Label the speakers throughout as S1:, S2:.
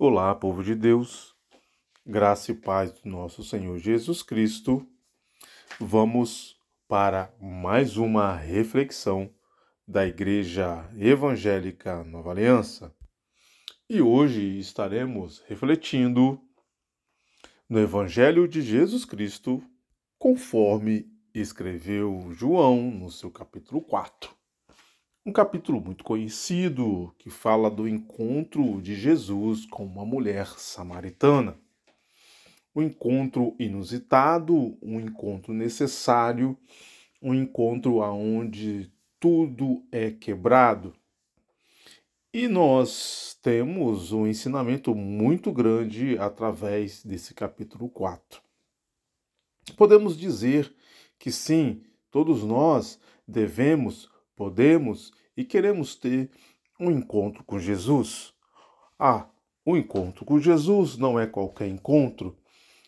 S1: Olá, povo de Deus, graça e paz do nosso Senhor Jesus Cristo. Vamos para mais uma reflexão da Igreja Evangélica Nova Aliança. E hoje estaremos refletindo no Evangelho de Jesus Cristo, conforme escreveu João no seu capítulo 4. Um capítulo muito conhecido que fala do encontro de Jesus com uma mulher samaritana. Um encontro inusitado, um encontro necessário, um encontro aonde tudo é quebrado. E nós temos um ensinamento muito grande através desse capítulo 4. Podemos dizer que sim, todos nós devemos podemos e queremos ter um encontro com Jesus. Ah, o encontro com Jesus não é qualquer encontro.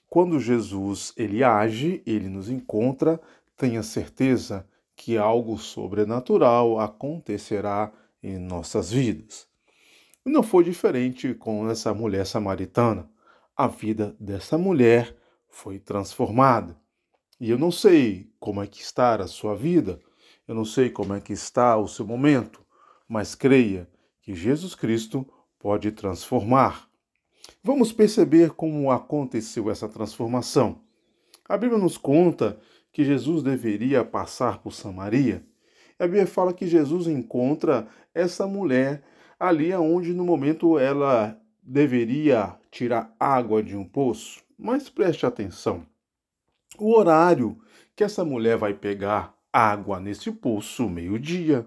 S1: Quando Jesus ele age, ele nos encontra, tenha certeza que algo sobrenatural acontecerá em nossas vidas. Não foi diferente com essa mulher samaritana. A vida dessa mulher foi transformada. E eu não sei como é que está a sua vida, eu não sei como é que está o seu momento, mas creia que Jesus Cristo pode transformar. Vamos perceber como aconteceu essa transformação. A Bíblia nos conta que Jesus deveria passar por Samaria. A Bíblia fala que Jesus encontra essa mulher ali onde no momento ela deveria tirar água de um poço. Mas preste atenção. O horário que essa mulher vai pegar água nesse poço meio-dia.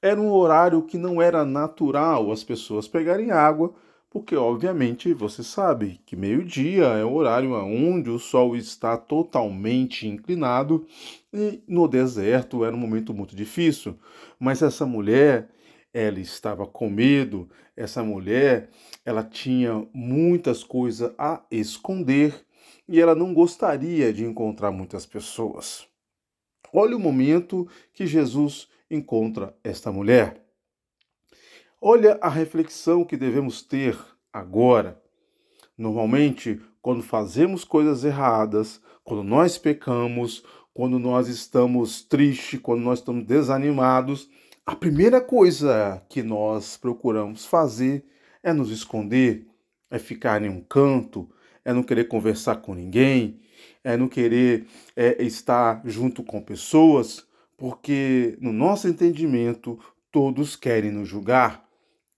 S1: Era um horário que não era natural as pessoas pegarem água, porque obviamente você sabe que meio-dia é o horário onde o sol está totalmente inclinado e no deserto era um momento muito difícil. Mas essa mulher, ela estava com medo, essa mulher, ela tinha muitas coisas a esconder e ela não gostaria de encontrar muitas pessoas. Olha o momento que Jesus encontra esta mulher. Olha a reflexão que devemos ter agora. Normalmente, quando fazemos coisas erradas, quando nós pecamos, quando nós estamos tristes, quando nós estamos desanimados, a primeira coisa que nós procuramos fazer é nos esconder, é ficar em um canto, é não querer conversar com ninguém, é não querer é, estar junto com pessoas, porque no nosso entendimento todos querem nos julgar.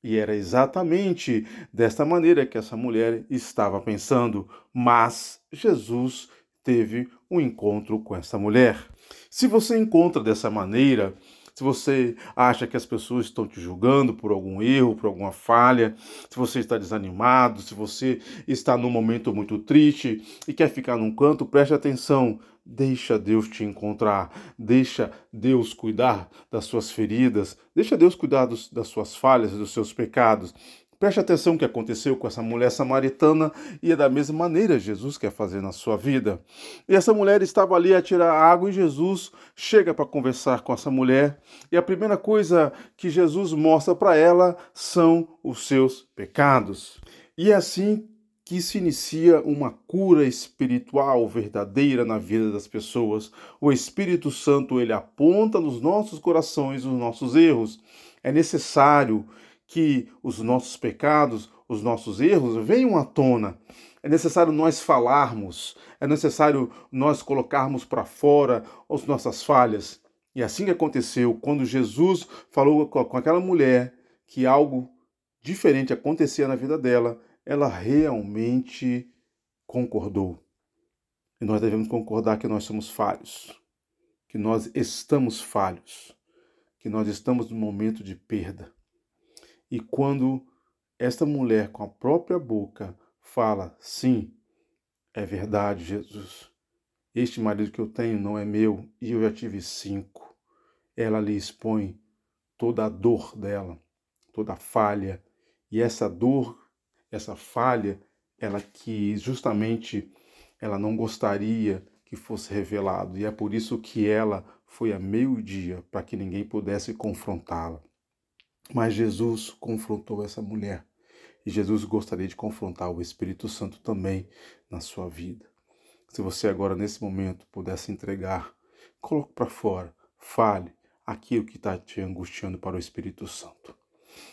S1: E era exatamente desta maneira que essa mulher estava pensando, mas Jesus teve um encontro com essa mulher. Se você encontra dessa maneira, se você acha que as pessoas estão te julgando por algum erro, por alguma falha, se você está desanimado, se você está num momento muito triste e quer ficar num canto, preste atenção. Deixa Deus te encontrar, deixa Deus cuidar das suas feridas, deixa Deus cuidar dos, das suas falhas, dos seus pecados. Preste atenção o que aconteceu com essa mulher samaritana e é da mesma maneira Jesus quer fazer na sua vida. E essa mulher estava ali a tirar água e Jesus chega para conversar com essa mulher e a primeira coisa que Jesus mostra para ela são os seus pecados. E é assim que se inicia uma cura espiritual verdadeira na vida das pessoas. O Espírito Santo ele aponta nos nossos corações os nossos erros. É necessário que os nossos pecados, os nossos erros venham à tona. É necessário nós falarmos, é necessário nós colocarmos para fora as nossas falhas. E assim que aconteceu, quando Jesus falou com aquela mulher que algo diferente acontecia na vida dela, ela realmente concordou. E nós devemos concordar que nós somos falhos, que nós estamos falhos, que nós estamos num momento de perda. E quando esta mulher, com a própria boca, fala: Sim, é verdade, Jesus. Este marido que eu tenho não é meu e eu já tive cinco. Ela lhe expõe toda a dor dela, toda a falha. E essa dor, essa falha, ela que justamente ela não gostaria que fosse revelado. E é por isso que ela foi a meio-dia, para que ninguém pudesse confrontá-la. Mas Jesus confrontou essa mulher. E Jesus gostaria de confrontar o Espírito Santo também na sua vida. Se você agora, nesse momento, pudesse entregar, coloque para fora, fale aquilo que está te angustiando para o Espírito Santo.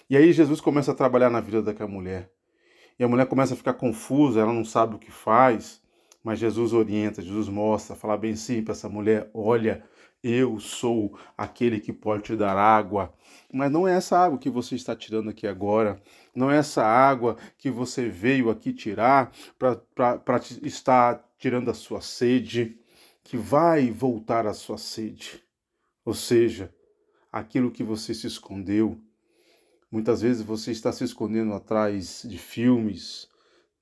S1: E aí Jesus começa a trabalhar na vida daquela mulher. E a mulher começa a ficar confusa, ela não sabe o que faz, mas Jesus orienta, Jesus mostra, fala bem sim para essa mulher: olha, eu sou aquele que pode te dar água. Mas não é essa água que você está tirando aqui agora. Não é essa água que você veio aqui tirar para estar tirando a sua sede, que vai voltar a sua sede. Ou seja, aquilo que você se escondeu. Muitas vezes você está se escondendo atrás de filmes,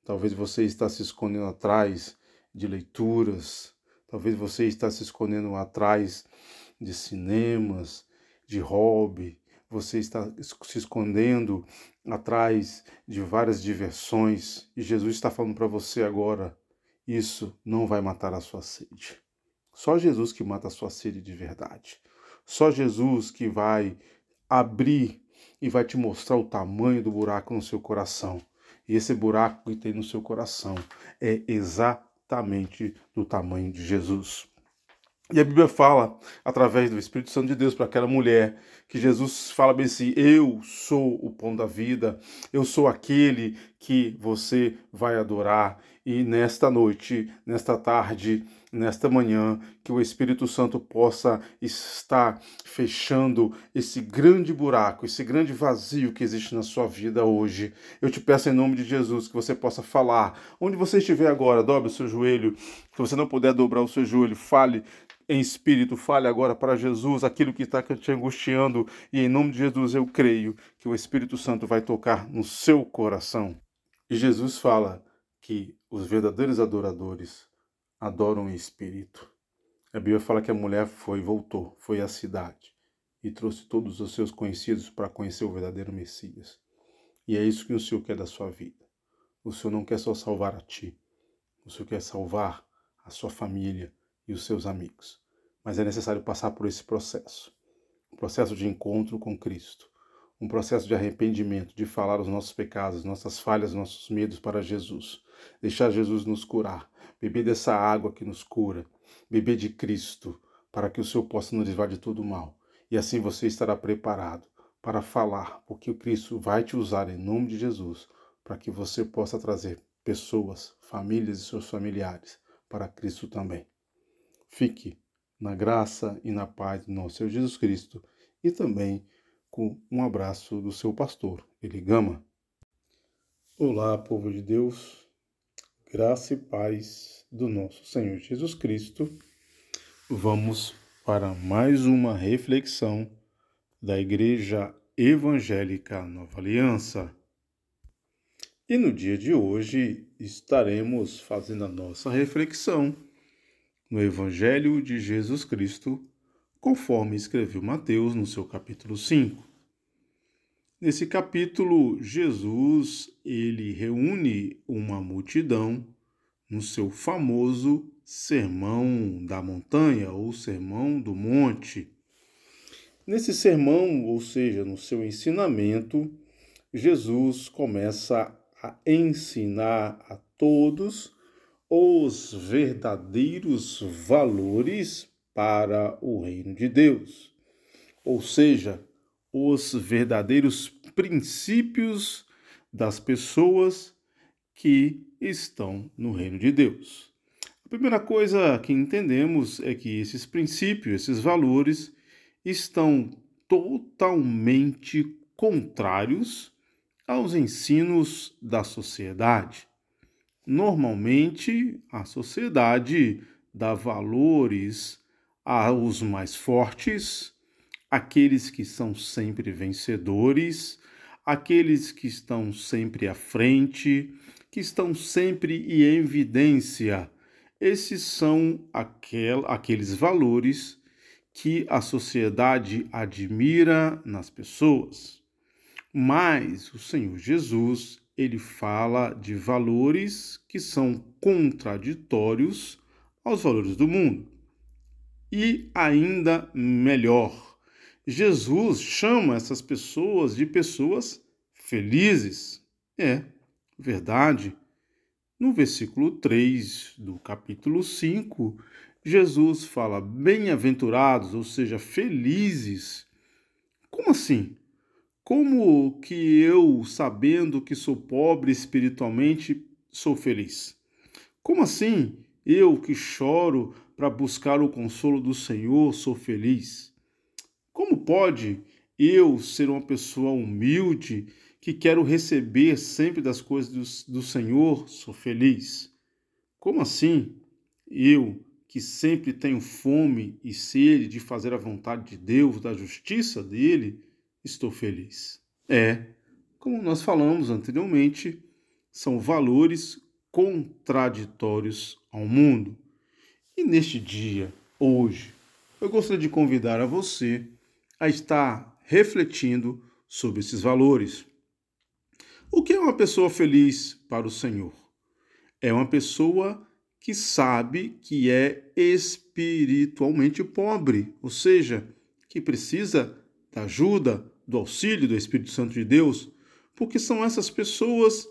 S1: talvez você está se escondendo atrás de leituras, talvez você está se escondendo atrás de cinemas, de hobby, você está se escondendo atrás de várias diversões e Jesus está falando para você agora: isso não vai matar a sua sede. Só Jesus que mata a sua sede de verdade. Só Jesus que vai abrir e vai te mostrar o tamanho do buraco no seu coração. E esse buraco que tem no seu coração é exatamente do tamanho de Jesus. E a Bíblia fala, através do Espírito Santo de Deus, para aquela mulher, que Jesus fala bem assim: Eu sou o pão da vida, eu sou aquele que você vai adorar. E nesta noite, nesta tarde, nesta manhã, que o Espírito Santo possa estar fechando esse grande buraco, esse grande vazio que existe na sua vida hoje. Eu te peço em nome de Jesus que você possa falar. Onde você estiver agora, dobre o seu joelho. Se você não puder dobrar o seu joelho, fale em espírito, fale agora para Jesus aquilo que está te angustiando, e em nome de Jesus eu creio que o Espírito Santo vai tocar no seu coração. E Jesus fala que os verdadeiros adoradores adoram em espírito. A Bíblia fala que a mulher foi, voltou, foi à cidade e trouxe todos os seus conhecidos para conhecer o verdadeiro Messias. E é isso que o Senhor quer da sua vida. O Senhor não quer só salvar a ti, o Senhor quer salvar a sua família, e os seus amigos. Mas é necessário passar por esse processo um processo de encontro com Cristo, um processo de arrependimento, de falar os nossos pecados, nossas falhas, nossos medos para Jesus, deixar Jesus nos curar, beber dessa água que nos cura, beber de Cristo, para que o Senhor possa nos livrar de todo mal. E assim você estará preparado para falar, porque o Cristo vai te usar em nome de Jesus, para que você possa trazer pessoas, famílias e seus familiares para Cristo também. Fique na graça e na paz do nosso Senhor Jesus Cristo e também com um abraço do seu pastor, Eligama. Olá, povo de Deus, graça e paz do nosso Senhor Jesus Cristo. Vamos para mais uma reflexão da Igreja Evangélica Nova Aliança. E no dia de hoje estaremos fazendo a nossa reflexão no Evangelho de Jesus Cristo, conforme escreveu Mateus no seu capítulo 5. Nesse capítulo, Jesus ele reúne uma multidão no seu famoso Sermão da Montanha ou Sermão do Monte. Nesse sermão, ou seja, no seu ensinamento, Jesus começa a ensinar a todos os verdadeiros valores para o reino de Deus, ou seja, os verdadeiros princípios das pessoas que estão no reino de Deus. A primeira coisa que entendemos é que esses princípios, esses valores, estão totalmente contrários aos ensinos da sociedade. Normalmente, a sociedade dá valores aos mais fortes, aqueles que são sempre vencedores, aqueles que estão sempre à frente, que estão sempre em evidência. Esses são aquel, aqueles valores que a sociedade admira nas pessoas. Mas o Senhor Jesus ele fala de valores que são contraditórios aos valores do mundo. E ainda melhor, Jesus chama essas pessoas de pessoas felizes. É, verdade. No versículo 3 do capítulo 5, Jesus fala bem-aventurados, ou seja, felizes. Como assim? Como que eu, sabendo que sou pobre espiritualmente, sou feliz? Como assim eu que choro para buscar o consolo do Senhor, sou feliz? Como pode eu ser uma pessoa humilde que quero receber sempre das coisas do, do Senhor, sou feliz? Como assim eu que sempre tenho fome e sede de fazer a vontade de Deus, da justiça dele, estou feliz? É, como nós falamos anteriormente, são valores contraditórios ao mundo. E neste dia, hoje, eu gostaria de convidar a você a estar refletindo sobre esses valores. O que é uma pessoa feliz para o Senhor? É uma pessoa que sabe que é espiritualmente pobre, ou seja, que precisa da ajuda, do auxílio do Espírito Santo de Deus, porque são essas pessoas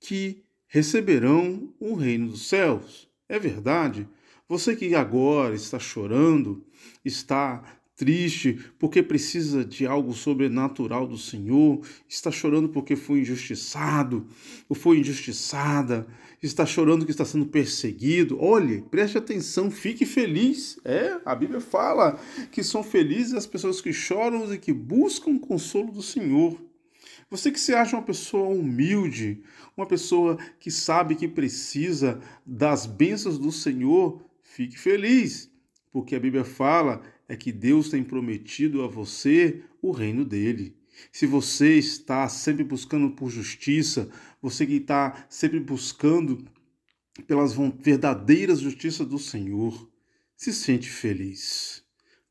S1: que receberão o reino dos céus. É verdade. Você que agora está chorando, está triste porque precisa de algo sobrenatural do Senhor, está chorando porque foi injustiçado ou foi injustiçada, está chorando que está sendo perseguido. Olhe, preste atenção, fique feliz. É, a Bíblia fala que são felizes as pessoas que choram e que buscam o consolo do Senhor. Você que se acha uma pessoa humilde, uma pessoa que sabe que precisa das bênçãos do Senhor, fique feliz, porque a Bíblia fala é que Deus tem prometido a você o reino dele. Se você está sempre buscando por justiça, você que está sempre buscando pelas verdadeiras justiças do Senhor, se sente feliz.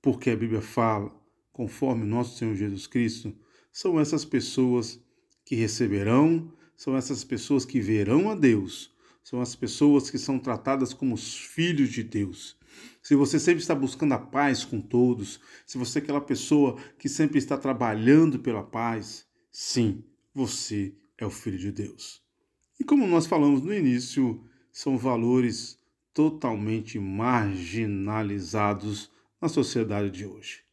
S1: Porque a Bíblia fala, conforme nosso Senhor Jesus Cristo, são essas pessoas que receberão, são essas pessoas que verão a Deus, são as pessoas que são tratadas como os filhos de Deus. Se você sempre está buscando a paz com todos, se você é aquela pessoa que sempre está trabalhando pela paz, sim, você é o filho de Deus. E como nós falamos no início, são valores totalmente marginalizados na sociedade de hoje.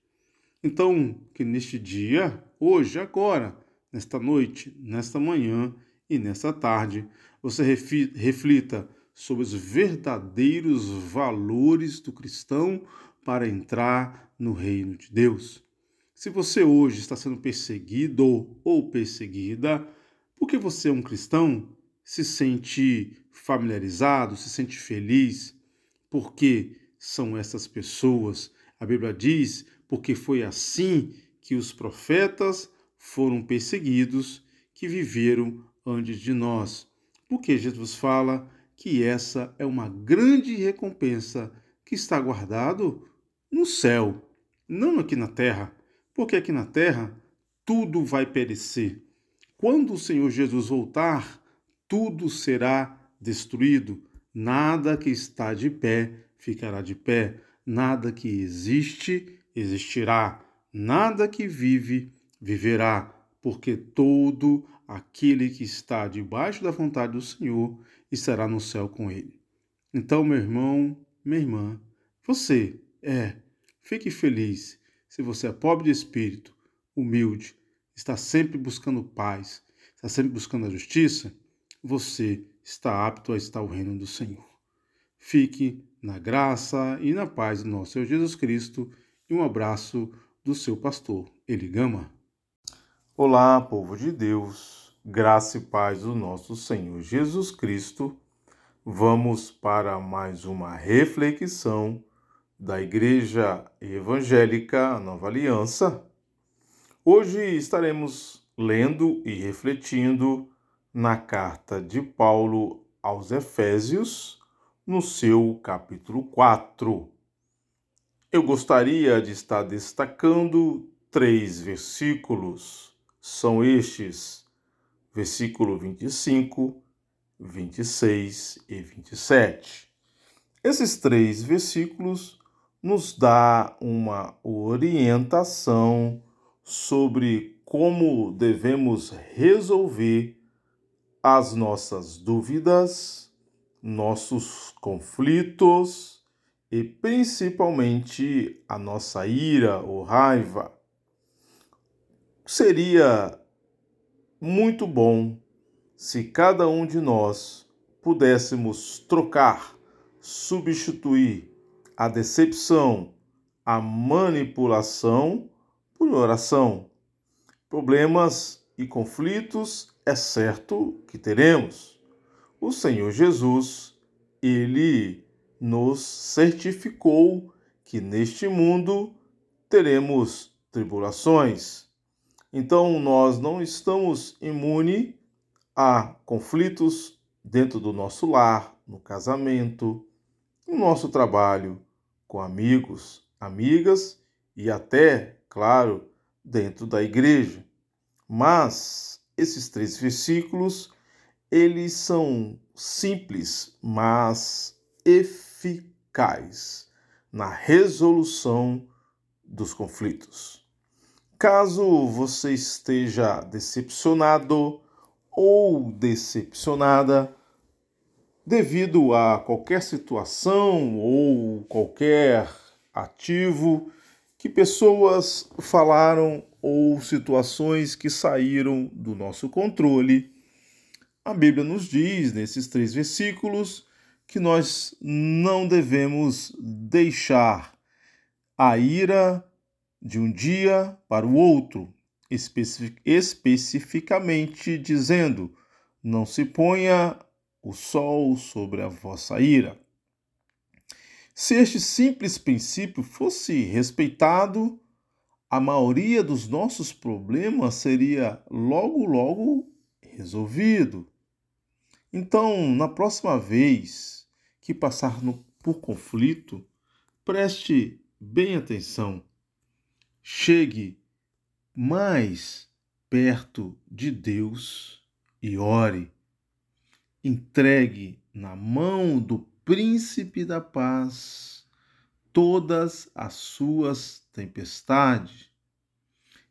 S1: Então, que neste dia, hoje, agora, nesta noite, nesta manhã e nesta tarde, você reflita sobre os verdadeiros valores do cristão para entrar no reino de Deus. Se você hoje está sendo perseguido ou perseguida, porque você é um cristão, se sente familiarizado, se sente feliz, porque são essas pessoas. A Bíblia diz porque foi assim que os profetas foram perseguidos que viveram antes de nós. Porque Jesus fala que essa é uma grande recompensa que está guardado no céu, não aqui na terra, porque aqui na terra tudo vai perecer. Quando o Senhor Jesus voltar, tudo será destruído, nada que está de pé ficará de pé, nada que existe existirá, nada que vive viverá, porque todo aquele que está debaixo da vontade do Senhor estará no céu com ele. Então, meu irmão, minha irmã, você é, fique feliz se você é pobre de espírito, humilde, está sempre buscando paz, está sempre buscando a justiça, você está apto a estar ao reino do Senhor. Fique na graça e na paz do nosso Senhor Jesus Cristo e um abraço do seu pastor Eligama.
S2: Olá, povo de Deus, graça e paz do nosso Senhor Jesus Cristo. Vamos para mais uma reflexão da Igreja Evangélica Nova Aliança. Hoje estaremos lendo e refletindo na carta de Paulo aos Efésios, no seu capítulo 4. Eu gostaria de estar destacando três versículos. São estes: versículo 25, 26 e 27. Esses três versículos nos dá uma orientação sobre como devemos resolver
S1: as nossas dúvidas, nossos conflitos e principalmente a nossa ira ou raiva. Seria muito bom se cada um de nós pudéssemos trocar, substituir a decepção, a manipulação por oração. Problemas e conflitos é certo que teremos. O Senhor Jesus, ele nos certificou que neste mundo teremos tribulações. Então nós não estamos imunes a conflitos dentro do nosso lar, no casamento, no nosso trabalho, com amigos, amigas e até, claro, dentro da igreja. Mas esses três versículos, eles são simples, mas eficazes na resolução dos conflitos. Caso você esteja decepcionado ou decepcionada devido a qualquer situação ou qualquer ativo que pessoas falaram ou situações que saíram do nosso controle. A Bíblia nos diz, nesses três versículos, que nós não devemos deixar a ira de um dia para o outro, especificamente dizendo: não se ponha o sol sobre a vossa ira. Se este simples princípio fosse respeitado, a maioria dos nossos problemas seria logo, logo resolvido. Então, na próxima vez que passar no, por conflito, preste bem atenção. Chegue mais perto de Deus e ore. Entregue na mão do Príncipe da Paz todas as suas tempestades.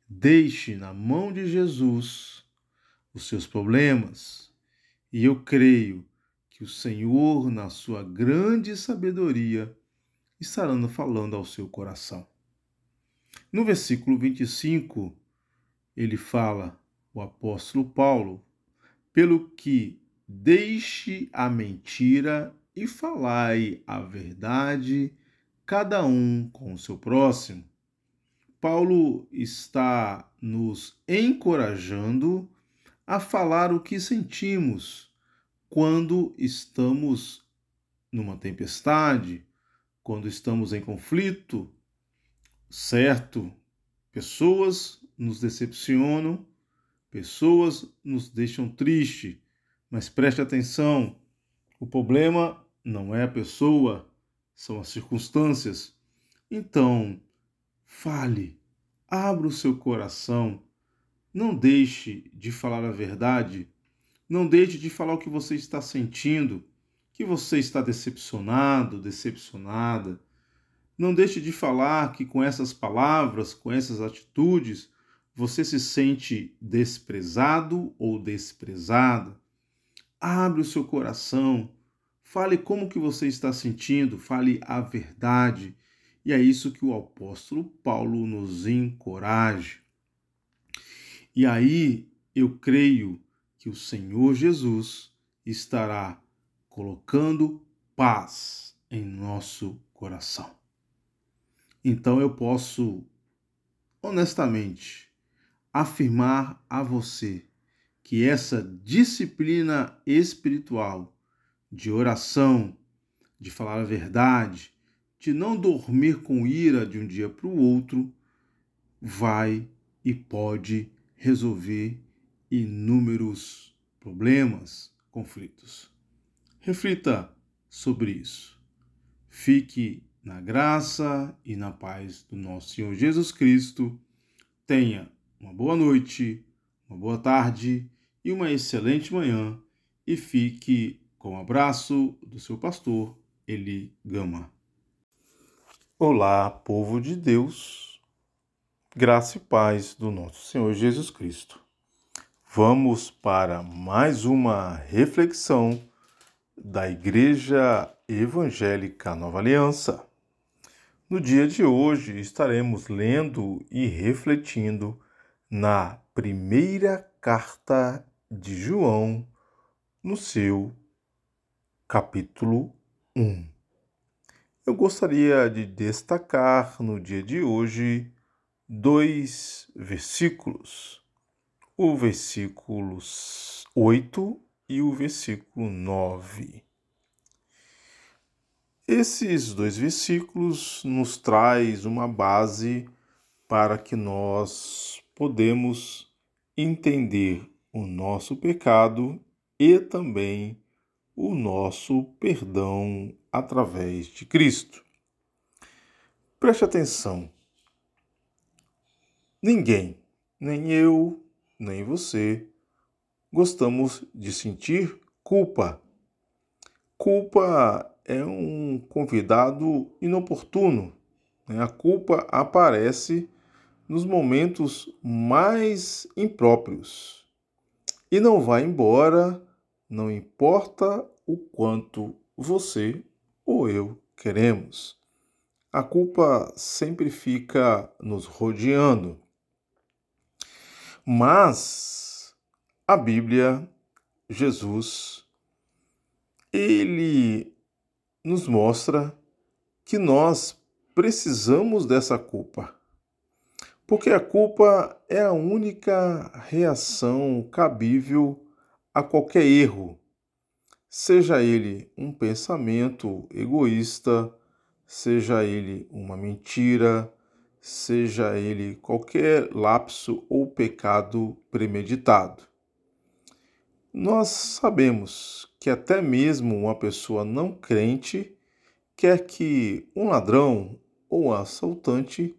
S1: Deixe na mão de Jesus os seus problemas, e eu creio que o Senhor, na sua grande sabedoria, estará falando ao seu coração. No versículo 25, ele fala, o apóstolo Paulo, pelo que deixe a mentira e falai a verdade, cada um com o seu próximo. Paulo está nos encorajando a falar o que sentimos quando estamos numa tempestade, quando estamos em conflito. Certo, pessoas nos decepcionam, pessoas nos deixam triste, mas preste atenção: o problema não é a pessoa, são as circunstâncias. Então, Fale, abra o seu coração, não deixe de falar a verdade, não deixe de falar o que você está sentindo, que você está decepcionado, decepcionada. Não deixe de falar que com essas palavras, com essas atitudes, você se sente desprezado ou desprezada. Abre o seu coração, fale como que você está sentindo, fale a verdade e é isso que o apóstolo Paulo nos encoraja. E aí eu creio que o Senhor Jesus estará colocando paz em nosso coração. Então eu posso honestamente afirmar a você que essa disciplina espiritual de oração, de falar a verdade, de não dormir com ira de um dia para o outro, vai e pode resolver inúmeros problemas, conflitos. Reflita sobre isso. Fique na graça e na paz do nosso Senhor Jesus Cristo. Tenha uma boa noite, uma boa tarde e uma excelente manhã. E fique com o abraço do seu pastor Eli Gama.
S3: Olá, povo de Deus, graça e paz do nosso Senhor Jesus Cristo.
S1: Vamos para mais uma reflexão da Igreja Evangélica Nova Aliança. No dia de hoje estaremos lendo e refletindo na primeira carta de João, no seu capítulo 1. Eu gostaria de destacar no dia de hoje dois versículos o versículo 8 e o versículo 9. Esses dois versículos nos traz uma base para que nós podemos entender o nosso pecado e também o nosso perdão através de Cristo. Preste atenção. Ninguém, nem eu, nem você gostamos de sentir culpa. Culpa é um convidado inoportuno. Né? A culpa aparece nos momentos mais impróprios e não vai embora, não importa o quanto você ou eu queremos. A culpa sempre fica nos rodeando. Mas a Bíblia, Jesus, ele nos mostra que nós precisamos dessa culpa. Porque a culpa é a única reação cabível a qualquer erro, seja ele um pensamento egoísta, seja ele uma mentira, seja ele qualquer lapso ou pecado premeditado. Nós sabemos que até mesmo uma pessoa não crente quer que um ladrão ou um assaltante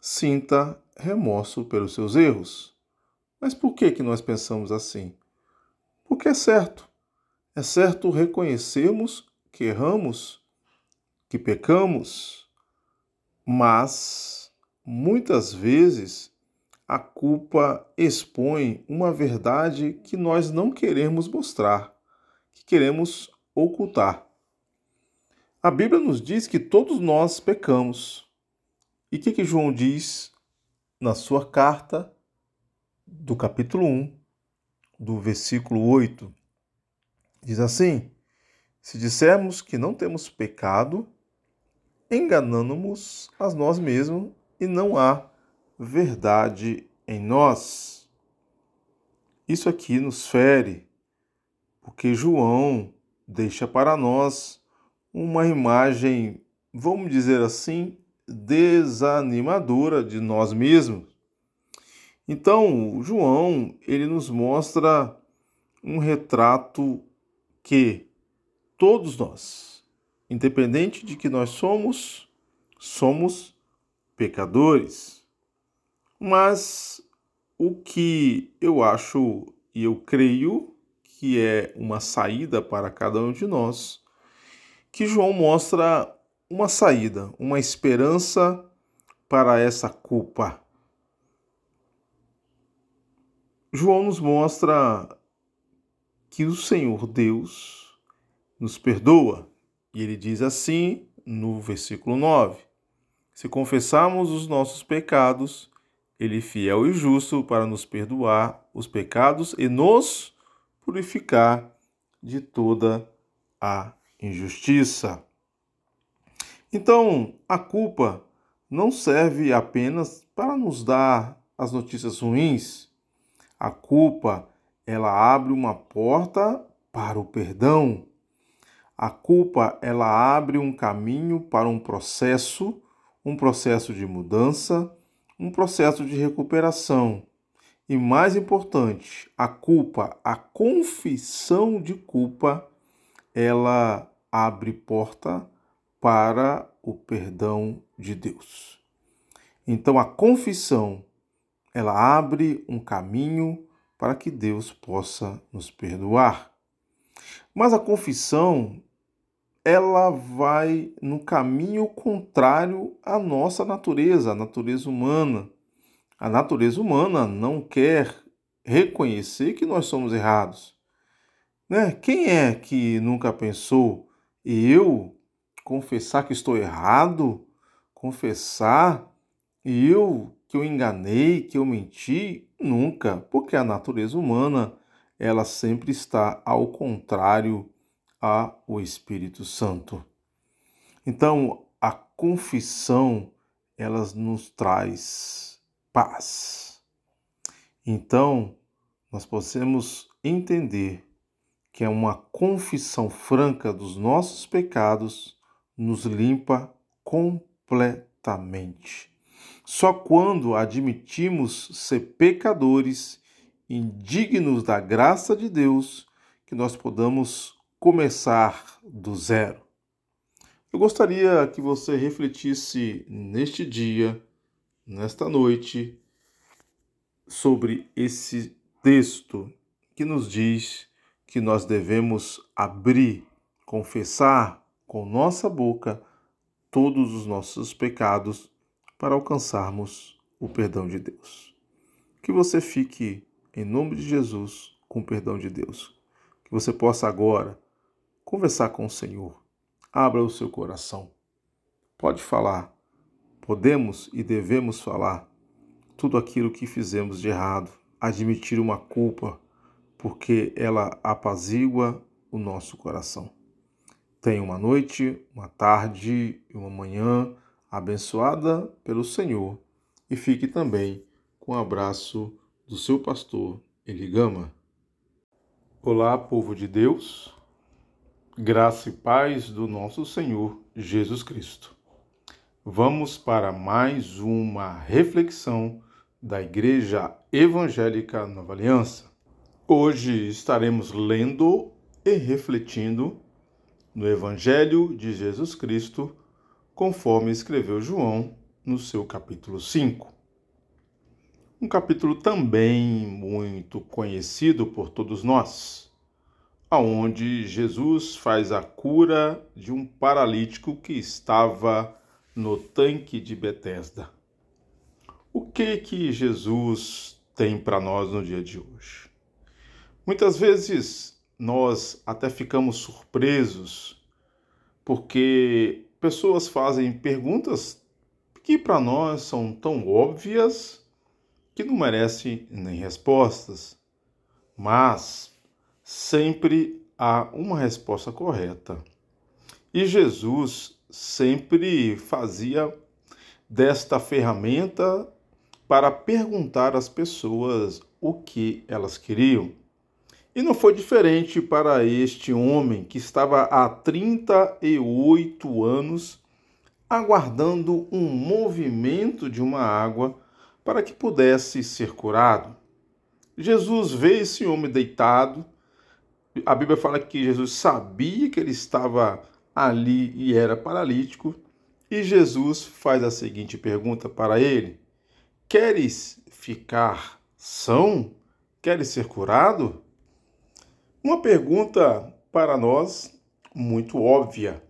S1: sinta remorso pelos seus erros. Mas por que que nós pensamos assim? Porque é certo. É certo reconhecermos que erramos, que pecamos, mas Muitas vezes a culpa expõe uma verdade que nós não queremos mostrar, que queremos ocultar. A Bíblia nos diz que todos nós pecamos. E o que, que João diz na sua carta do capítulo 1, do versículo 8? Diz assim: Se dissermos que não temos pecado, enganamos a nós mesmos e não há verdade em nós. Isso aqui nos fere, porque João deixa para nós uma imagem, vamos dizer assim, desanimadora de nós mesmos. Então, João, ele nos mostra um retrato que todos nós, independente de que nós somos, somos pecadores. Mas o que eu acho e eu creio que é uma saída para cada um de nós, que João mostra uma saída, uma esperança para essa culpa. João nos mostra que o Senhor Deus nos perdoa. E ele diz assim no versículo 9: se confessarmos os nossos pecados, ele é fiel e justo para nos perdoar os pecados e nos purificar de toda a injustiça. Então, a culpa não serve apenas para nos dar as notícias ruins. A culpa, ela abre uma porta para o perdão. A culpa, ela abre um caminho para um processo um processo de mudança, um processo de recuperação. E mais importante, a culpa, a confissão de culpa, ela abre porta para o perdão de Deus. Então a confissão, ela abre um caminho para que Deus possa nos perdoar. Mas a confissão, ela vai no caminho contrário à nossa natureza, à natureza humana. A natureza humana não quer reconhecer que nós somos errados. Né? Quem é que nunca pensou eu confessar que estou errado, confessar eu que eu enganei, que eu menti? Nunca, porque a natureza humana ela sempre está ao contrário ao Espírito Santo. Então, a confissão ela nos traz paz. Então, nós podemos entender que é uma confissão franca dos nossos pecados nos limpa completamente. Só quando admitimos ser pecadores, indignos da graça de Deus, que nós podamos começar do zero. Eu gostaria que você refletisse neste dia, nesta noite, sobre esse texto que nos diz que nós devemos abrir, confessar com nossa boca todos os nossos pecados para alcançarmos o perdão de Deus. Que você fique, em nome de Jesus, com o perdão de Deus. Que você possa agora conversar com o Senhor. Abra o seu coração. Pode falar. Podemos e devemos falar tudo aquilo que fizemos de errado, admitir uma culpa, porque ela apazigua o nosso coração. Tenha uma noite, uma tarde e uma manhã abençoada pelo Senhor e fique também com o abraço do seu pastor Eligama. Olá, povo de Deus, graça e paz do nosso Senhor Jesus Cristo. Vamos para mais uma reflexão da Igreja Evangélica Nova Aliança. Hoje estaremos lendo e refletindo no Evangelho de Jesus Cristo, conforme escreveu João no seu capítulo 5. Um capítulo também muito conhecido por todos nós, aonde Jesus faz a cura de um paralítico que estava no tanque de Betesda. O que que Jesus tem para nós no dia de hoje? Muitas vezes nós até ficamos surpresos porque pessoas fazem perguntas que para nós são tão óbvias que não merecem nem respostas, mas sempre há uma resposta correta. E Jesus sempre fazia desta ferramenta para perguntar às pessoas o que elas queriam. E não foi diferente para este homem que estava há 38 anos aguardando um movimento de uma água para que pudesse ser curado. Jesus vê esse homem deitado. A Bíblia fala que Jesus sabia que ele estava ali e era paralítico. E Jesus faz a seguinte pergunta para ele: Queres ficar são? Queres ser curado? Uma pergunta para nós muito óbvia,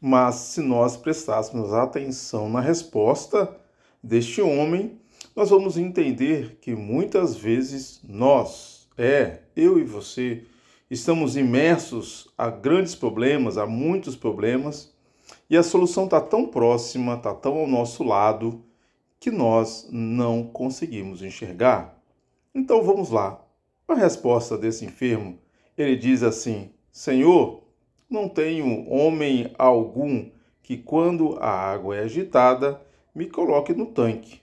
S1: mas se nós prestássemos atenção na resposta deste homem, nós vamos entender que muitas vezes nós, é, eu e você, estamos imersos a grandes problemas, a muitos problemas, e a solução está tão próxima, está tão ao nosso lado, que nós não conseguimos enxergar. Então vamos lá. A resposta desse enfermo ele diz assim: Senhor, não tenho homem algum que, quando a água é agitada, me coloque no tanque.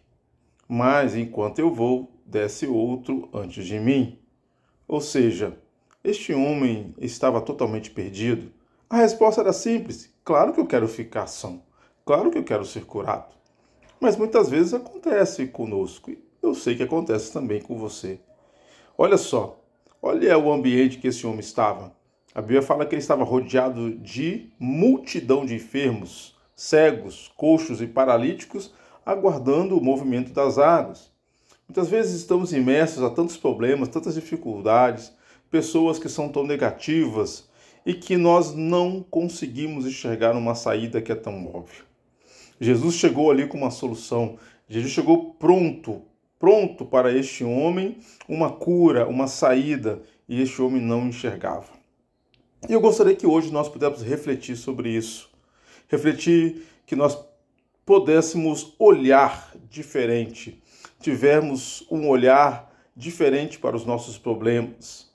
S1: Mas enquanto eu vou, desce outro antes de mim. Ou seja, este homem estava totalmente perdido. A resposta era simples: claro que eu quero ficar são, claro que eu quero ser curado. Mas muitas vezes acontece conosco. Eu sei que acontece também com você. Olha só, Olha o ambiente que esse homem estava. A Bíblia fala que ele estava rodeado de multidão de enfermos, cegos, coxos e paralíticos, aguardando o movimento das águas. Muitas vezes estamos imersos a tantos problemas, tantas dificuldades, pessoas que são tão negativas e que nós não conseguimos enxergar uma saída que é tão óbvia. Jesus chegou ali com uma solução. Jesus chegou pronto pronto para este homem uma cura, uma saída, e este homem não enxergava. E eu gostaria que hoje nós pudéssemos refletir sobre isso. Refletir que nós pudéssemos olhar diferente, tivermos um olhar diferente para os nossos problemas.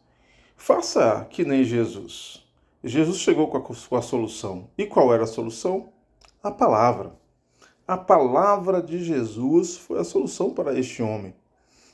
S1: Faça que nem Jesus. Jesus chegou com a, com a solução. E qual era a solução? A palavra. A palavra de Jesus foi a solução para este homem.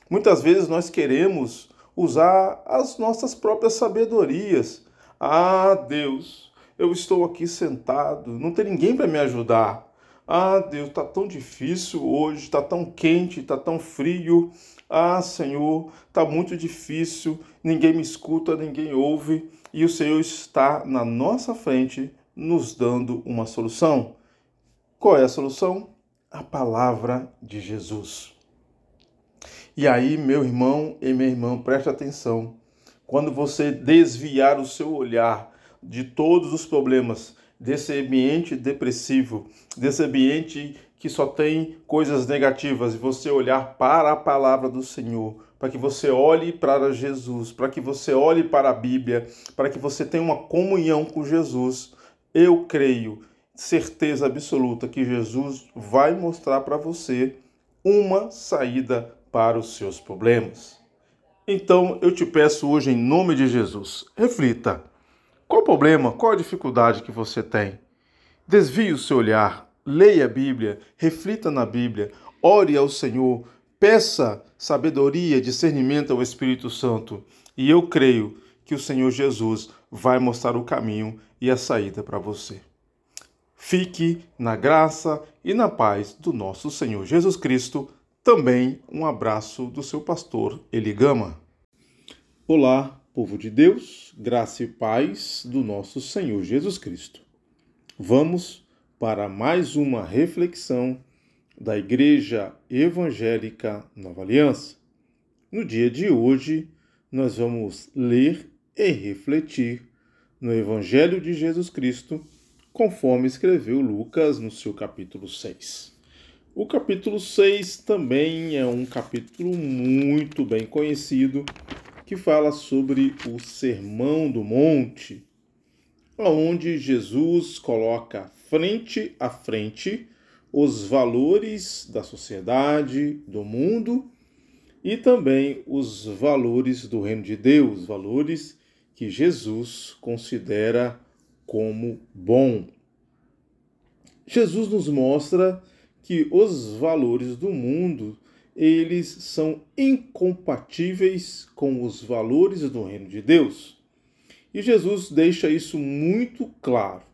S1: Muitas vezes nós queremos usar as nossas próprias sabedorias. Ah, Deus, eu estou aqui sentado, não tem ninguém para me ajudar. Ah, Deus, está tão difícil hoje, está tão quente, está tão frio. Ah, Senhor, está muito difícil, ninguém me escuta, ninguém ouve, e o Senhor está na nossa frente nos dando uma solução. Qual é a solução? A palavra de Jesus. E aí, meu irmão e minha irmã, preste atenção. Quando você desviar o seu olhar de todos os problemas desse ambiente depressivo, desse ambiente que só tem coisas negativas, e você olhar para a palavra do Senhor, para que você olhe para Jesus, para que você olhe para a Bíblia, para que você tenha uma comunhão com Jesus, eu creio certeza absoluta que Jesus vai mostrar para você uma saída para os seus problemas. Então eu te peço hoje, em nome de Jesus, reflita. Qual o problema, qual a dificuldade que você tem? Desvie o seu olhar, leia a Bíblia, reflita na Bíblia, ore ao Senhor, peça sabedoria, discernimento ao Espírito Santo. E eu creio que o Senhor Jesus vai mostrar o caminho e a saída para você. Fique na graça e na paz do nosso Senhor Jesus Cristo. Também um abraço do seu pastor Eligama. Olá, povo de Deus, graça e paz do nosso Senhor Jesus Cristo. Vamos para mais uma reflexão da Igreja Evangélica Nova Aliança. No dia de hoje, nós vamos ler e refletir no Evangelho de Jesus Cristo conforme escreveu Lucas no seu capítulo 6. O capítulo 6 também é um capítulo muito bem conhecido que fala sobre o Sermão do Monte, onde Jesus coloca frente a frente os valores da sociedade, do mundo e também os valores do reino de Deus, valores que Jesus considera como bom. Jesus nos mostra que os valores do mundo eles são incompatíveis com os valores do reino de Deus. E Jesus deixa isso muito claro.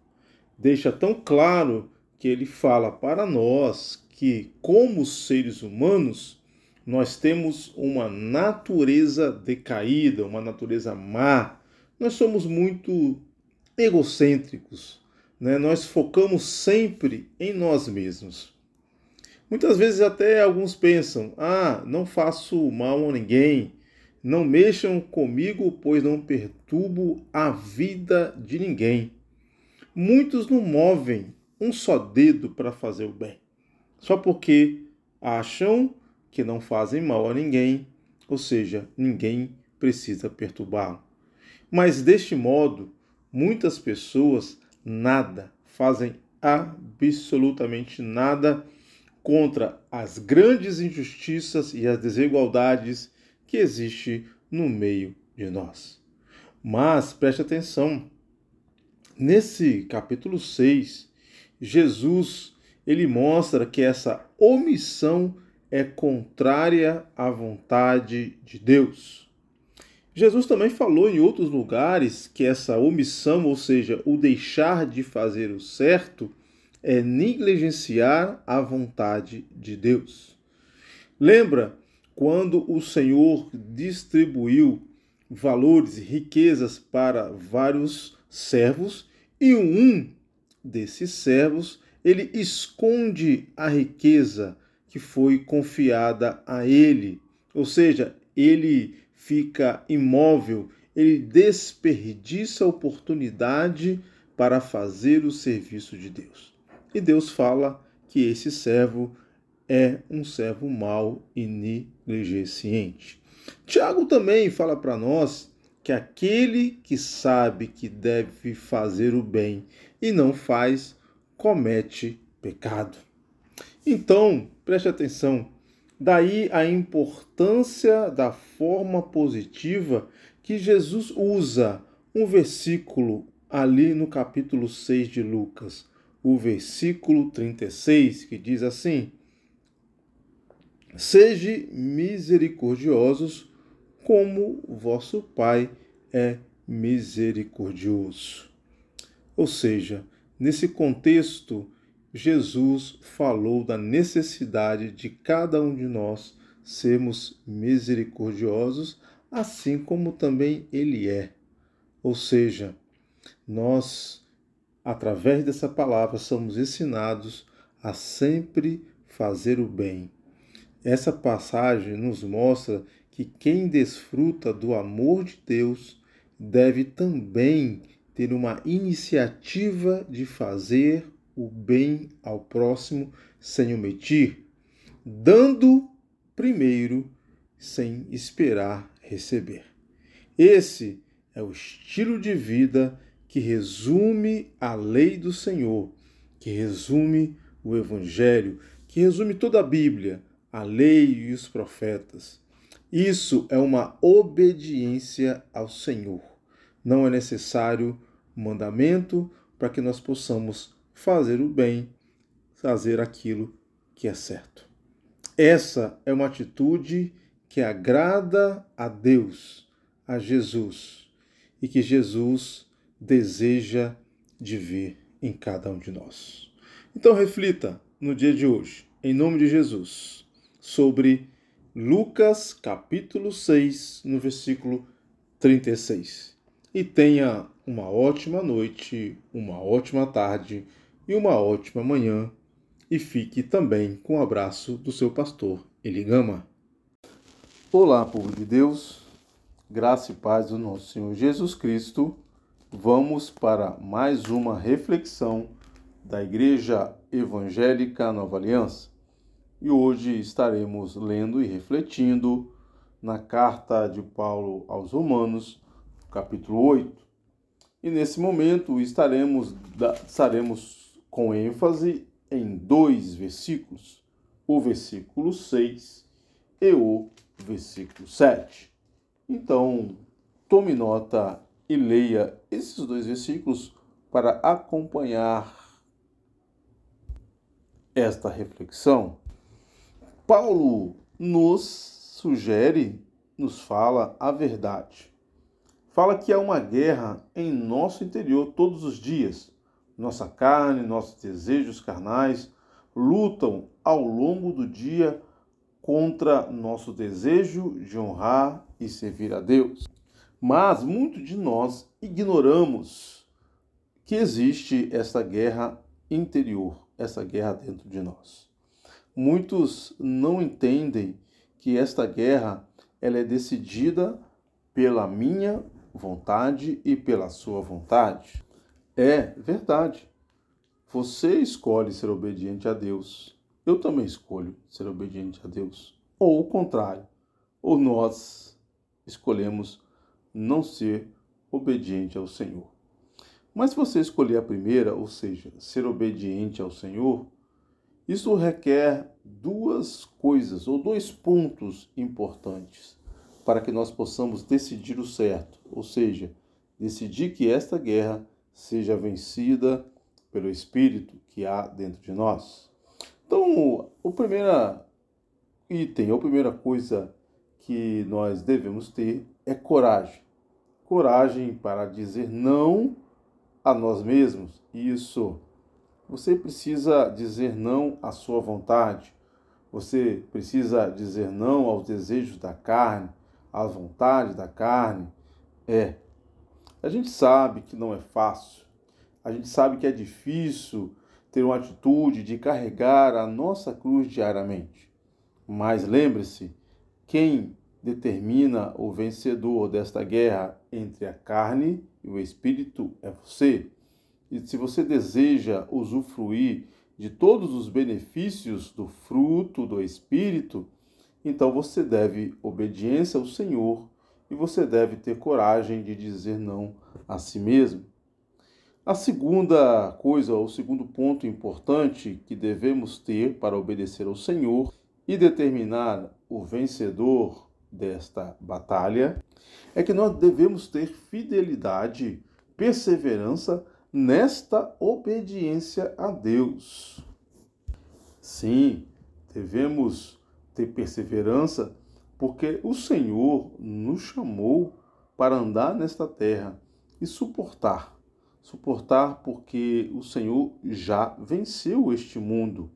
S1: Deixa tão claro que ele fala para nós que, como seres humanos, nós temos uma natureza decaída, uma natureza má. Nós somos muito egocêntricos, né? nós focamos sempre em nós mesmos. Muitas vezes até alguns pensam: ah, não faço mal a ninguém, não mexam comigo, pois não perturbo a vida de ninguém. Muitos não movem um só dedo para fazer o bem, só porque acham que não fazem mal a ninguém, ou seja, ninguém precisa perturbá-lo. Mas deste modo, muitas pessoas nada, fazem absolutamente nada contra as grandes injustiças e as desigualdades que existem no meio de nós. Mas preste atenção, nesse capítulo 6, Jesus ele mostra que essa omissão é contrária à vontade de Deus. Jesus também falou em outros lugares que essa omissão, ou seja, o deixar de fazer o certo, é negligenciar a vontade de Deus. Lembra quando o Senhor distribuiu valores e riquezas para vários servos e um desses servos ele esconde a riqueza que foi confiada a ele, ou seja, ele fica imóvel, ele desperdiça a oportunidade para fazer o serviço de Deus. E Deus fala que esse servo
S2: é um servo mau e negligenciente. Tiago também fala para nós que aquele que sabe que deve fazer o bem e não faz, comete pecado. Então, preste atenção. Daí a importância da forma positiva que Jesus usa um versículo ali no capítulo 6 de Lucas, o versículo 36, que diz assim: Sede misericordiosos, como vosso Pai é misericordioso. Ou seja, nesse contexto, Jesus falou da necessidade de cada um de nós sermos misericordiosos, assim como também Ele é. Ou seja, nós, através dessa palavra, somos ensinados a sempre fazer o bem. Essa passagem nos mostra que quem desfruta do amor de Deus deve também ter uma iniciativa de fazer o bem ao próximo sem omitir, dando primeiro sem esperar receber. Esse é o estilo de vida que resume a lei do Senhor, que resume o Evangelho, que resume toda a Bíblia, a lei e os profetas. Isso é uma obediência ao Senhor. Não é necessário mandamento para que nós possamos fazer o bem, fazer aquilo que é certo. Essa é uma atitude que agrada a Deus, a Jesus, e que Jesus deseja de ver em cada um de nós. Então reflita no dia de hoje, em nome de Jesus, sobre Lucas capítulo 6, no versículo 36. E tenha uma ótima noite, uma ótima tarde e uma ótima manhã. E fique também com o abraço do seu pastor Eligama.
S1: Olá, povo de Deus, graça e paz do nosso Senhor Jesus Cristo. Vamos para mais uma reflexão da Igreja Evangélica Nova Aliança. E hoje estaremos lendo e refletindo na carta de Paulo aos Romanos, capítulo 8. E nesse momento estaremos, estaremos com ênfase em dois versículos, o versículo 6 e o versículo 7. Então, tome nota e leia esses dois versículos para acompanhar esta reflexão. Paulo nos sugere, nos fala a verdade. Fala que há uma guerra em nosso interior todos os dias nossa carne, nossos desejos carnais lutam ao longo do dia contra nosso desejo de honrar e servir a Deus. Mas muito de nós ignoramos que existe essa guerra interior, essa guerra dentro de nós. Muitos não entendem que esta guerra ela é decidida pela minha vontade e pela sua vontade. É verdade. Você escolhe ser obediente a Deus. Eu também escolho ser obediente a Deus. Ou o contrário. Ou nós escolhemos não ser obediente ao Senhor. Mas se você escolher a primeira, ou seja, ser obediente ao Senhor, isso requer duas coisas ou dois pontos importantes para que nós possamos decidir o certo, ou seja, decidir que esta guerra seja vencida pelo Espírito que há dentro de nós. Então, o primeiro item, a primeira coisa que nós devemos ter é coragem. Coragem para dizer não a nós mesmos. Isso. Você precisa dizer não à sua vontade. Você precisa dizer não aos desejos da carne, às vontades da carne. É, a gente sabe que não é fácil, a gente sabe que é difícil ter uma atitude de carregar a nossa cruz diariamente. Mas lembre-se, quem determina o vencedor desta guerra entre a carne e o espírito é você. E se você deseja usufruir de todos os benefícios do fruto do Espírito, então você deve obediência ao Senhor e você deve ter coragem de dizer não a si mesmo. A segunda coisa, o segundo ponto importante que devemos ter para obedecer ao Senhor e determinar o vencedor desta batalha é que nós devemos ter fidelidade, perseverança nesta obediência a Deus. Sim, devemos ter perseverança porque o Senhor nos chamou para andar nesta terra e suportar. Suportar porque o Senhor já venceu este mundo.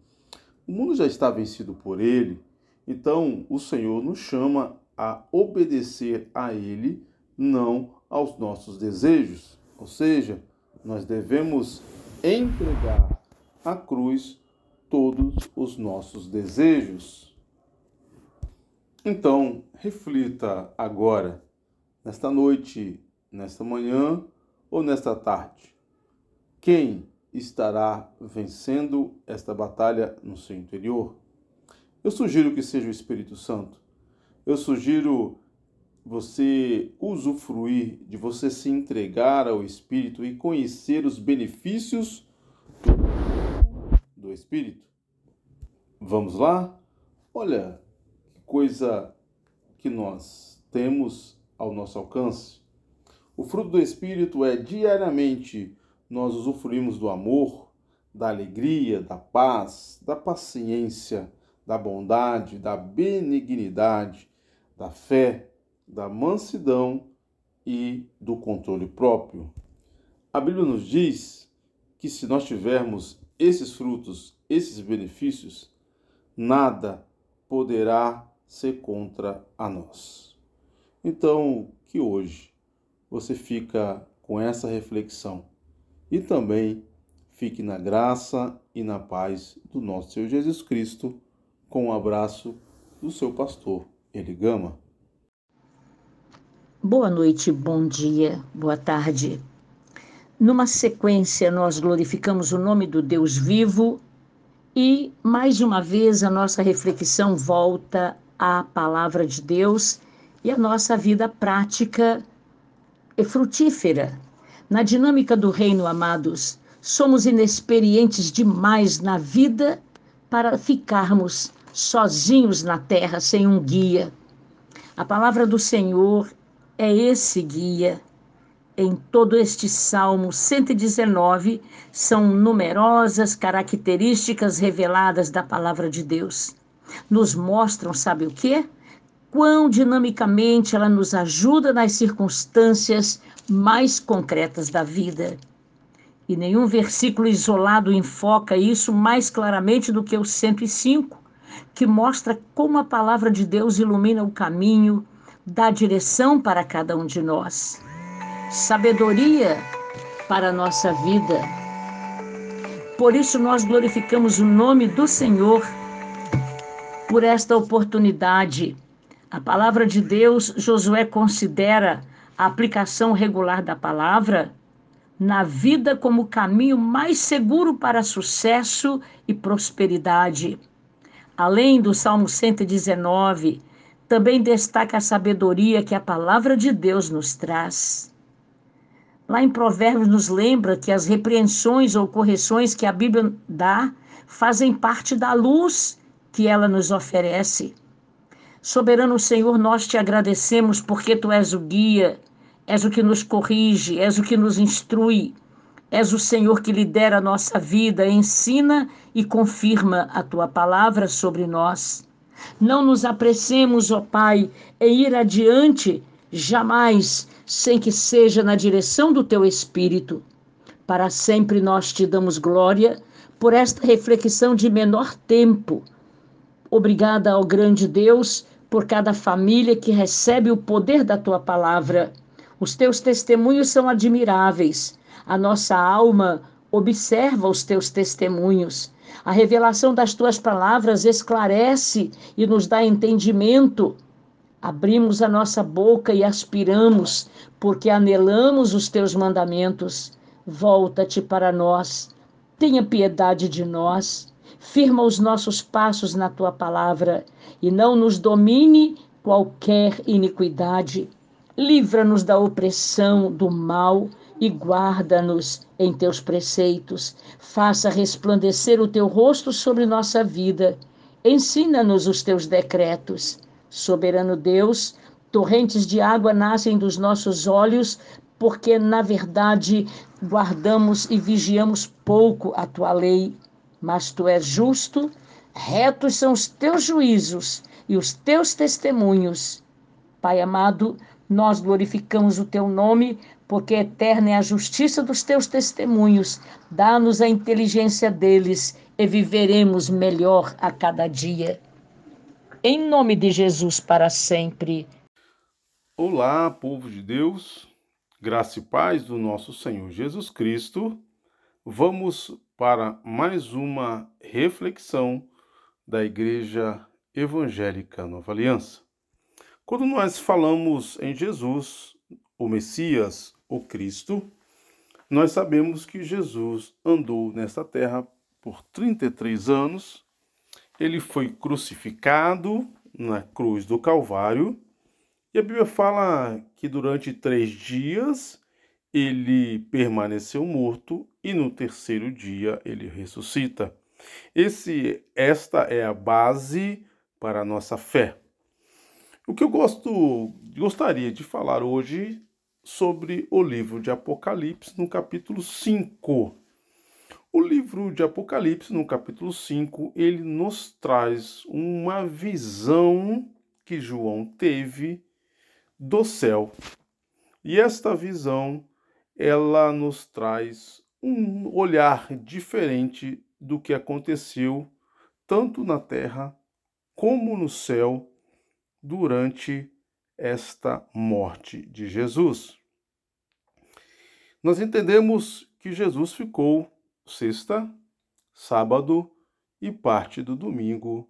S1: O mundo já está vencido por ele, então o Senhor nos chama a obedecer a ele, não aos nossos desejos. Ou seja, nós devemos entregar à cruz todos os nossos desejos. Então, reflita agora, nesta noite, nesta manhã ou nesta tarde. Quem estará vencendo esta batalha no seu interior? Eu sugiro que seja o Espírito Santo. Eu sugiro você usufruir, de você se entregar ao Espírito e conhecer os benefícios do Espírito. Vamos lá? Olha que coisa que nós temos ao nosso alcance. O fruto do Espírito é diariamente nós usufruímos do amor, da alegria, da paz, da paciência, da bondade, da benignidade, da fé, da mansidão e do controle próprio. A Bíblia nos diz que se nós tivermos esses frutos, esses benefícios, nada poderá ser contra a nós. Então, que hoje você fica com essa reflexão e também fique na graça e na paz do nosso Senhor Jesus Cristo, com um abraço do seu pastor Eligama.
S4: Boa noite, bom dia, boa tarde. Numa sequência, nós glorificamos o nome do Deus vivo e, mais uma vez, a nossa reflexão volta à palavra de Deus e a nossa vida prática é frutífera. Na dinâmica do reino, amados, somos inexperientes demais na vida para ficarmos sozinhos na terra sem um guia. A palavra do Senhor é esse guia. Em todo este Salmo 119 são numerosas características reveladas da palavra de Deus. Nos mostram, sabe o quê? Quão dinamicamente ela nos ajuda nas circunstâncias mais concretas da vida. E nenhum versículo isolado enfoca isso mais claramente do que o 105, que mostra como a palavra de Deus ilumina o caminho, dá direção para cada um de nós, sabedoria para a nossa vida. Por isso nós glorificamos o nome do Senhor por esta oportunidade. A palavra de Deus, Josué considera a aplicação regular da palavra na vida como o caminho mais seguro para sucesso e prosperidade. Além do Salmo 119, também destaca a sabedoria que a palavra de Deus nos traz. Lá em Provérbios nos lembra que as repreensões ou correções que a Bíblia dá fazem parte da luz que ela nos oferece. Soberano Senhor, nós te agradecemos porque tu és o guia, és o que nos corrige, és o que nos instrui, és o Senhor que lidera a nossa vida, ensina e confirma a tua palavra sobre nós. Não nos apressemos, ó Pai, em ir adiante, jamais, sem que seja na direção do teu Espírito. Para sempre nós te damos glória por esta reflexão de menor tempo. Obrigada ao grande Deus por cada família que recebe o poder da tua palavra. Os teus testemunhos são admiráveis. A nossa alma observa os teus testemunhos. A revelação das tuas palavras esclarece e nos dá entendimento. Abrimos a nossa boca e aspiramos, porque anelamos os teus mandamentos. Volta-te para nós. tenha piedade de nós, firma os nossos passos na tua palavra e não nos domine qualquer iniquidade. Livra-nos da opressão, do mal e guarda-nos em teus preceitos. Faça resplandecer o teu rosto sobre nossa vida. Ensina-nos os teus decretos. Soberano Deus, torrentes de água nascem dos nossos olhos, porque na verdade guardamos e vigiamos pouco a tua lei. Mas tu és justo, retos são os teus juízos e os teus testemunhos. Pai amado, nós glorificamos o teu nome, porque eterna é a justiça dos teus testemunhos. Dá-nos a inteligência deles e viveremos melhor a cada dia. Em nome de Jesus para sempre.
S1: Olá, povo de Deus, graça e paz do nosso Senhor Jesus Cristo. Vamos para mais uma reflexão da Igreja Evangélica Nova Aliança. Quando nós falamos em Jesus, o Messias, o Cristo, nós sabemos que Jesus andou nesta terra por 33 anos, ele foi crucificado na cruz do Calvário, e a Bíblia fala que durante três dias ele permaneceu morto e no terceiro dia ele ressuscita. Esse, esta é a base para a nossa fé. O que eu gosto, gostaria de falar hoje sobre o livro de Apocalipse, no capítulo 5. O livro de Apocalipse, no capítulo 5, ele nos traz uma visão que João teve do céu. E esta visão, ela nos traz um olhar diferente do que aconteceu tanto na terra como no céu durante esta morte de Jesus. Nós entendemos que Jesus ficou sexta, sábado e parte do domingo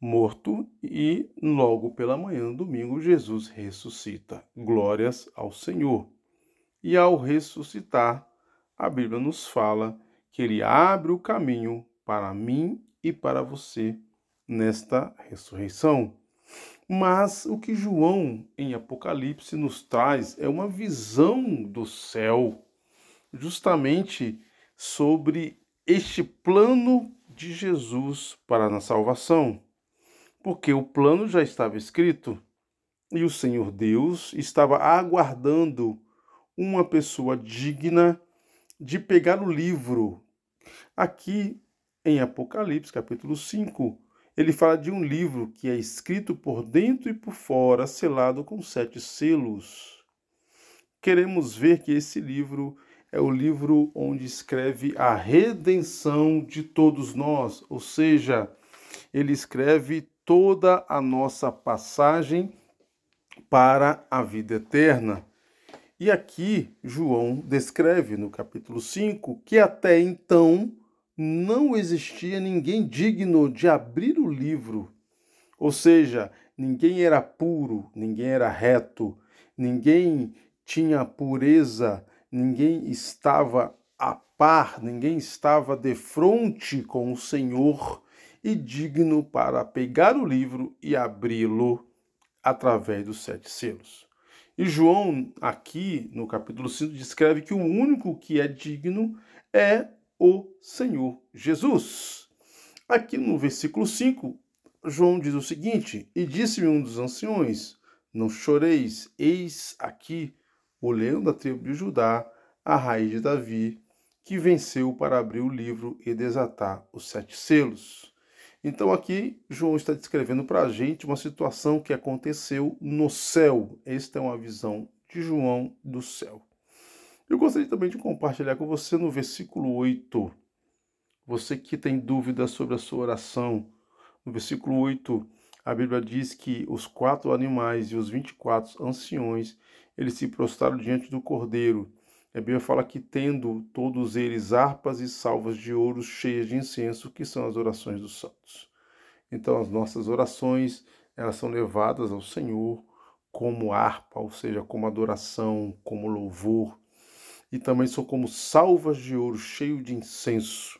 S1: morto e logo pela manhã do domingo Jesus ressuscita. Glórias ao Senhor. E ao ressuscitar, a Bíblia nos fala que ele abre o caminho para mim e para você nesta ressurreição. Mas o que João em Apocalipse nos traz é uma visão do céu, justamente sobre este plano de Jesus para a salvação. Porque o plano já estava escrito e o Senhor Deus estava aguardando uma pessoa digna de pegar o livro. Aqui em Apocalipse, capítulo 5, ele fala de um livro que é escrito por dentro e por fora, selado com sete selos. Queremos ver que esse livro é o livro onde escreve a redenção de todos nós, ou seja, ele escreve toda a nossa passagem para a vida eterna. E aqui João descreve no capítulo 5 que até então não existia ninguém digno de abrir o livro. Ou seja, ninguém era puro, ninguém era reto, ninguém tinha pureza, ninguém estava a par, ninguém estava de frente com o Senhor e digno para pegar o livro e abri-lo através dos sete selos. E João, aqui no capítulo 5, descreve que o único que é digno é o Senhor Jesus. Aqui no versículo 5, João diz o seguinte: E disse-me um dos anciões: Não choreis, eis aqui o leão da tribo de Judá, a raiz de Davi, que venceu para abrir o livro e desatar os sete selos. Então aqui João está descrevendo para a gente uma situação que aconteceu no céu. Esta é uma visão de João do céu. Eu gostaria também de compartilhar com você no versículo 8. Você que tem dúvidas sobre a sua oração, no versículo 8, a Bíblia diz que os quatro animais e os 24 anciões, eles se prostraram diante do Cordeiro. A Bíblia fala que tendo todos eles harpas e salvas de ouro cheias de incenso, que são as orações dos santos. Então as nossas orações, elas são levadas ao Senhor como harpa, ou seja, como adoração, como louvor, e também são como salvas de ouro, cheio de incenso,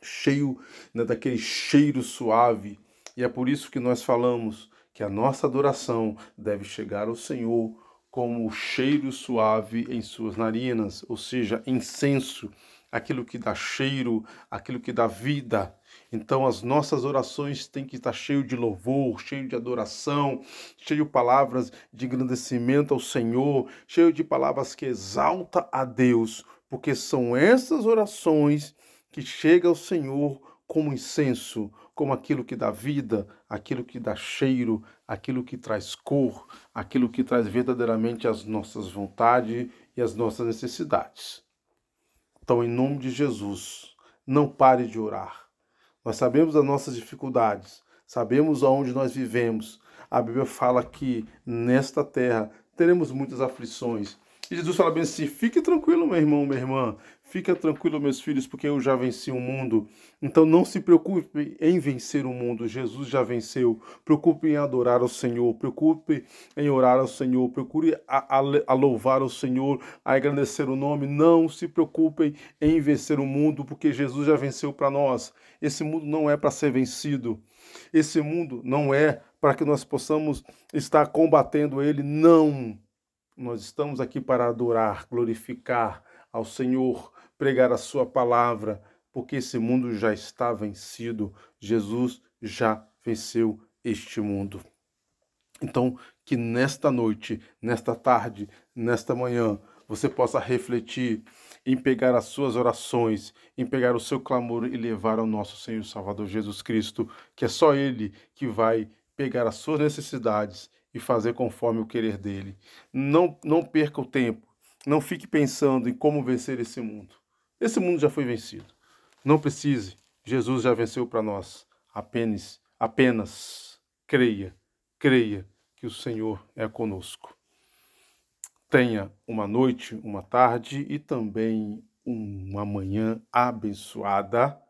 S1: cheio né, daquele cheiro suave. E é por isso que nós falamos que a nossa adoração deve chegar ao Senhor como cheiro suave em suas narinas, ou seja, incenso, aquilo que dá cheiro, aquilo que dá vida. Então as nossas orações têm que estar cheio de louvor, cheio de adoração, cheio de palavras de engrandecimento ao Senhor, cheio de palavras que exalta a Deus, porque são essas orações que chegam ao Senhor como incenso, como aquilo que dá vida, aquilo que dá cheiro, aquilo que traz cor, aquilo que traz verdadeiramente as nossas vontades e as nossas necessidades. Então, em nome de Jesus, não pare de orar. Nós sabemos das nossas dificuldades, sabemos aonde nós vivemos. A Bíblia fala que nesta terra teremos muitas aflições, e Jesus fala bem assim: fique tranquilo, meu irmão, minha irmã. Fica tranquilo, meus filhos, porque eu já venci o mundo. Então não se preocupe em vencer o mundo. Jesus já venceu. Preocupe em adorar ao Senhor. Preocupe em orar ao Senhor. Procure a, a, a louvar ao Senhor, a agradecer o nome. Não se preocupem em vencer o mundo, porque Jesus já venceu para nós. Esse mundo não é para ser vencido. Esse mundo não é para que nós possamos estar combatendo ele. Não. Nós estamos aqui para adorar, glorificar ao Senhor, pregar a Sua palavra, porque esse mundo já está vencido. Jesus já venceu este mundo. Então, que nesta noite, nesta tarde, nesta manhã, você possa refletir em pegar as suas orações, em pegar o seu clamor e levar ao nosso Senhor Salvador Jesus Cristo, que é só Ele que vai pegar as suas necessidades e fazer conforme o querer dele. Não, não perca o tempo. Não fique pensando em como vencer esse mundo. Esse mundo já foi vencido. Não precise. Jesus já venceu para nós. Apenas, apenas creia, creia que o Senhor é conosco. Tenha uma noite, uma tarde e também uma manhã abençoada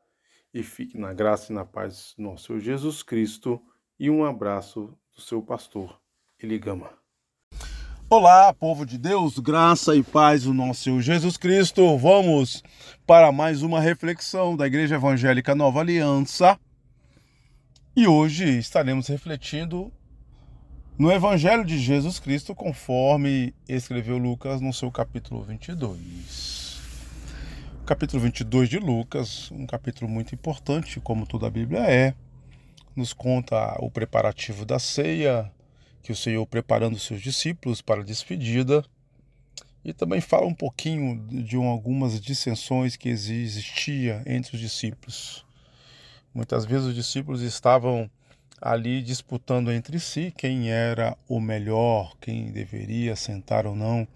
S1: e fique na graça e na paz do nosso Jesus Cristo e um abraço do seu pastor Eli Gama.
S2: Olá, povo de Deus, graça e paz do nosso Senhor Jesus Cristo. Vamos para mais uma reflexão da Igreja Evangélica Nova Aliança. E hoje estaremos refletindo no Evangelho de Jesus Cristo, conforme escreveu Lucas no seu capítulo 22. O capítulo 22 de Lucas, um capítulo muito importante, como toda a Bíblia é, nos conta o preparativo da ceia, que o Senhor preparando seus discípulos para a despedida. E também fala um pouquinho de algumas dissensões que existia entre os discípulos. Muitas vezes os discípulos estavam ali disputando entre si quem era o melhor, quem deveria sentar ou não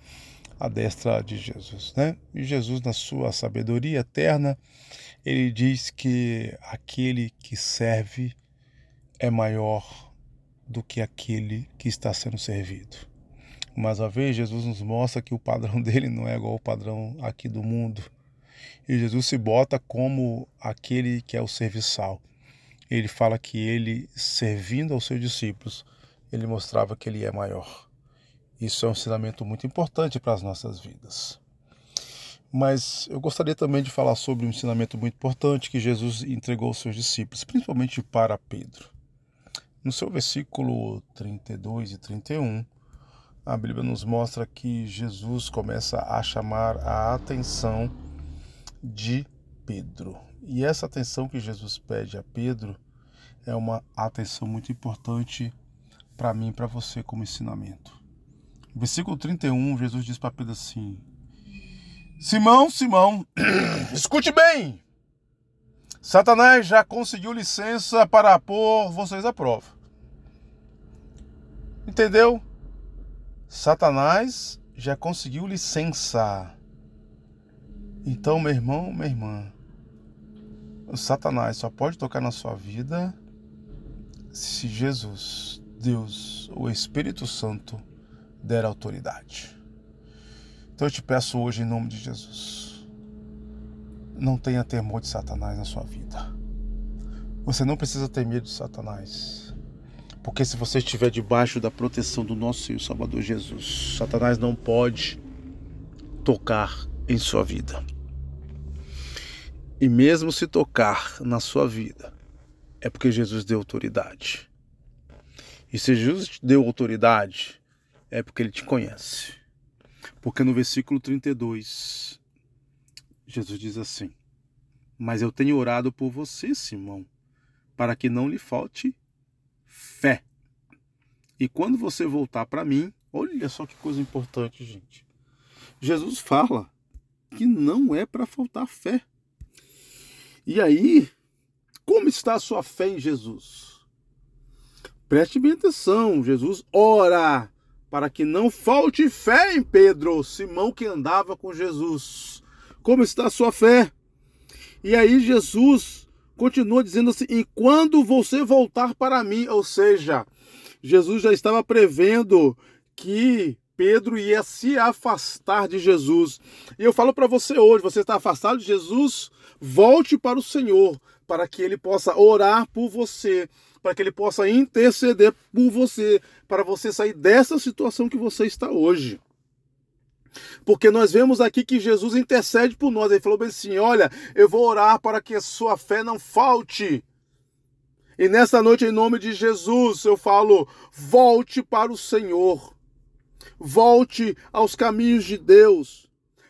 S2: à destra de Jesus, né? E Jesus, na sua sabedoria eterna, ele diz que aquele que serve é maior do que aquele que está sendo servido. Mais uma vez, Jesus nos mostra que o padrão dele não é igual ao padrão aqui do mundo. E Jesus se bota como aquele que é o serviçal. Ele fala que ele, servindo aos seus discípulos, ele mostrava que ele é maior. Isso é um ensinamento muito importante para as nossas vidas. Mas eu gostaria também de falar sobre um ensinamento muito importante que Jesus entregou aos seus discípulos, principalmente para Pedro. No seu versículo 32 e 31, a Bíblia nos mostra que Jesus começa a chamar a atenção de Pedro. E essa atenção que Jesus pede a Pedro é uma atenção muito importante para mim e para você como ensinamento. Versículo 31, Jesus diz para Pedro assim: Simão, Simão, escute bem. Satanás já conseguiu licença para pôr vocês à prova. Entendeu? Satanás já conseguiu licença. Então, meu irmão, minha irmã, o Satanás só pode tocar na sua vida se Jesus, Deus, o Espírito Santo der autoridade. Então eu te peço hoje em nome de Jesus, não tenha temor de Satanás na sua vida. Você não precisa ter medo de Satanás. Porque se você estiver debaixo da proteção do nosso Senhor Salvador Jesus, Satanás não pode
S1: tocar em sua vida. E mesmo se tocar na sua vida, é porque Jesus deu autoridade. E se Jesus te deu autoridade, é porque ele te conhece. Porque no versículo 32, Jesus diz assim: Mas eu tenho orado por você, Simão, para que não lhe falte fé. E quando você voltar para mim, olha só que coisa importante, gente. Jesus fala que não é para faltar fé. E aí, como está a sua fé em Jesus? Preste bem atenção, Jesus ora para que não falte fé em Pedro, Simão que andava com Jesus. Como está a sua fé? E aí Jesus continua dizendo assim: "E quando você voltar para mim", ou seja, Jesus já estava prevendo que Pedro ia se afastar de Jesus. E eu falo para você hoje: você está afastado de Jesus? Volte para o Senhor, para que ele possa orar por você, para que ele possa interceder por você, para você sair dessa situação que você está hoje. Porque nós vemos aqui que Jesus intercede por nós. Ele falou bem assim: Olha, eu vou orar para que a sua fé não falte. E nessa noite, em nome de Jesus, eu falo: volte para o Senhor. Volte aos caminhos de Deus,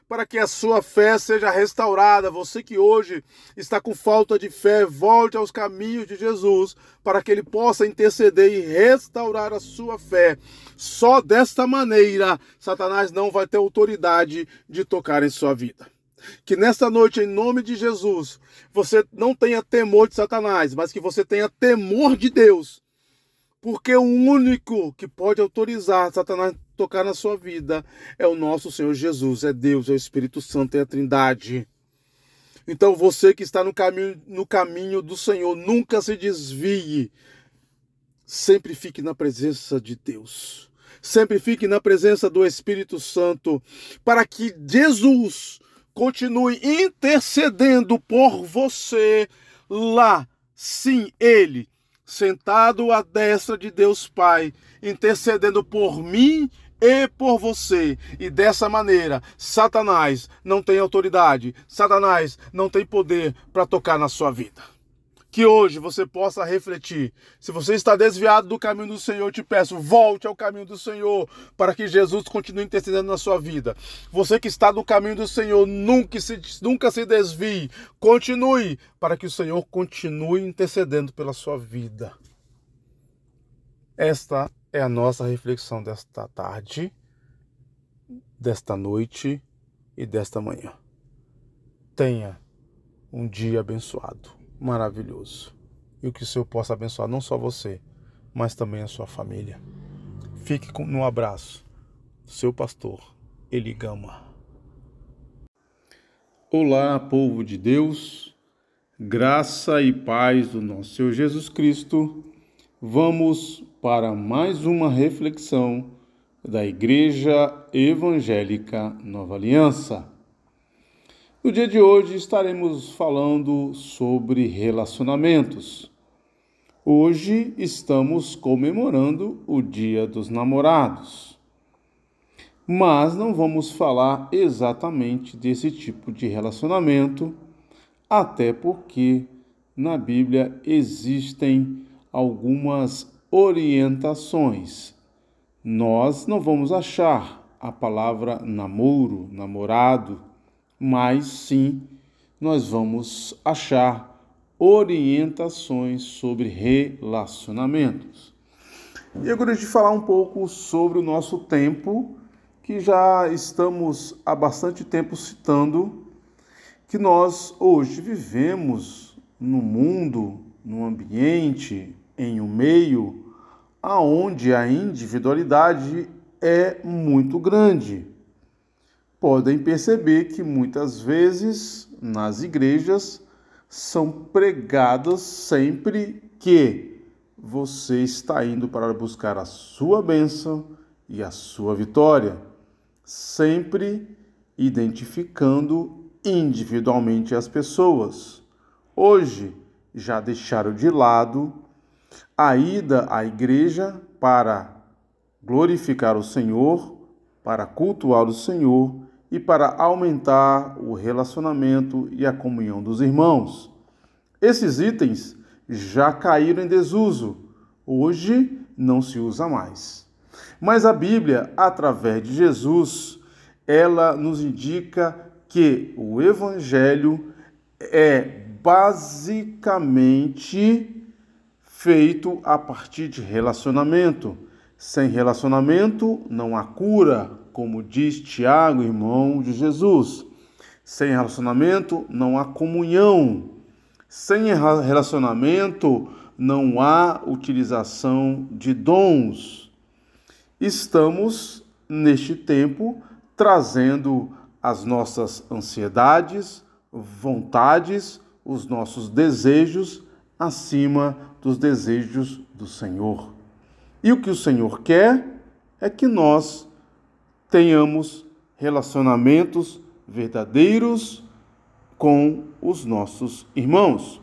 S1: para que a sua fé seja restaurada. Você que hoje está com falta de fé, volte aos caminhos de Jesus, para que ele possa interceder e restaurar a sua fé. Só desta maneira, Satanás não vai ter autoridade de tocar em sua vida. Que nesta noite, em nome de Jesus, você não tenha temor de Satanás, mas que você tenha temor de Deus. Porque o único que pode autorizar Satanás tocar na sua vida é o nosso Senhor Jesus, é Deus, é o Espírito Santo, é a Trindade. Então você que está no caminho, no caminho do Senhor, nunca se desvie. Sempre fique na presença de Deus. Sempre fique na presença do Espírito Santo, para que Jesus continue intercedendo por você lá. Sim, Ele, sentado à destra de Deus Pai, intercedendo por mim e por você. E dessa maneira, Satanás não tem autoridade, Satanás não tem poder para tocar na sua vida. Que hoje você possa refletir. Se você está desviado do caminho do Senhor, eu te peço, volte ao caminho do Senhor, para que Jesus continue intercedendo na sua vida. Você que está no caminho do Senhor, nunca se, nunca se desvie. Continue, para que o Senhor continue intercedendo pela sua vida. Esta é a nossa reflexão desta tarde, desta noite e desta manhã. Tenha um dia abençoado, maravilhoso. E o que o Senhor possa abençoar não só você, mas também a sua família. Fique no abraço. Seu pastor, Eli Gama.
S5: Olá, povo de Deus, graça e paz do nosso Senhor Jesus Cristo. Vamos para mais uma reflexão da Igreja Evangélica Nova Aliança. No dia de hoje estaremos falando sobre relacionamentos. Hoje estamos comemorando o Dia dos Namorados. Mas não vamos falar exatamente desse tipo de relacionamento, até porque na Bíblia existem algumas orientações. Nós não vamos achar a palavra namoro, namorado, mas sim nós vamos achar orientações sobre relacionamentos. E gostaria de falar um pouco sobre o nosso tempo, que já estamos há bastante tempo citando, que nós hoje vivemos no mundo, no ambiente, em um meio aonde a individualidade é muito grande. Podem perceber que muitas vezes nas igrejas são pregadas sempre que você está indo para buscar a sua bênção e a sua vitória, sempre identificando individualmente as pessoas. Hoje já deixaram de lado a ida à igreja para glorificar o Senhor, para cultuar o Senhor
S1: e para aumentar o relacionamento e a comunhão dos irmãos. Esses itens já caíram em desuso, hoje não se usa mais. Mas a Bíblia, através de Jesus, ela nos indica que o Evangelho é basicamente feito a partir de relacionamento. Sem relacionamento não há cura, como diz Tiago, irmão de Jesus. Sem relacionamento não há comunhão. Sem relacionamento não há utilização de dons. Estamos, neste tempo, trazendo as nossas ansiedades, vontades, os nossos desejos acima dos desejos do Senhor. E o que o Senhor quer é que nós tenhamos relacionamentos verdadeiros com os nossos irmãos.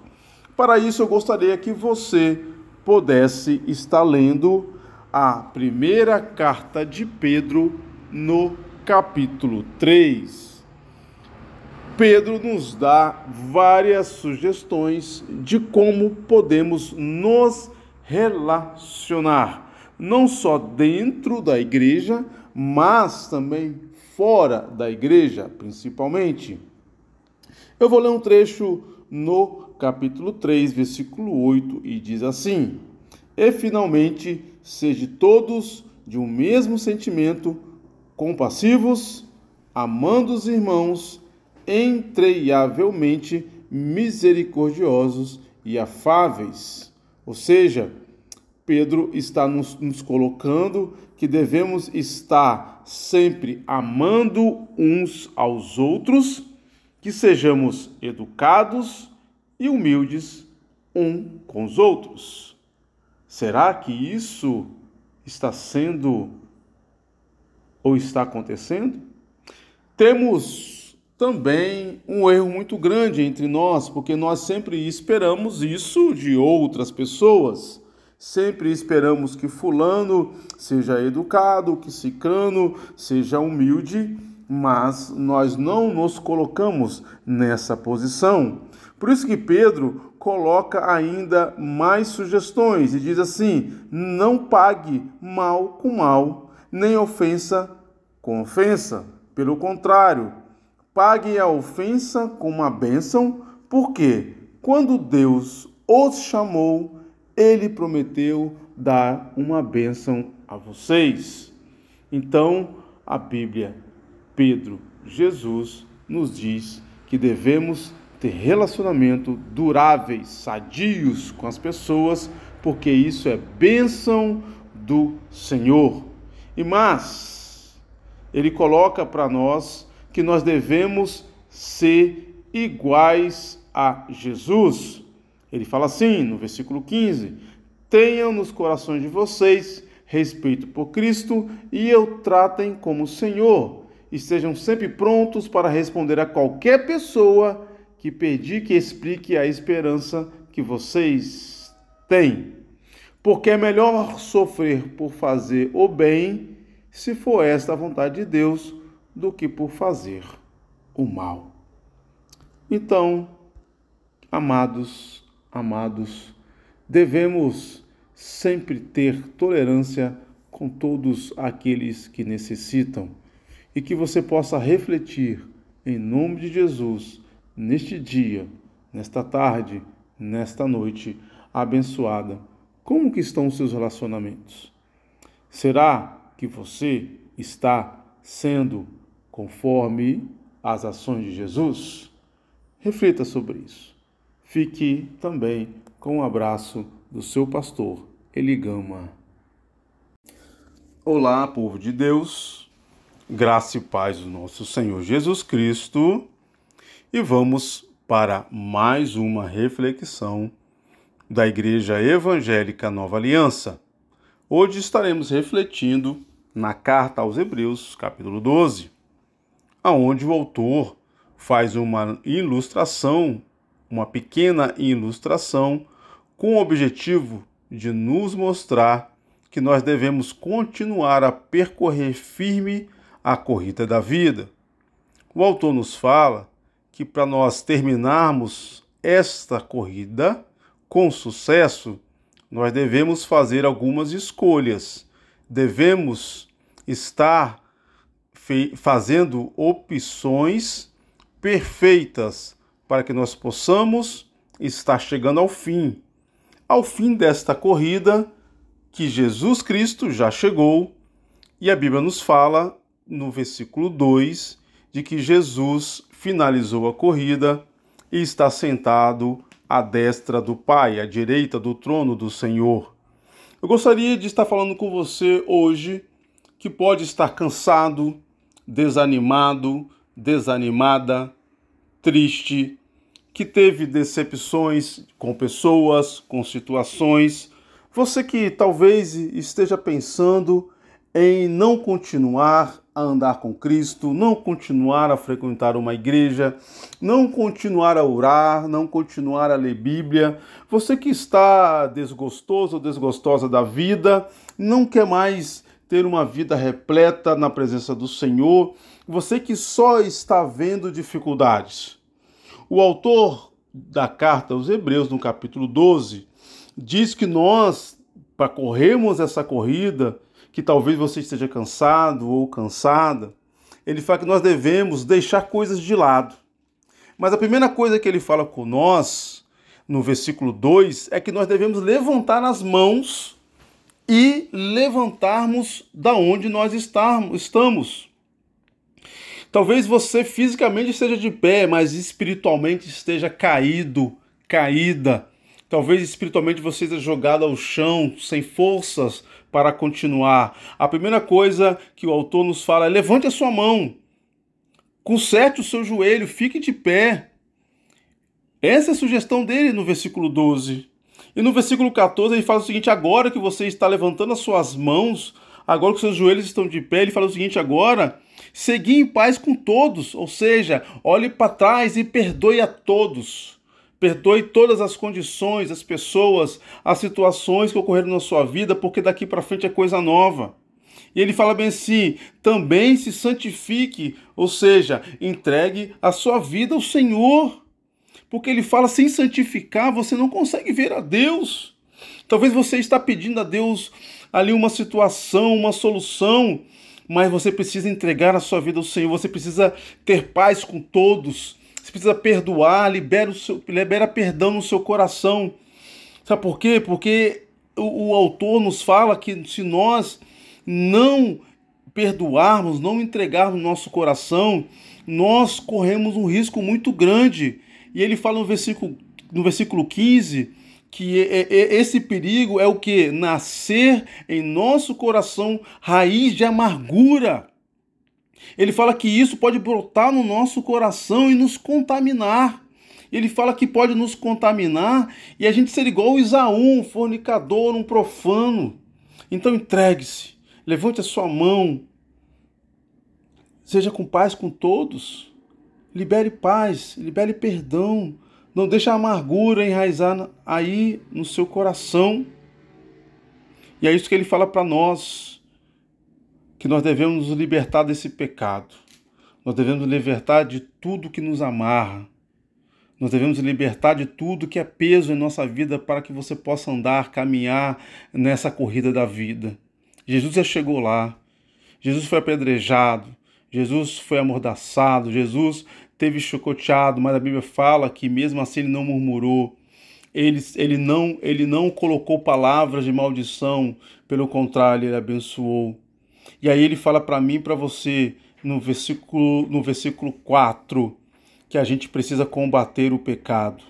S1: Para isso, eu gostaria que você pudesse estar lendo a primeira carta de Pedro no capítulo 3. Pedro nos dá várias sugestões de como podemos nos relacionar, não só dentro da igreja, mas também fora da igreja, principalmente. Eu vou ler um trecho no capítulo 3, versículo 8, e diz assim: E finalmente, sejam todos de um mesmo sentimento, compassivos, amando os irmãos, entreiavelmente misericordiosos e afáveis. Ou seja, Pedro está nos, nos, colocando que devemos estar sempre amando uns aos outros, que sejamos educados e humildes um com os outros. Será que isso está sendo ou está acontecendo? Temos também um erro muito grande entre nós, porque nós sempre esperamos isso de outras pessoas. Sempre esperamos que fulano seja educado, que cicrano seja humilde, mas nós não nos colocamos nessa posição. Por isso que Pedro coloca ainda mais sugestões e diz assim: não pague mal com mal, nem ofensa com ofensa. Pelo contrário, pague a ofensa com uma bênção, porque quando Deus os chamou, ele prometeu dar uma bênção a vocês. Então, a Bíblia, Pedro, Jesus nos diz que devemos ter relacionamento duráveis, sadios com as pessoas, porque isso é bênção do Senhor. E mais, ele coloca para nós que nós devemos ser iguais a Jesus. Ele fala assim no versículo 15: Tenham nos corações de vocês respeito por Cristo e o tratem como Senhor. Estejam sempre prontos para responder a qualquer pessoa que pedir que explique a esperança que vocês têm. Porque é melhor sofrer por fazer o bem, se for esta a vontade de Deus, do que por fazer o mal. Então, amados, amados, devemos sempre ter tolerância com todos aqueles que necessitam e que você possa refletir em nome de Jesus neste dia, nesta tarde, nesta noite abençoada. Como que estão os seus relacionamentos? Será que você está sendo conforme as ações de Jesus? Reflita sobre isso. Fique também com o um abraço do seu pastor Eligama. Olá, povo de Deus, graça e paz do nosso Senhor Jesus Cristo, e vamos para mais uma reflexão da Igreja Evangélica Nova Aliança. Hoje estaremos refletindo na carta aos Hebreus, capítulo 12 aonde o autor faz uma ilustração, uma pequena ilustração, com o objetivo de nos mostrar que nós devemos continuar a percorrer firme a corrida da vida. O autor nos fala que para nós terminarmos esta corrida com sucesso, nós devemos fazer algumas escolhas. Devemos estar fazendo opções perfeitas para que nós possamos estar chegando ao fim. Ao fim desta corrida, que Jesus Cristo já chegou, e a Bíblia nos fala no versículo 2 de que Jesus finalizou a corrida e está sentado à destra do Pai, à direita do trono do Senhor. Eu gostaria de estar falando com você hoje que pode estar cansado, desanimado, desanimada, triste, que teve decepções com pessoas, com situações. Você que talvez esteja pensando em não continuar a andar com Cristo, não continuar a frequentar uma igreja, não continuar a orar, não continuar a ler Bíblia. Você que está desgostoso ou desgostosa da vida, não quer mais ter uma vida repleta na presença do Senhor, você que só está vendo dificuldades. O autor da carta aos Hebreus, no capítulo 12, diz que nós, para corrermos essa corrida, que talvez você esteja cansado ou cansada, ele fala que nós devemos deixar coisas de lado. Mas a primeira coisa que ele fala com nós, no versículo 2, é que nós devemos levantar as mãos e levantarmos da onde nós estamos. Talvez você fisicamente esteja de pé, mas espiritualmente esteja caído, caída. Talvez espiritualmente você esteja jogado ao chão, sem forças, para continuar. A primeira coisa que o autor nos fala é: levante a sua mão, conserte o seu joelho, fique de pé. Essa é a sugestão dele no versículo 12. E no versículo 14 ele fala o seguinte: agora que você está levantando as suas mãos, agora que seus joelhos estão de pé, ele fala o seguinte: agora, segui em paz com todos, ou seja, olhe para trás e perdoe a todos. Perdoe todas as condições, as pessoas, as situações que ocorreram na sua vida, porque daqui para frente é coisa nova. E ele fala bem assim: também se santifique, ou seja, entregue a sua vida ao Senhor. Porque ele fala: sem santificar, você não consegue ver a Deus. Talvez você está pedindo a Deus ali uma situação, uma solução, mas você precisa entregar a sua vida ao Senhor, você precisa ter paz com todos, você precisa perdoar, libera, o seu, libera perdão no seu coração. Sabe por quê? Porque o, o autor nos fala que se nós não perdoarmos, não entregarmos nosso coração, nós corremos um risco muito grande. E ele fala no versículo, no versículo 15 que esse perigo é o que? Nascer em nosso coração raiz de amargura. Ele fala que isso pode brotar no nosso coração e nos contaminar. Ele fala que pode nos contaminar e a gente ser igual o Isaú, um fornicador, um profano. Então entregue-se, levante a sua mão, seja com paz com todos, libere paz, libere perdão, não deixe a amargura enraizar aí no seu coração. E é isso que ele fala para nós que nós devemos nos libertar desse pecado. Nós devemos nos libertar de tudo que nos amarra. Nós devemos nos libertar de tudo que é peso em nossa vida para que você possa andar, caminhar nessa corrida da vida. Jesus já chegou lá. Jesus foi apedrejado. Jesus foi amordaçado. Jesus teve chicoteado, mas a Bíblia fala que mesmo assim ele não murmurou. Ele, ele, não, ele não colocou palavras de maldição, pelo contrário, ele abençoou. E aí ele fala para mim e para você no versículo no versículo 4 que a gente precisa combater o pecado.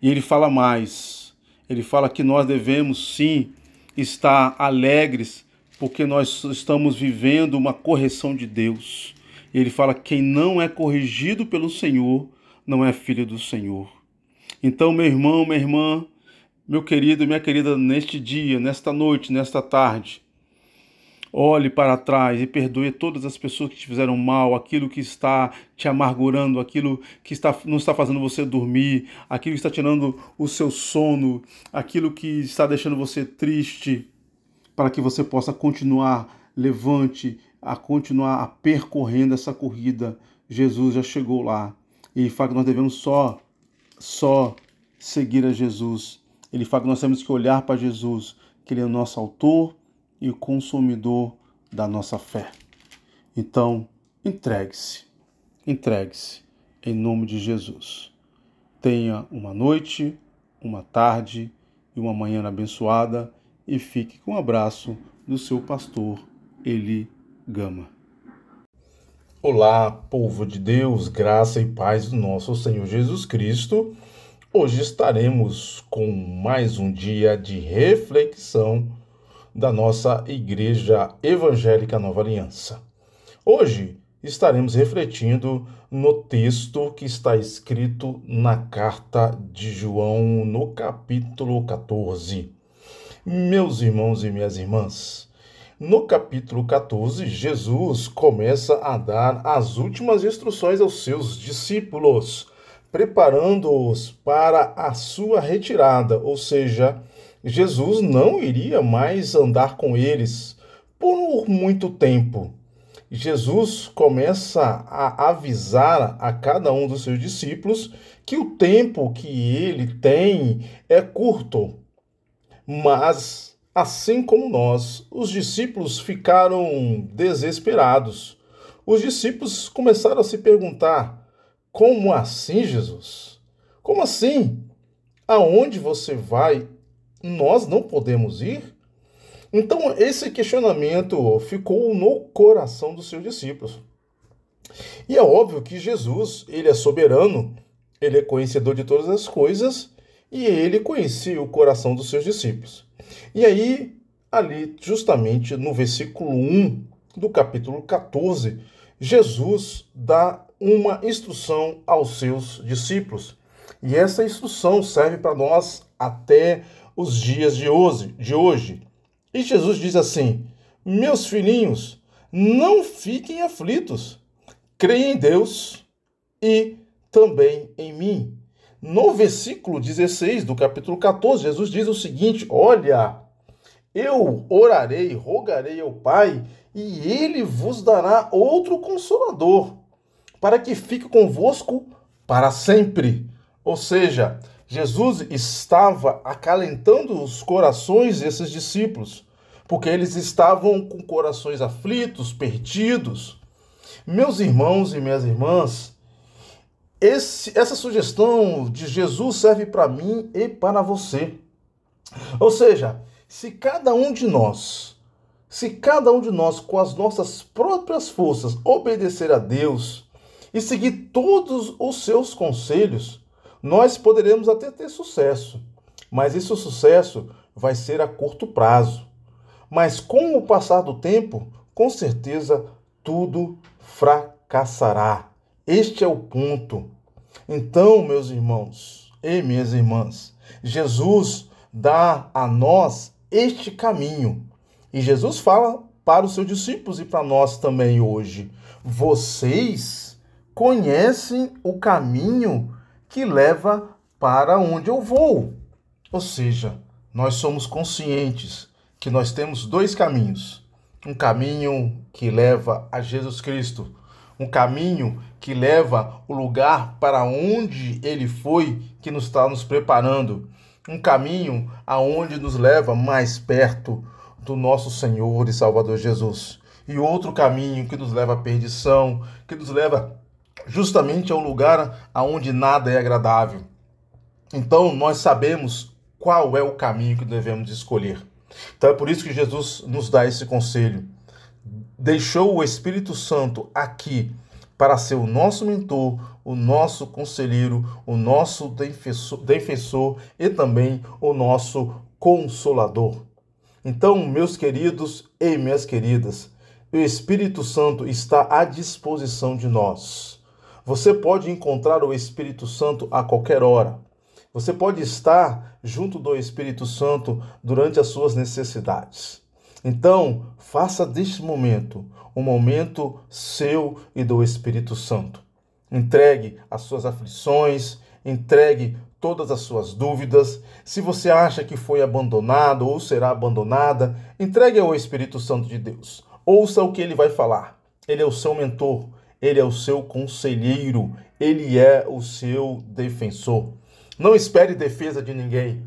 S1: E ele fala mais. Ele fala que nós devemos sim estar alegres porque nós estamos vivendo uma correção de Deus. Ele fala: quem não é corrigido pelo Senhor não é filho do Senhor. Então, meu irmão, minha irmã, meu querido, minha querida, neste dia, nesta noite, nesta tarde, Olhe para trás e perdoe todas as pessoas que te fizeram mal, aquilo que está te amargurando, aquilo que está, não está fazendo você dormir, aquilo que está tirando o seu sono, aquilo que está deixando você triste, para que você possa continuar levante, a continuar a percorrendo essa corrida
S2: Jesus já chegou lá. Ele fala que nós devemos só, só seguir a Jesus. Ele fala que nós temos que olhar para Jesus, que Ele é o nosso autor e o consumidor da nossa fé. Então, entregue-se, entregue-se em nome de Jesus. Tenha uma noite, uma tarde e uma manhã abençoada e fique com um abraço do seu pastor Eli Gama.
S1: Olá, povo de Deus, graça e paz do nosso Senhor Jesus Cristo. Hoje estaremos com mais um dia de reflexão da nossa Igreja Evangélica Nova Aliança. Hoje estaremos refletindo no texto que está escrito na carta de João, no capítulo 14. Meus irmãos e minhas irmãs, no capítulo 14, Jesus começa a dar as últimas instruções aos seus discípulos, preparando-os para a sua retirada, ou seja, Jesus não iria mais andar com eles por muito tempo. Jesus começa a avisar a cada um dos seus discípulos que o tempo que ele tem é curto, mas Assim como nós, os discípulos ficaram desesperados. Os discípulos começaram a se perguntar: como assim, Jesus? Como assim? Aonde você vai? Nós não podemos ir? Então, esse questionamento ficou no coração dos seus discípulos. E é óbvio que Jesus, ele é soberano, ele é conhecedor de todas as coisas e ele conhecia o coração dos seus discípulos. E aí, ali, justamente no versículo 1 do capítulo 14, Jesus dá uma instrução aos seus discípulos. E essa instrução serve para nós até os dias de hoje, de hoje. E Jesus diz assim: Meus filhinhos, não fiquem aflitos. Creem em Deus e também em mim. No versículo 16 do capítulo 14, Jesus diz o seguinte: Olha, eu orarei, rogarei ao Pai, e ele vos dará outro consolador, para que fique convosco para sempre. Ou seja, Jesus estava acalentando os corações desses discípulos, porque eles estavam com corações aflitos, perdidos. Meus irmãos e minhas irmãs, esse, essa sugestão de Jesus serve para mim e para você. Ou seja, se cada um de nós, se cada um de nós, com as nossas próprias forças, obedecer a Deus e seguir todos os seus conselhos, nós poderemos até ter sucesso. Mas esse sucesso vai ser a curto prazo. Mas com o passar do tempo, com certeza tudo fracassará. Este é o ponto. Então, meus irmãos e minhas irmãs, Jesus dá a nós este caminho. E Jesus fala para os seus discípulos e para nós também hoje: vocês conhecem o caminho que leva para onde eu vou. Ou seja, nós somos conscientes que nós temos dois caminhos: um caminho que leva a Jesus Cristo um caminho que leva o lugar para onde ele foi que nos está nos preparando, um caminho aonde nos leva mais perto do nosso Senhor e Salvador Jesus. E outro caminho que nos leva à perdição, que nos leva justamente a um lugar aonde nada é agradável. Então nós sabemos qual é o caminho que devemos escolher. Então é por isso que Jesus nos dá esse conselho deixou o Espírito Santo aqui para ser o nosso mentor, o nosso conselheiro, o nosso defensor, defensor e também o nosso consolador. Então, meus queridos e minhas queridas, o Espírito Santo está à disposição de nós. Você pode encontrar o Espírito Santo a qualquer hora. Você pode estar junto do Espírito Santo durante as suas necessidades. Então, faça deste momento um momento seu e do Espírito Santo. Entregue as suas aflições, entregue todas as suas dúvidas. Se você acha que foi abandonado ou será abandonada, entregue ao Espírito Santo de Deus. Ouça o que ele vai falar. Ele é o seu mentor, ele é o seu conselheiro, ele é o seu defensor. Não espere defesa de ninguém.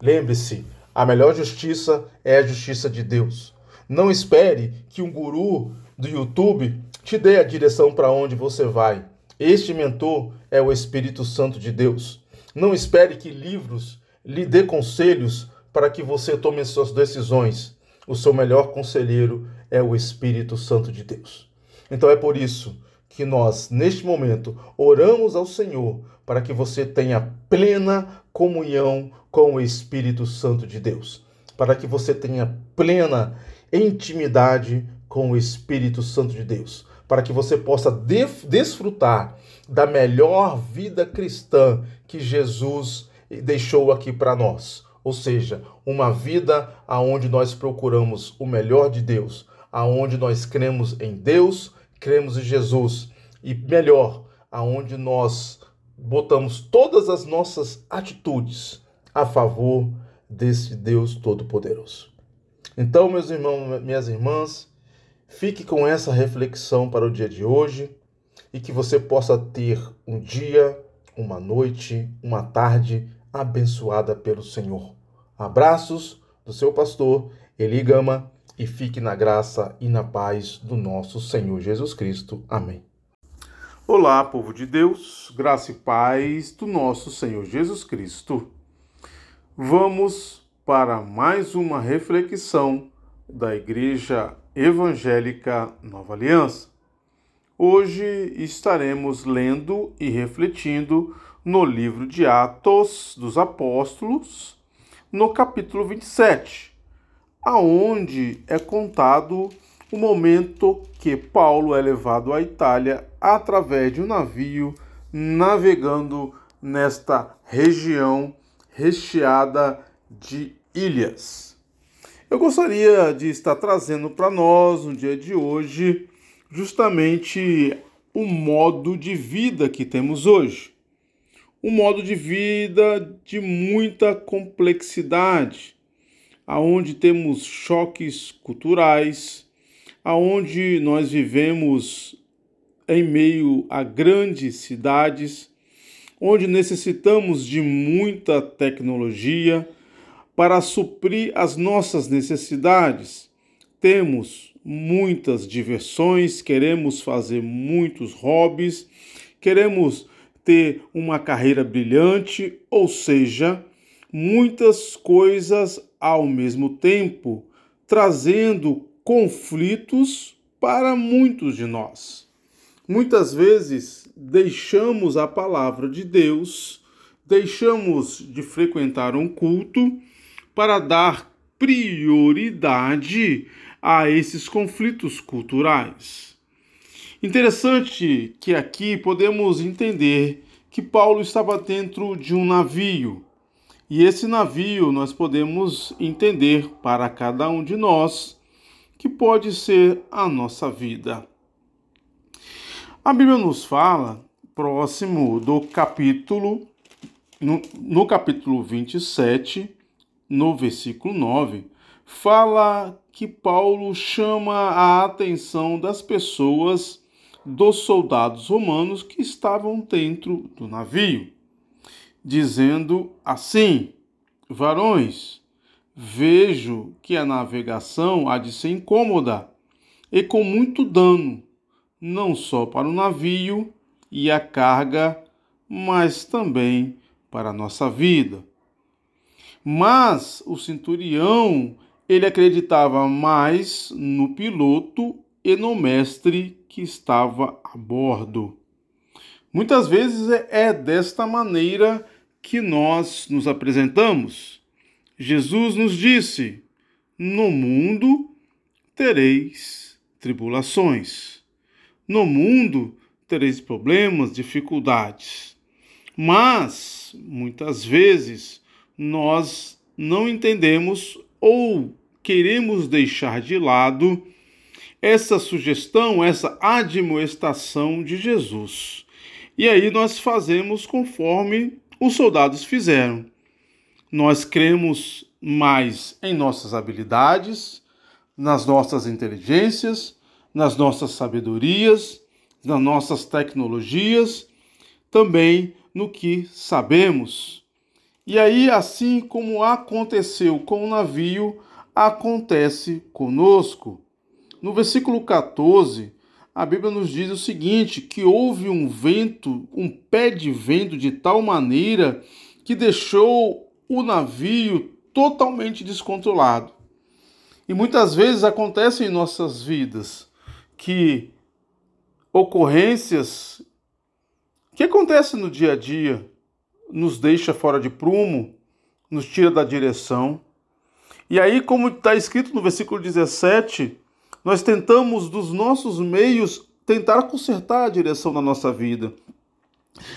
S1: Lembre-se, a melhor justiça é a justiça de Deus. Não espere que um guru do YouTube te dê a direção para onde você vai. Este mentor é o Espírito Santo de Deus. Não espere que livros lhe dê conselhos para que você tome suas decisões. O seu melhor conselheiro é o Espírito Santo de Deus. Então é por isso que nós, neste momento, oramos ao Senhor para que você tenha plena comunhão com o Espírito Santo de Deus, para que você tenha plena intimidade com o Espírito Santo de Deus, para que você possa desfrutar da melhor vida cristã que Jesus deixou aqui para nós. Ou seja, uma vida aonde nós procuramos o melhor de Deus, aonde nós cremos em Deus, cremos em Jesus e melhor, aonde nós botamos todas as nossas atitudes a favor desse Deus todo-poderoso. Então, meus irmãos, minhas irmãs, fique com essa reflexão para o dia de hoje e que você possa ter um dia, uma noite, uma tarde abençoada pelo Senhor. Abraços do seu pastor Eli Gama e fique na graça e na paz do nosso Senhor Jesus Cristo. Amém. Olá, povo de Deus, graça e paz do nosso Senhor Jesus Cristo. Vamos para mais uma reflexão da Igreja Evangélica Nova Aliança. Hoje estaremos lendo e refletindo no livro de Atos dos Apóstolos, no capítulo 27, aonde é contado o momento que Paulo é levado à Itália através de um navio navegando nesta região recheada de ilhas. Eu gostaria de estar trazendo para nós no dia de hoje justamente o modo de vida que temos hoje. Um modo de vida de muita complexidade, aonde temos choques culturais, aonde nós vivemos em meio a grandes cidades, onde necessitamos de muita tecnologia para suprir as nossas necessidades. Temos muitas diversões, queremos fazer muitos hobbies, queremos ter uma carreira brilhante, ou seja, muitas coisas ao mesmo tempo, trazendo conflitos para muitos de nós. Muitas vezes deixamos a palavra de Deus, deixamos de frequentar um culto para dar prioridade a esses conflitos culturais. Interessante que aqui podemos entender que Paulo estava dentro de um navio. E esse navio nós podemos entender para cada um de nós que pode ser a nossa vida. A Bíblia nos fala, próximo do capítulo, no, no capítulo 27, no versículo 9, fala que Paulo chama a atenção das pessoas, dos soldados romanos que estavam dentro do navio, dizendo assim: Varões, vejo que a navegação há de ser incômoda e com muito dano, não só para o navio e a carga, mas também para a nossa vida. Mas o centurião, ele acreditava mais no piloto e no mestre que estava a bordo. Muitas vezes é desta maneira que nós nos apresentamos Jesus nos disse: No mundo tereis tribulações. No mundo tereis problemas, dificuldades. Mas, muitas vezes, nós não entendemos ou queremos deixar de lado essa sugestão, essa admoestação de Jesus. E aí nós fazemos conforme os soldados fizeram. Nós cremos mais em nossas habilidades, nas nossas inteligências, nas nossas sabedorias, nas nossas tecnologias, também no que sabemos. E aí, assim como aconteceu com o navio, acontece conosco. No versículo 14, a Bíblia nos diz o seguinte: que houve um vento, um pé de vento de tal maneira que deixou o navio totalmente descontrolado. E muitas vezes acontece em nossas vidas que ocorrências que acontecem no dia a dia nos deixa fora de prumo, nos tira da direção. E aí, como está escrito no versículo 17, nós tentamos dos nossos meios tentar consertar a direção da nossa vida.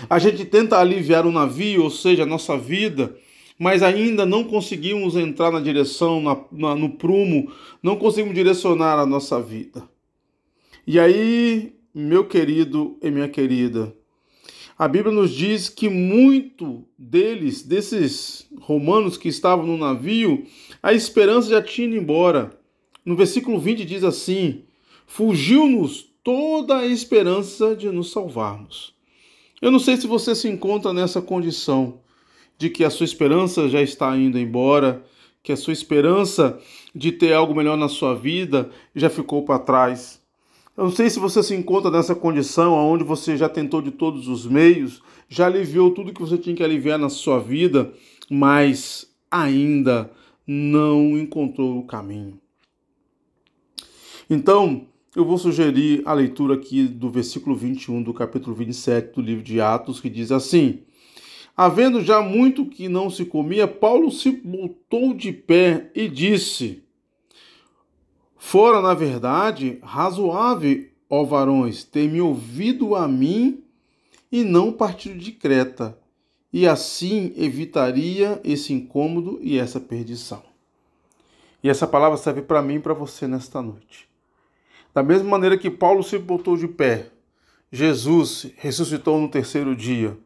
S1: A gente tenta aliviar o navio, ou seja, a nossa vida, mas ainda não conseguimos entrar na direção, na, na, no prumo, não conseguimos direcionar a nossa vida. E aí, meu querido e minha querida, a Bíblia nos diz que muito deles, desses romanos que estavam no navio, a esperança já tinha ido embora. No versículo 20 diz assim: Fugiu-nos toda a esperança de nos salvarmos. Eu não sei se você se encontra nessa condição de que a sua esperança já está indo embora, que a sua esperança de ter algo melhor na sua vida já ficou para trás. Eu não sei se você se encontra nessa condição onde você já tentou de todos os meios, já aliviou tudo que você tinha que aliviar na sua vida, mas ainda não encontrou o caminho. Então, eu vou sugerir a leitura aqui do versículo 21 do capítulo 27 do livro de Atos, que diz assim: Havendo já muito que não se comia, Paulo se botou de pé e disse: Fora, na verdade, razoável, ó varões, ter me ouvido a mim e não partido de Creta, e assim evitaria esse incômodo e essa perdição. E essa palavra serve para mim e para você nesta noite. Da mesma maneira que Paulo se botou de pé, Jesus ressuscitou no terceiro dia,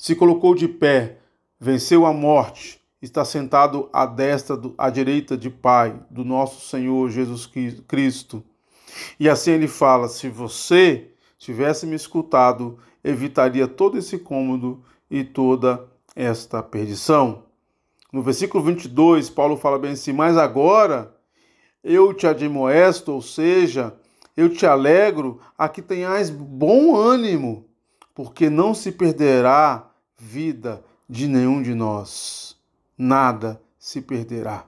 S1: se colocou de pé, venceu a morte, está sentado à destra, à direita de Pai, do nosso Senhor Jesus Cristo. E assim ele fala: se você tivesse me escutado, evitaria todo esse cômodo e toda esta perdição. No versículo 22, Paulo fala bem assim: Mas agora eu te admoesto, ou seja, eu te alegro a que tenhais bom ânimo, porque não se perderá vida de nenhum de nós. Nada se perderá.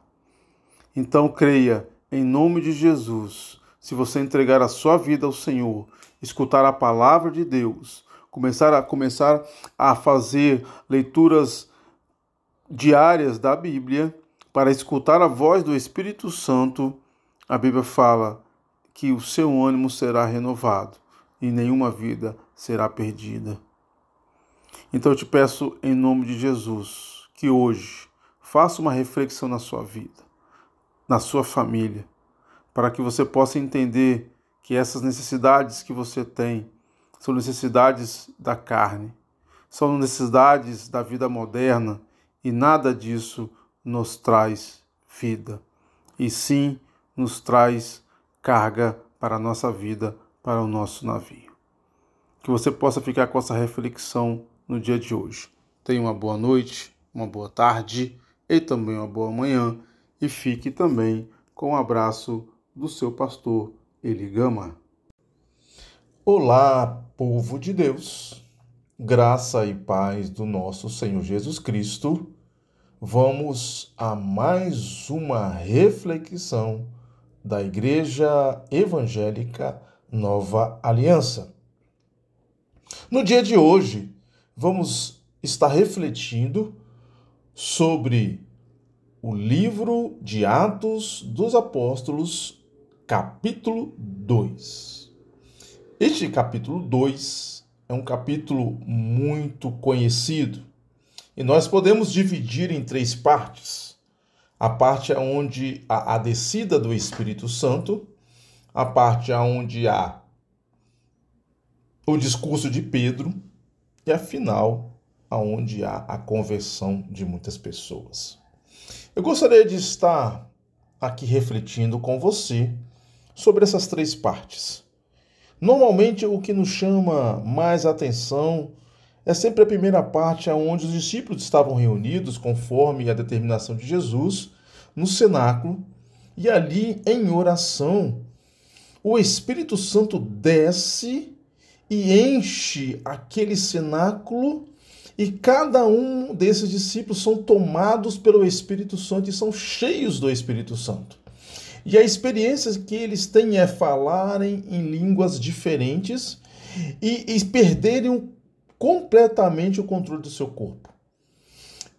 S1: Então creia em nome de Jesus. Se você entregar a sua vida ao Senhor, escutar a palavra de Deus, começar a começar a fazer leituras diárias da Bíblia, para escutar a voz do Espírito Santo, a Bíblia fala: que o seu ânimo será renovado e nenhuma vida será perdida. Então eu te peço, em nome de Jesus, que hoje faça uma reflexão na sua vida, na sua família, para que você possa entender que essas necessidades que você tem são necessidades da carne, são necessidades da vida moderna e nada disso nos traz vida, e sim nos traz carga para a nossa vida, para o nosso navio. Que você possa ficar com essa reflexão no dia de hoje. Tenha uma boa noite, uma boa tarde e também uma boa manhã. E fique também com o um abraço do seu pastor Eli Gama.
S6: Olá, povo de Deus, graça e paz do nosso Senhor Jesus Cristo. Vamos a mais uma reflexão da Igreja Evangélica Nova Aliança. No dia de hoje, vamos estar refletindo sobre o livro de Atos dos Apóstolos, capítulo 2. Este capítulo 2 é um capítulo muito conhecido e nós podemos dividir em três partes a parte onde há a descida do Espírito Santo, a parte onde há o discurso de Pedro e a final aonde há a conversão de muitas pessoas. Eu gostaria de estar aqui refletindo com você sobre essas três partes.
S1: Normalmente o que nos chama mais atenção é sempre a primeira parte onde os discípulos estavam reunidos conforme a determinação de Jesus no cenáculo e ali em oração o Espírito Santo desce e enche aquele cenáculo e cada um desses discípulos são tomados pelo Espírito Santo e são cheios do Espírito Santo. E a experiência que eles têm é falarem em línguas diferentes e, e perderem completamente o controle do seu corpo.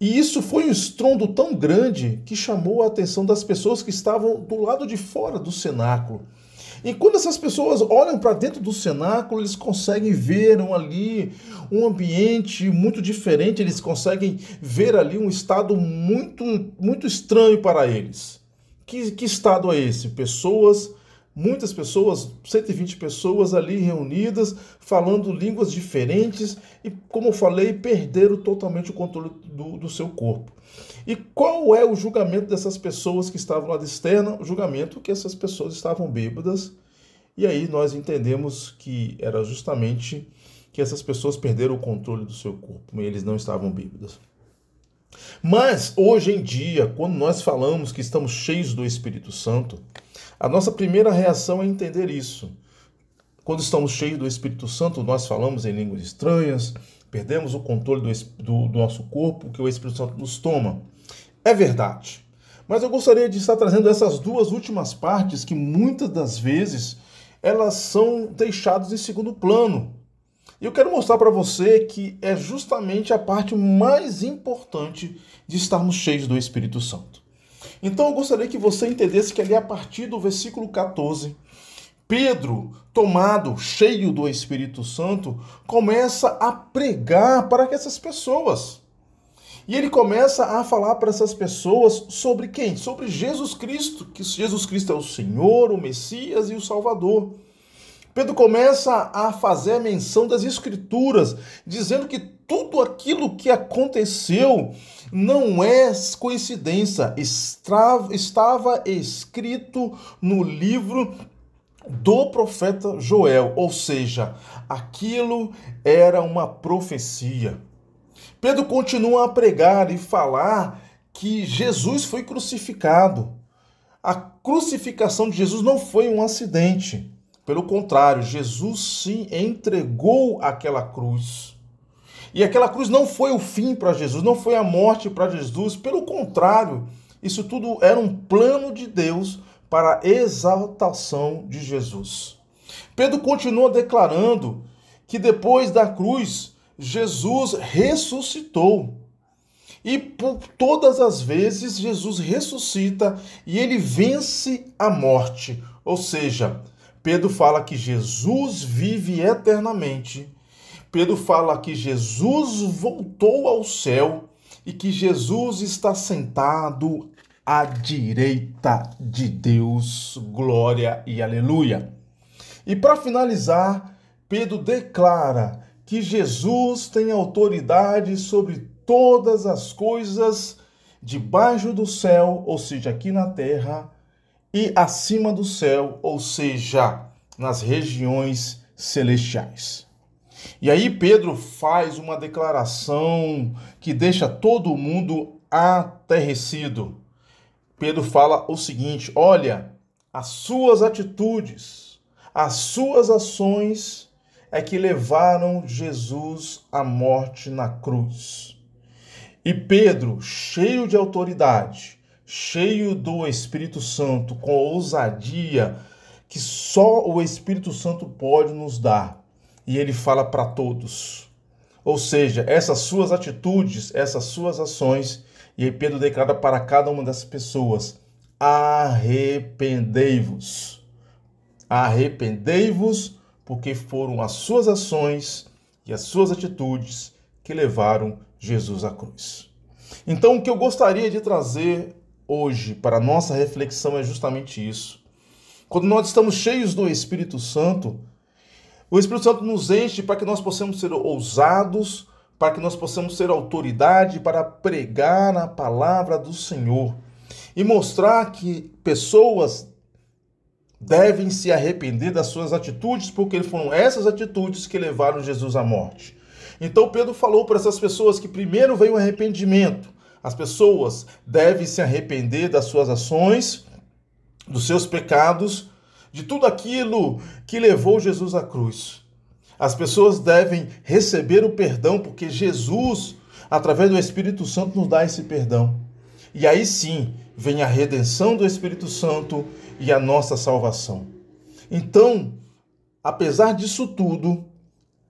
S1: E isso foi um estrondo tão grande que chamou a atenção das pessoas que estavam do lado de fora do cenáculo. E quando essas pessoas olham para dentro do cenáculo, eles conseguem ver ali um ambiente muito diferente, eles conseguem ver ali um estado muito, muito estranho para eles. Que, que estado é esse? Pessoas, muitas pessoas, 120 pessoas ali reunidas, falando línguas diferentes e, como eu falei, perderam totalmente o controle do, do seu corpo. E qual é o julgamento dessas pessoas que estavam lá de externa? O julgamento que essas pessoas estavam bêbadas. E aí nós entendemos que era justamente que essas pessoas perderam o controle do seu corpo, e eles não estavam bêbados. Mas hoje em dia, quando nós falamos que estamos cheios do Espírito Santo, a nossa primeira reação é entender isso. Quando estamos cheios do Espírito Santo, nós falamos em línguas estranhas, perdemos o controle do, do, do nosso corpo, que o Espírito Santo nos toma. É verdade. Mas eu gostaria de estar trazendo essas duas últimas partes que muitas das vezes elas são deixadas em segundo plano. E eu quero mostrar para você que é justamente a parte mais importante de estarmos cheios do Espírito Santo. Então eu gostaria que você entendesse que ali a partir do versículo 14, Pedro, tomado, cheio do Espírito Santo, começa a pregar para essas pessoas. E ele começa a falar para essas pessoas sobre quem? Sobre Jesus Cristo, que Jesus Cristo é o Senhor, o Messias e o Salvador. Pedro começa a fazer a menção das Escrituras, dizendo que tudo aquilo que aconteceu não é coincidência, estava escrito no livro do profeta Joel, ou seja, aquilo era uma profecia. Pedro continua a pregar e falar que Jesus foi crucificado. A crucificação de Jesus não foi um acidente. Pelo contrário, Jesus sim entregou aquela cruz. E aquela cruz não foi o fim para Jesus, não foi a morte para Jesus. Pelo contrário, isso tudo era um plano de Deus para a exaltação de Jesus. Pedro continua declarando que depois da cruz, Jesus ressuscitou. E por todas as vezes Jesus ressuscita e ele vence a morte. Ou seja, Pedro fala que Jesus vive eternamente. Pedro fala que Jesus voltou ao céu e que Jesus está sentado à direita de Deus. Glória e aleluia. E para finalizar, Pedro declara que Jesus tem autoridade sobre todas as coisas debaixo do céu, ou seja, aqui na terra, e acima do céu, ou seja, nas regiões celestiais. E aí Pedro faz uma declaração que deixa todo mundo aterrecido. Pedro fala o seguinte: olha, as suas atitudes, as suas ações é que levaram Jesus à morte na cruz. E Pedro, cheio de autoridade, cheio do Espírito Santo, com ousadia que só o Espírito Santo pode nos dar. E ele fala para todos. Ou seja, essas suas atitudes, essas suas ações, e aí Pedro declara para cada uma dessas pessoas: arrependei-vos. Arrependei-vos, porque foram as suas ações e as suas atitudes que levaram Jesus à cruz. Então, o que eu gostaria de trazer hoje para a nossa reflexão é justamente isso. Quando nós estamos cheios do Espírito Santo, o Espírito Santo nos enche para que nós possamos ser ousados, para que nós possamos ser autoridade para pregar a palavra do Senhor e mostrar que pessoas
S2: devem se arrepender das suas atitudes, porque foram essas atitudes que levaram Jesus à morte. Então Pedro falou para essas pessoas que primeiro veio o arrependimento. As pessoas devem se arrepender das suas ações, dos seus pecados, de tudo aquilo que levou Jesus à cruz. As pessoas devem receber o perdão, porque Jesus, através do Espírito Santo, nos dá esse perdão. E aí sim vem a redenção do Espírito Santo e a nossa salvação. Então, apesar disso tudo,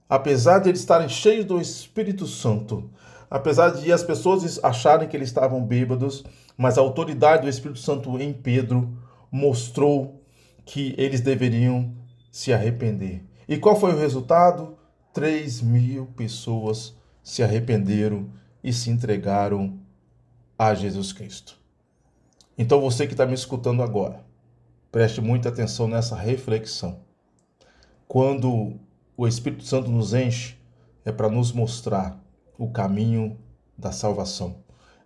S2: apesar de eles estarem cheios do Espírito Santo, apesar de as pessoas acharem que eles estavam bêbados, mas a autoridade do Espírito Santo em Pedro mostrou que eles deveriam se arrepender. E qual foi o resultado? 3 mil pessoas se arrependeram e se entregaram a Jesus Cristo. Então você que está me escutando agora, preste muita atenção nessa reflexão. Quando o Espírito Santo nos enche, é para nos mostrar o caminho da salvação.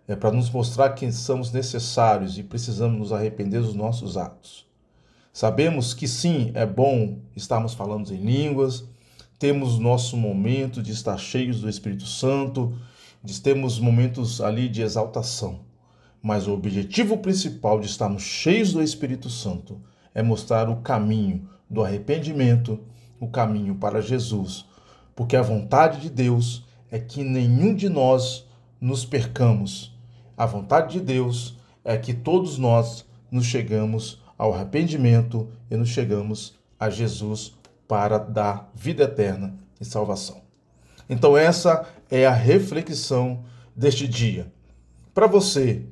S2: É para nos mostrar que somos necessários e precisamos nos arrepender dos nossos atos. Sabemos que sim, é bom estarmos falando em línguas, temos nosso momento de estar cheios do Espírito Santo, de termos momentos ali de exaltação. Mas o objetivo principal de estarmos cheios do Espírito Santo é mostrar o caminho do arrependimento, o caminho para Jesus, porque a vontade de Deus é que nenhum de nós nos percamos. A vontade de Deus é que todos nós nos chegamos ao arrependimento e nos chegamos a Jesus para dar vida eterna e salvação. Então, essa é a reflexão deste dia. Para você,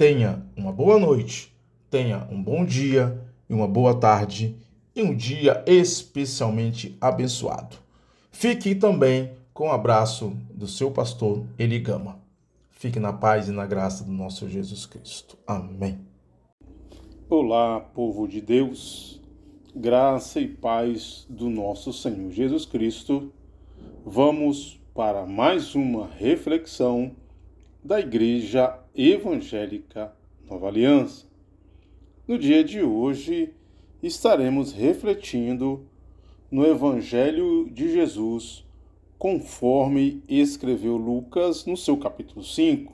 S2: tenha uma boa noite, tenha um bom dia e uma boa tarde e um dia especialmente abençoado. Fique também com o abraço do seu pastor Eligama. Fique na paz e na graça do nosso Jesus Cristo. Amém.
S1: Olá, povo de Deus, graça e paz do nosso Senhor Jesus Cristo. Vamos para mais uma reflexão da Igreja Evangélica Nova Aliança. No dia de hoje, estaremos refletindo no Evangelho de Jesus, conforme escreveu Lucas no seu capítulo 5.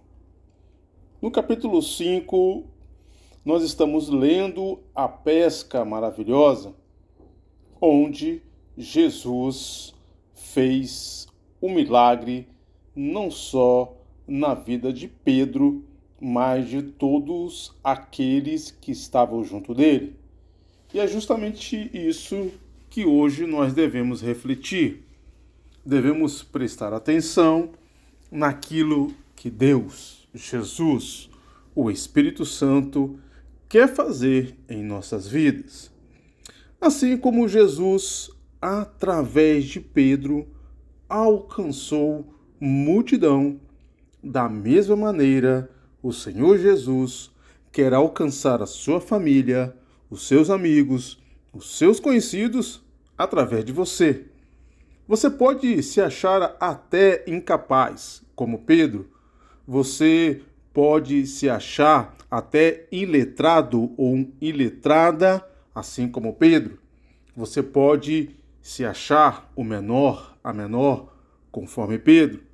S1: No capítulo 5, nós estamos lendo a pesca maravilhosa, onde Jesus fez o milagre não só na vida de Pedro, mas de todos aqueles que estavam junto dele. E é justamente isso que hoje nós devemos refletir. Devemos prestar atenção naquilo que Deus, Jesus, o Espírito Santo, quer fazer em nossas vidas. Assim como Jesus, através de Pedro, alcançou multidão, da mesma maneira, o Senhor Jesus quer alcançar a sua família, os seus amigos, os seus conhecidos através de você. Você pode se achar até incapaz, como Pedro. Você pode se achar até iletrado ou iletrada, assim como Pedro. Você pode se achar o menor, a menor, conforme Pedro,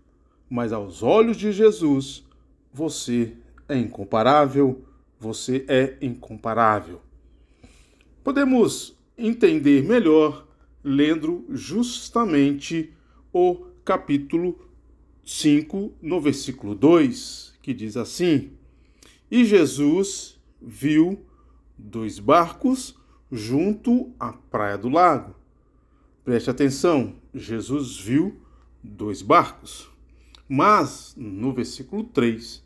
S1: mas aos olhos de Jesus, você é incomparável, você é incomparável. Podemos entender melhor lendo justamente o capítulo 5, no versículo 2, que diz assim: e Jesus viu dois barcos junto à praia do lago. Preste atenção, Jesus viu dois barcos. Mas, no versículo 3,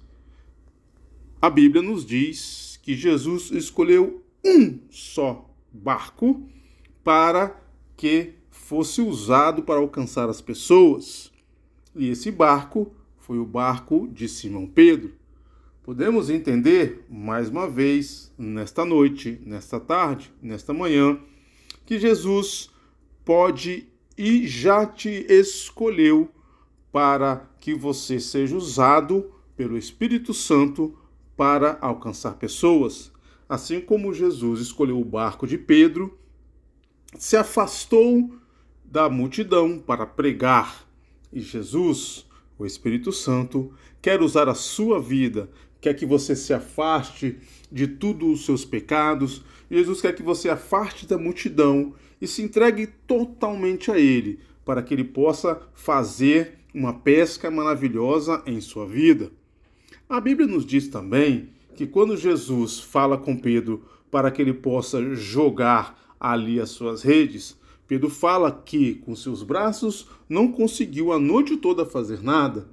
S1: a Bíblia nos diz que Jesus escolheu um só barco para que fosse usado para alcançar as pessoas. E esse barco foi o barco de Simão Pedro. Podemos entender, mais uma vez, nesta noite, nesta tarde, nesta manhã, que Jesus pode e já te escolheu para que você seja usado pelo Espírito Santo para alcançar pessoas. assim como Jesus escolheu o barco de Pedro, se afastou da multidão para pregar. E Jesus, o Espírito Santo, quer usar a sua vida, quer que você se afaste de todos os seus pecados. Jesus quer que você afaste da multidão e se entregue totalmente a Ele, para que Ele possa fazer uma pesca maravilhosa em sua vida. A Bíblia nos diz também que quando Jesus fala com Pedro para que ele possa jogar ali as suas redes, Pedro fala que com seus braços não conseguiu a noite toda fazer nada.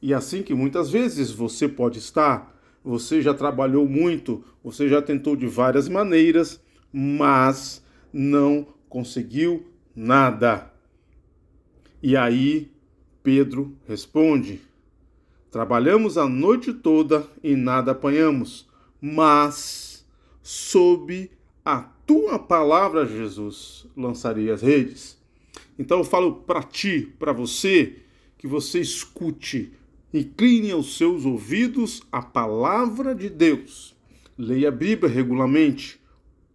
S1: E assim que muitas vezes você pode estar, você já trabalhou muito, você já tentou de várias maneiras, mas não conseguiu nada. E aí Pedro responde: Trabalhamos a noite toda e nada apanhamos, mas sob a tua palavra, Jesus, lançarei as redes. Então eu falo para ti, para você, que você escute, incline os seus ouvidos à palavra de Deus. Leia a Bíblia regularmente,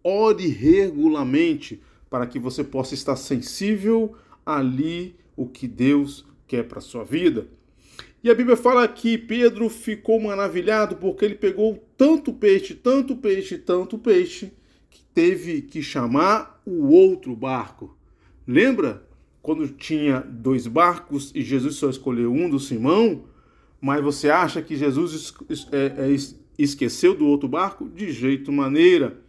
S1: ore regularmente, para que você possa estar sensível ali o que Deus quer para sua vida. E a Bíblia fala que Pedro ficou maravilhado porque ele pegou tanto peixe, tanto peixe, tanto peixe, que teve que chamar o outro barco. Lembra quando tinha dois barcos e Jesus só escolheu um do Simão? Mas você acha que Jesus é, é, esqueceu do outro barco? De jeito maneira.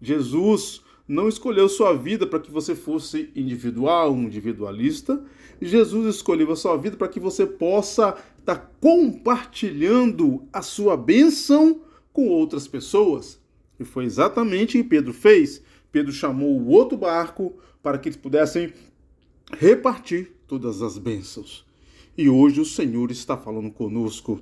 S1: Jesus não escolheu sua vida para que você fosse individual, individualista. Jesus escolheu a sua vida para que você possa estar tá compartilhando a sua bênção com outras pessoas. E foi exatamente o que Pedro fez. Pedro chamou o outro barco para que eles pudessem repartir todas as bênçãos. E hoje o Senhor está falando conosco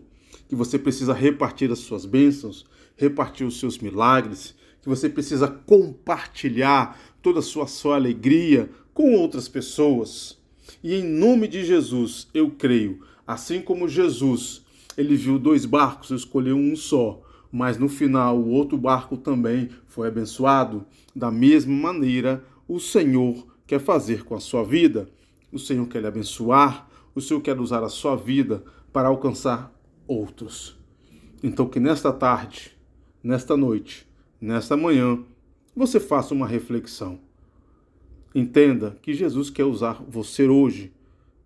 S1: que você precisa repartir as suas bênçãos, repartir os seus milagres, que você precisa compartilhar toda a sua, sua alegria com outras pessoas. E em nome de Jesus, eu creio, assim como Jesus, ele viu dois barcos, escolheu um só, mas no final o outro barco também foi abençoado. Da mesma maneira, o Senhor quer fazer com a sua vida. O Senhor quer lhe abençoar, o Senhor quer usar a sua vida para alcançar outros. Então, que nesta tarde, nesta noite, nesta manhã, você faça uma reflexão. Entenda que Jesus quer usar você hoje,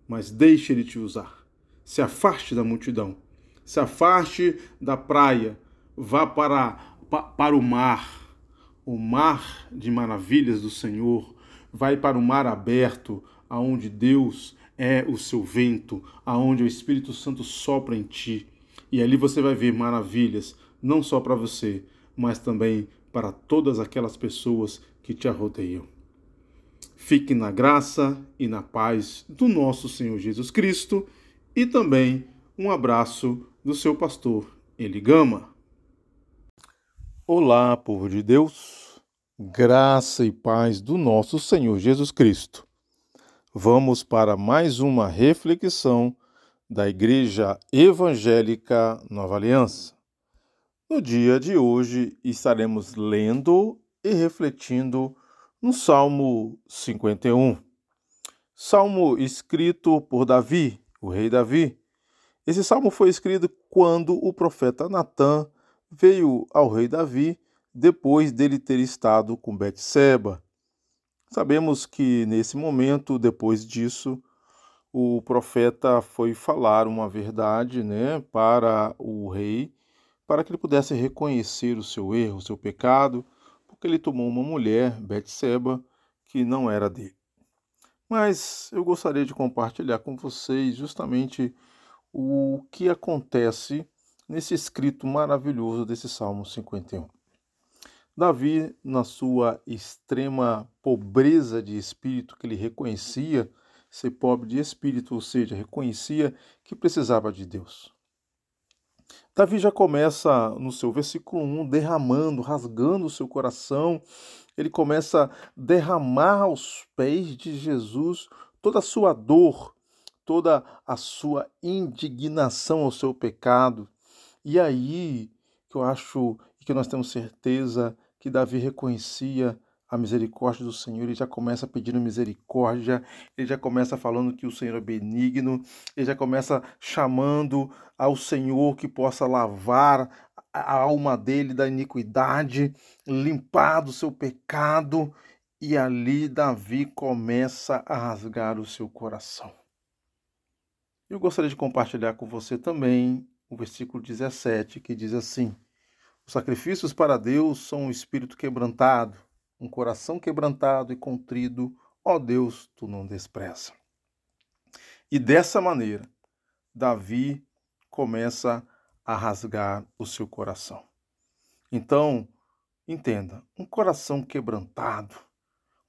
S1: mas deixe ele te usar. Se afaste da multidão, se afaste da praia, vá para, para o mar, o mar de maravilhas do Senhor, vai para o mar aberto, aonde Deus é o seu vento, aonde o Espírito Santo sopra em ti. E ali você vai ver maravilhas, não só para você, mas também para todas aquelas pessoas que te rodeiam. Fique na graça e na paz do nosso Senhor Jesus Cristo e também um abraço do seu pastor Eligama.
S2: Olá, povo de Deus, graça e paz do nosso Senhor Jesus Cristo. Vamos para mais uma reflexão da Igreja Evangélica Nova Aliança. No dia de hoje estaremos lendo e refletindo no Salmo 51. Salmo escrito por Davi, o rei Davi. Esse salmo foi escrito quando o profeta Natã veio ao rei Davi depois dele ter estado com Betseba. Sabemos que nesse momento, depois disso, o profeta foi falar uma verdade, né, para o rei para que ele pudesse reconhecer o seu erro, o seu pecado, porque ele tomou uma mulher, Betseba, que não era dele. Mas eu gostaria de compartilhar com vocês justamente o que acontece nesse escrito maravilhoso desse Salmo 51. Davi, na sua extrema pobreza de espírito, que ele reconhecia ser pobre de espírito, ou seja, reconhecia que precisava de Deus. Davi já começa no seu versículo 1 derramando, rasgando o seu coração. Ele começa a derramar aos pés de Jesus toda a sua dor, toda a sua indignação ao seu pecado. E aí que eu acho
S1: que nós temos certeza que Davi reconhecia a misericórdia do Senhor, ele já começa pedindo misericórdia, ele já começa falando que o Senhor é benigno, ele já começa chamando ao Senhor que possa lavar a alma dele da iniquidade, limpar do seu pecado, e ali Davi começa a rasgar o seu coração. Eu gostaria de compartilhar com você também o versículo 17, que diz assim: Os sacrifícios para Deus são um espírito quebrantado, um coração quebrantado e contrido, ó Deus, tu não despreza. E dessa maneira, Davi começa a rasgar o seu coração. Então, entenda, um coração quebrantado,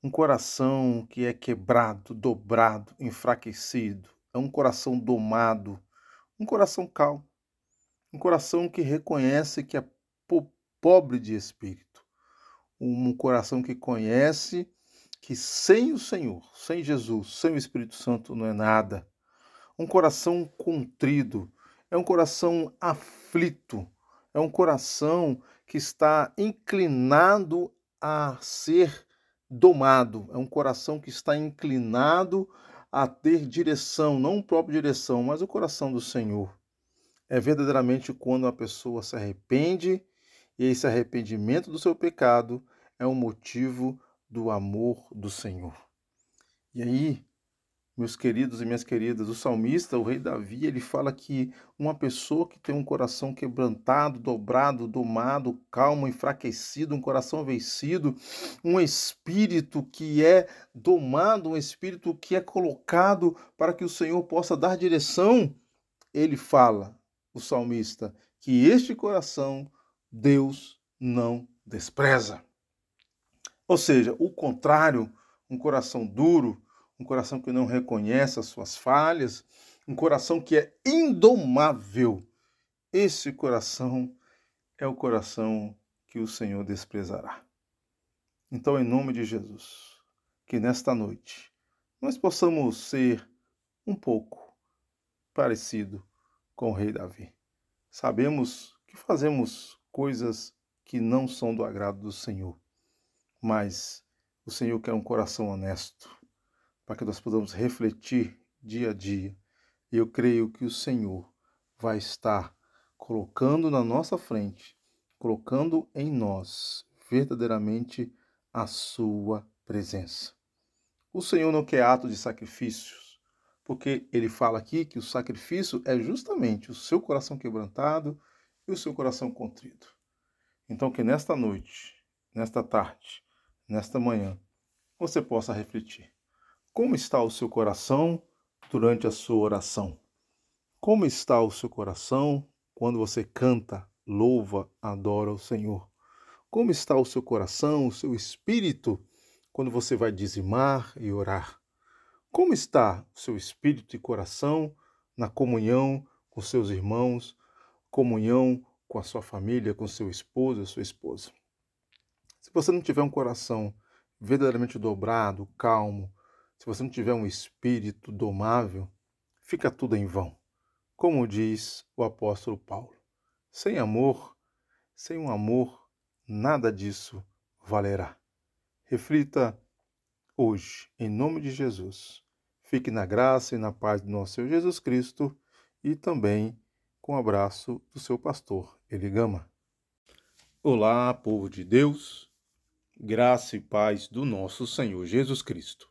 S1: um coração que é quebrado, dobrado, enfraquecido, é um coração domado, um coração calmo, um coração que reconhece que é pobre de espírito um coração que conhece que sem o Senhor, sem Jesus, sem o Espírito Santo não é nada. Um coração contrido, é um coração aflito, é um coração que está inclinado a ser domado, é um coração que está inclinado a ter direção, não própria direção, mas o coração do Senhor. É verdadeiramente quando a pessoa se arrepende e esse arrependimento do seu pecado é um motivo do amor do Senhor. E aí, meus queridos e minhas queridas, o salmista, o rei Davi, ele fala que uma pessoa que tem um coração quebrantado, dobrado, domado, calmo, enfraquecido, um coração vencido, um espírito que é domado, um espírito que é colocado para que o Senhor possa dar direção, ele fala, o salmista, que este coração Deus não despreza. Ou seja, o contrário, um coração duro, um coração que não reconhece as suas falhas, um coração que é indomável. Esse coração é o coração que o Senhor desprezará. Então, em nome de Jesus, que nesta noite nós possamos ser um pouco parecido com o rei Davi. Sabemos que fazemos coisas que não são do agrado do Senhor mas o Senhor quer um coração honesto, para que nós possamos refletir dia a dia. Eu creio que o Senhor vai estar colocando na nossa frente, colocando em nós verdadeiramente a sua presença. O Senhor não quer ato de sacrifícios, porque ele fala aqui que o sacrifício é justamente o seu coração quebrantado e o seu coração contrido. Então que nesta noite, nesta tarde, nesta manhã, você possa refletir. Como está o seu coração durante a sua oração? Como está o seu coração quando você canta, louva, adora o Senhor? Como está o seu coração, o seu espírito, quando você vai dizimar e orar? Como está o seu espírito e coração na comunhão com seus irmãos, comunhão com a sua família, com seu esposo, sua esposa? Se você não tiver um coração verdadeiramente dobrado, calmo, se você não tiver um espírito domável, fica tudo em vão. Como diz o apóstolo Paulo, sem amor, sem um amor, nada disso valerá. Reflita hoje, em nome de Jesus. Fique na graça e na paz do nosso Senhor Jesus Cristo e também com abraço do seu pastor Eligama. Olá, povo de Deus graça e paz do nosso Senhor Jesus Cristo.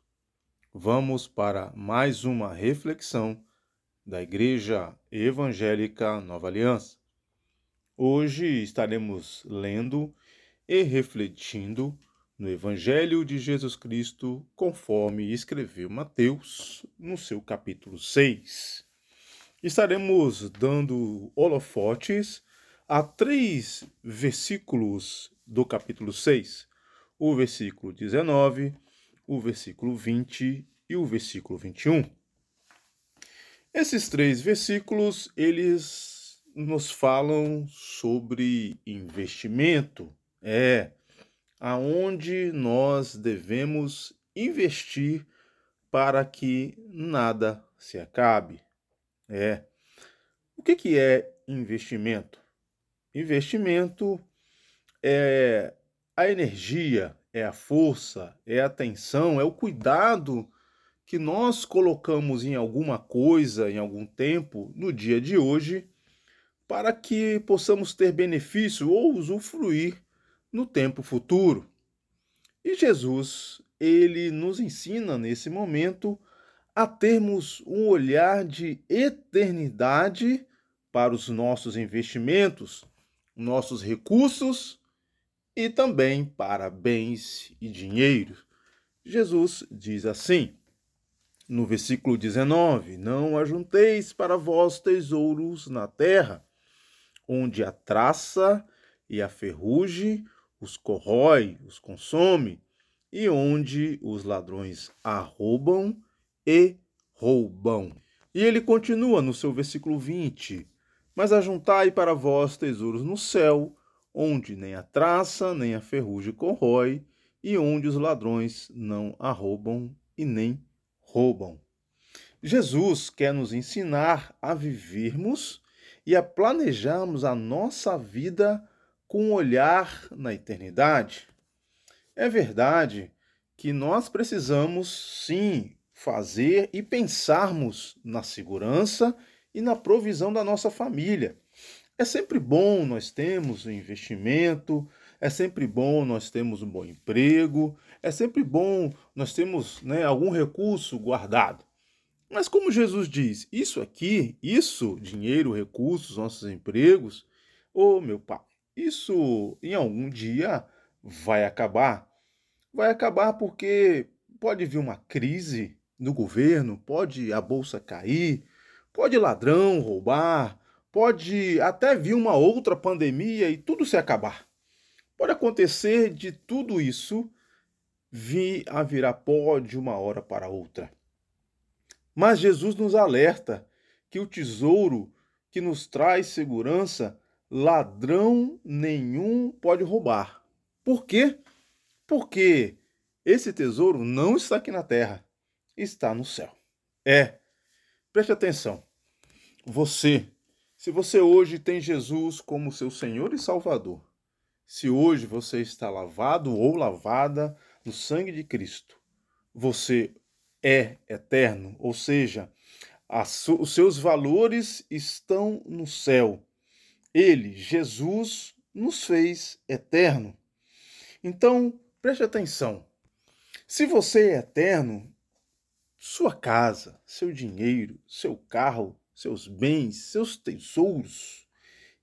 S1: Vamos para mais uma reflexão da Igreja Evangélica Nova Aliança. Hoje estaremos lendo e refletindo no Evangelho de Jesus Cristo, conforme escreveu Mateus no seu capítulo 6. Estaremos dando holofotes a três versículos do capítulo 6 o versículo 19, o versículo 20 e o versículo 21. Esses três versículos, eles nos falam sobre investimento, é aonde nós devemos investir para que nada se acabe. É. O que, que é investimento? Investimento é a energia, é a força, é a atenção, é o cuidado que nós colocamos em alguma coisa, em algum tempo, no dia de hoje, para que possamos ter benefício ou usufruir no tempo futuro. E Jesus, ele nos ensina nesse momento a termos um olhar de eternidade para os nossos investimentos, nossos recursos e também para bens e dinheiro. Jesus diz assim, no versículo 19: Não ajunteis para vós tesouros na terra, onde a traça e a ferrugem os corrói, os consome, e onde os ladrões arrombam e roubam. E ele continua no seu versículo 20: Mas ajuntai para vós tesouros no céu, onde nem a traça nem a ferrugem corrói, e onde os ladrões não arrombam e nem roubam. Jesus quer nos ensinar a vivermos e a planejarmos a nossa vida com um olhar na eternidade. É verdade que nós precisamos, sim, fazer e pensarmos na segurança e na provisão da nossa família. É sempre bom nós termos um investimento, é sempre bom nós termos um bom emprego, é sempre bom nós termos né, algum recurso guardado. Mas como Jesus diz, isso aqui, isso, dinheiro, recursos, nossos empregos, ô oh, meu pai, isso em algum dia vai acabar. Vai acabar porque pode vir uma crise no governo, pode a bolsa cair, pode ladrão roubar, pode até vir uma outra pandemia e tudo se acabar. Pode acontecer de tudo isso vir a virar pó de uma hora para outra. Mas Jesus nos alerta que o tesouro que nos traz segurança, ladrão nenhum pode roubar. Por quê? Porque esse tesouro não está aqui na terra, está no céu. É, preste atenção. Você, se você hoje tem Jesus como seu Senhor e Salvador, se hoje você está lavado ou lavada no sangue de Cristo, você é eterno, ou seja, os seus valores estão no céu. Ele, Jesus, nos fez eterno. Então, preste atenção. Se você é eterno, sua casa, seu dinheiro, seu carro, seus bens, seus tesouros,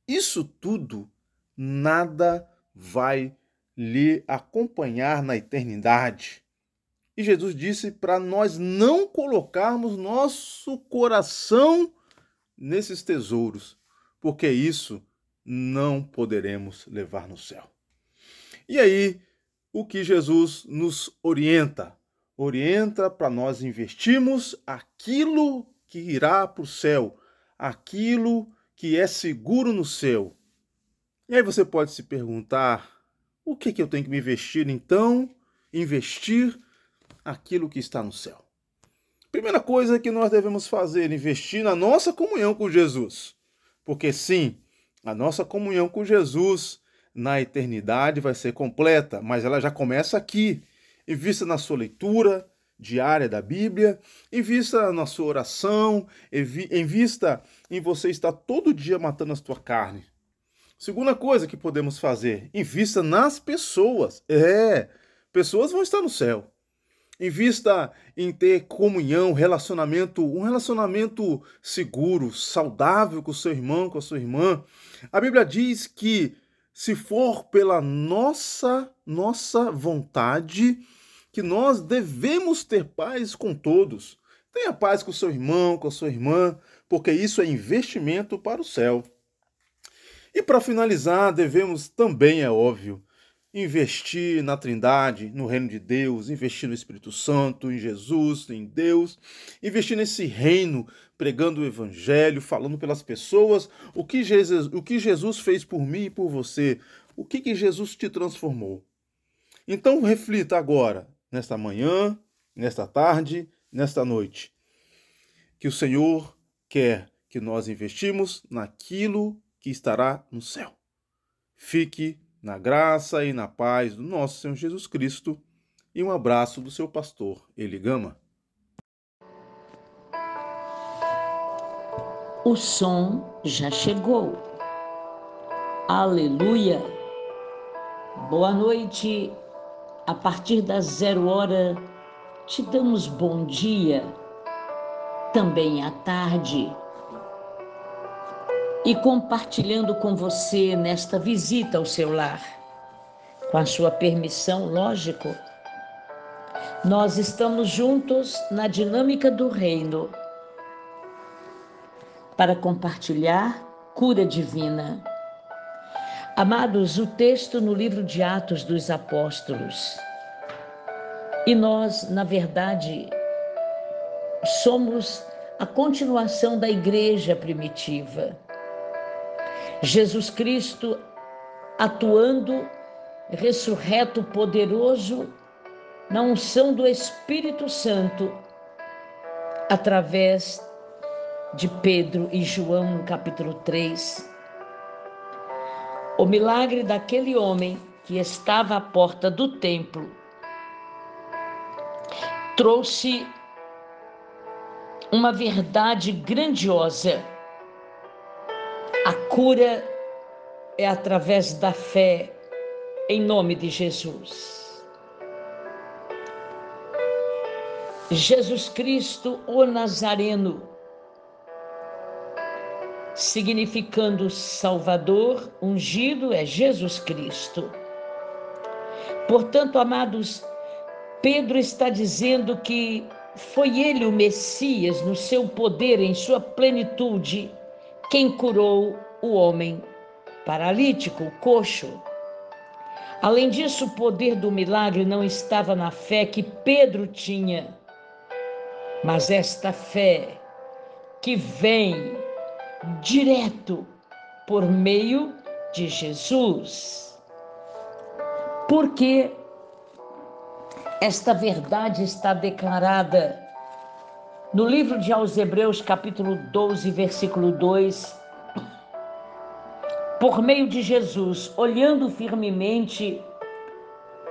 S1: isso tudo nada vai lhe acompanhar na eternidade. E Jesus disse para nós não colocarmos nosso coração nesses tesouros, porque isso não poderemos levar no céu. E aí, o que Jesus nos orienta? Orienta para nós investirmos aquilo que irá para o céu, aquilo que é seguro no céu. E aí você pode se perguntar: o que, que eu tenho que me investir então? Investir aquilo que está no céu. Primeira coisa que nós devemos fazer, investir na nossa comunhão com Jesus. Porque sim, a nossa comunhão com Jesus na eternidade vai ser completa, mas ela já começa aqui. Invista na sua leitura diária da Bíblia, invista na sua oração, invista em você estar todo dia matando a sua carne. Segunda coisa que podemos fazer, invista nas pessoas. É, pessoas vão estar no céu. Invista em ter comunhão, relacionamento, um relacionamento seguro, saudável com o seu irmão, com a sua irmã. A Bíblia diz que se for pela nossa nossa vontade, que nós devemos ter paz com todos. Tenha paz com seu irmão, com a sua irmã, porque isso é investimento para o céu. E para finalizar, devemos também, é óbvio, investir na Trindade, no reino de Deus, investir no Espírito Santo, em Jesus, em Deus, investir nesse reino, pregando o Evangelho, falando pelas pessoas o que Jesus, o que Jesus fez por mim e por você, o que, que Jesus te transformou. Então reflita agora, nesta manhã, nesta tarde, nesta noite, que o Senhor quer que nós investimos naquilo que estará no céu. Fique
S2: na graça e na paz do nosso Senhor Jesus Cristo e um abraço do seu pastor Eligama.
S4: O som já chegou. Aleluia! Boa noite. A partir das zero hora, te damos bom dia, também à tarde. E compartilhando com você nesta visita ao seu lar, com a sua permissão, lógico, nós estamos juntos na dinâmica do reino para compartilhar cura divina. Amados, o texto no livro de Atos dos Apóstolos. E nós, na verdade, somos a continuação da igreja primitiva. Jesus Cristo atuando, ressurreto, poderoso, na unção do Espírito Santo, através de Pedro e João, no capítulo 3. O milagre daquele homem que estava à porta do templo trouxe uma verdade grandiosa. A cura é através da fé em nome de Jesus. Jesus Cristo, o Nazareno, significando Salvador, ungido é Jesus Cristo. Portanto, amados, Pedro está dizendo que foi ele o Messias, no seu poder, em sua plenitude, quem curou o homem paralítico, o coxo. Além disso, o poder do milagre não estava na fé que Pedro tinha mas esta fé que vem direto por meio de Jesus. Porque esta verdade está declarada no livro de aos Hebreus, capítulo 12, versículo 2. Por meio de Jesus, olhando firmemente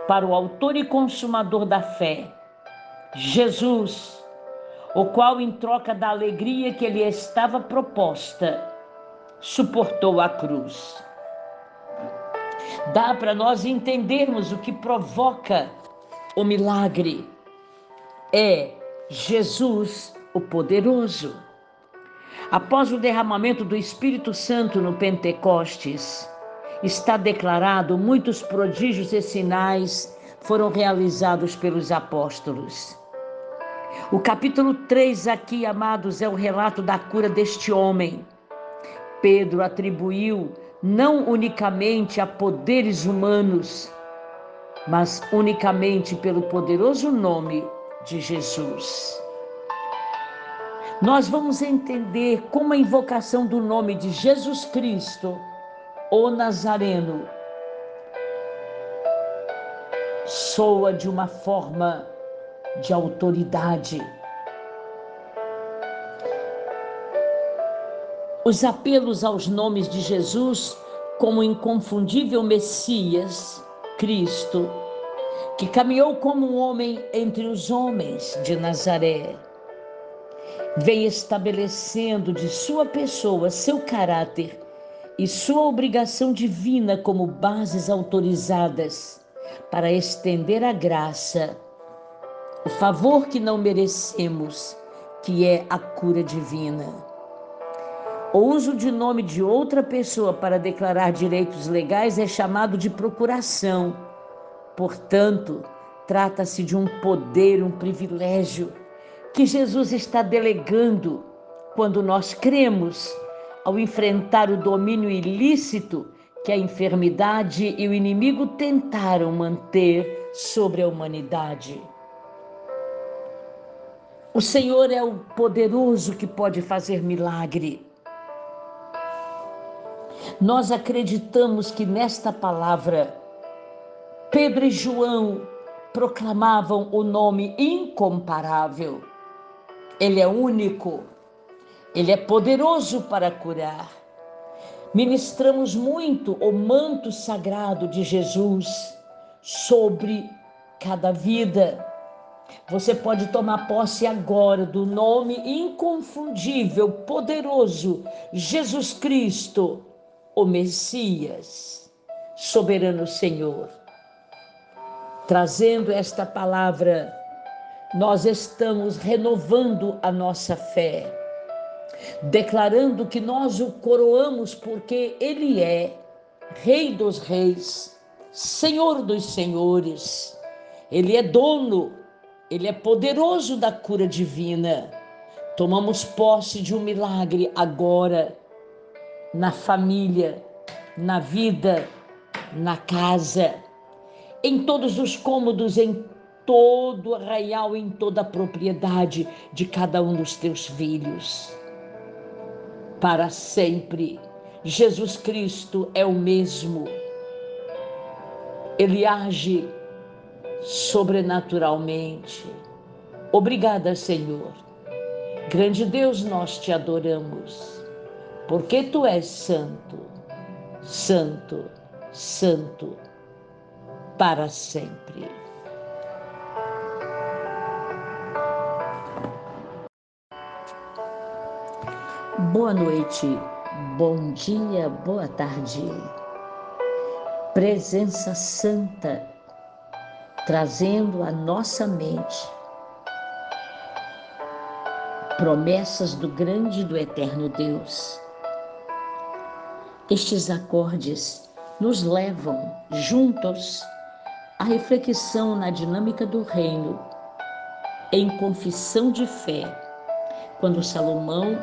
S4: para o Autor e Consumador da fé, Jesus, o qual, em troca da alegria que lhe estava proposta, suportou a cruz. Dá para nós entendermos o que provoca o milagre. É Jesus, o poderoso. Após o derramamento do Espírito Santo no Pentecostes, está declarado muitos prodígios e sinais foram realizados pelos apóstolos. O capítulo 3 aqui, amados, é o relato da cura deste homem. Pedro atribuiu não unicamente a poderes humanos, mas unicamente pelo poderoso nome de Jesus. Nós vamos entender como a invocação do nome de Jesus Cristo, o Nazareno, soa de uma forma de autoridade. Os apelos aos nomes de Jesus como inconfundível Messias, Cristo, que caminhou como um homem entre os homens de Nazaré, vem estabelecendo de sua pessoa seu caráter e sua obrigação divina como bases autorizadas para estender a graça o favor que não merecemos, que é a cura divina. O uso de nome de outra pessoa para declarar direitos legais é chamado de procuração. Portanto, trata-se de um poder, um privilégio que Jesus está delegando quando nós cremos ao enfrentar o domínio ilícito que a enfermidade e o inimigo tentaram manter sobre a humanidade. O Senhor é o poderoso que pode fazer milagre. Nós acreditamos que nesta palavra, Pedro e João proclamavam o nome incomparável. Ele é único, ele é poderoso para curar. Ministramos muito o manto sagrado de Jesus sobre cada vida. Você pode tomar posse agora do nome inconfundível, poderoso, Jesus Cristo, o Messias, soberano Senhor. Trazendo esta palavra, nós estamos renovando a nossa fé, declarando que nós o coroamos porque Ele é Rei dos Reis, Senhor dos Senhores, Ele é dono, Ele é poderoso da cura divina. Tomamos posse de um milagre agora, na família, na vida, na casa em todos os cômodos, em todo arraial, em toda a propriedade de cada um dos teus filhos. Para sempre, Jesus Cristo é o mesmo. Ele age sobrenaturalmente. Obrigada, Senhor. Grande Deus, nós te adoramos, porque tu és santo, santo, santo para sempre. Boa noite, bom dia, boa tarde. Presença Santa, trazendo à nossa mente promessas do grande e do eterno Deus. Estes acordes nos levam juntos a reflexão na dinâmica do reino em confissão de fé, quando Salomão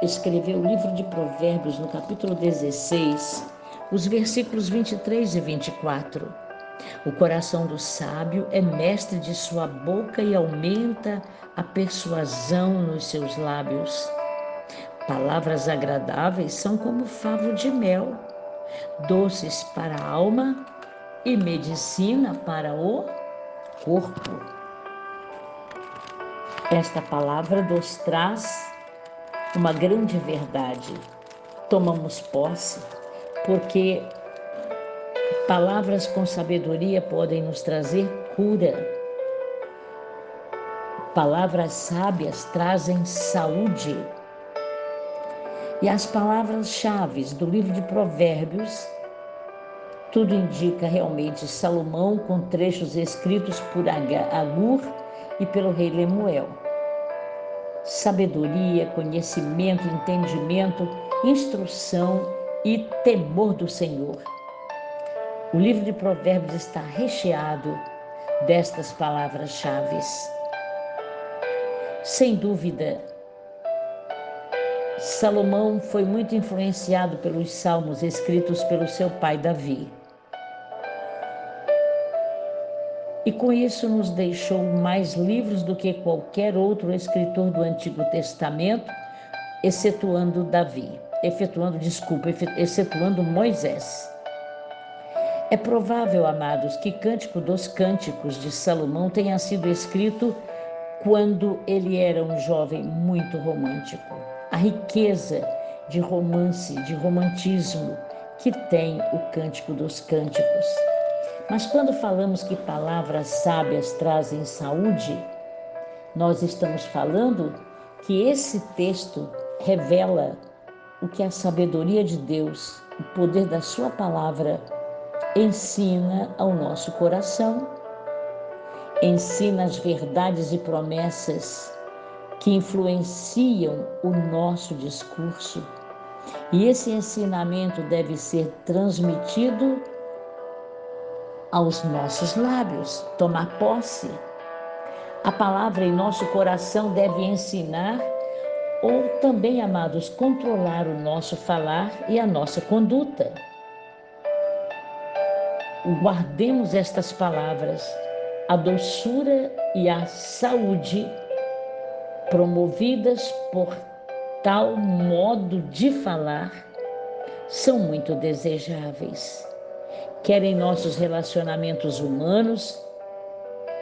S4: escreveu o livro de Provérbios no capítulo 16, os versículos 23 e 24. O coração do sábio é mestre de sua boca e aumenta a persuasão nos seus lábios. Palavras agradáveis são como favo de mel, doces para a alma e medicina para o corpo. Esta palavra nos traz uma grande verdade. Tomamos posse, porque palavras com sabedoria podem nos trazer cura. Palavras sábias trazem saúde. E as palavras-chave do livro de Provérbios tudo indica realmente Salomão com trechos escritos por Agur e pelo rei Lemuel. Sabedoria, conhecimento, entendimento, instrução e temor do Senhor. O livro de Provérbios está recheado destas palavras-chave. Sem dúvida, Salomão foi muito influenciado pelos salmos escritos pelo seu pai Davi. e com isso nos deixou mais livros do que qualquer outro escritor do Antigo Testamento, excetuando Davi, efetuando, desculpa, excetuando Moisés. É provável, amados, que Cântico dos Cânticos de Salomão tenha sido escrito quando ele era um jovem muito romântico. A riqueza de romance, de romantismo que tem o Cântico dos Cânticos mas quando falamos que palavras sábias trazem saúde, nós estamos falando que esse texto revela o que a sabedoria de Deus, o poder da Sua palavra, ensina ao nosso coração, ensina as verdades e promessas que influenciam o nosso discurso. E esse ensinamento deve ser transmitido aos nossos lábios, tomar posse. A palavra em nosso coração deve ensinar ou também, amados, controlar o nosso falar e a nossa conduta. Guardemos estas palavras, a doçura e a saúde promovidas por tal modo de falar são muito desejáveis. Quer em nossos relacionamentos humanos,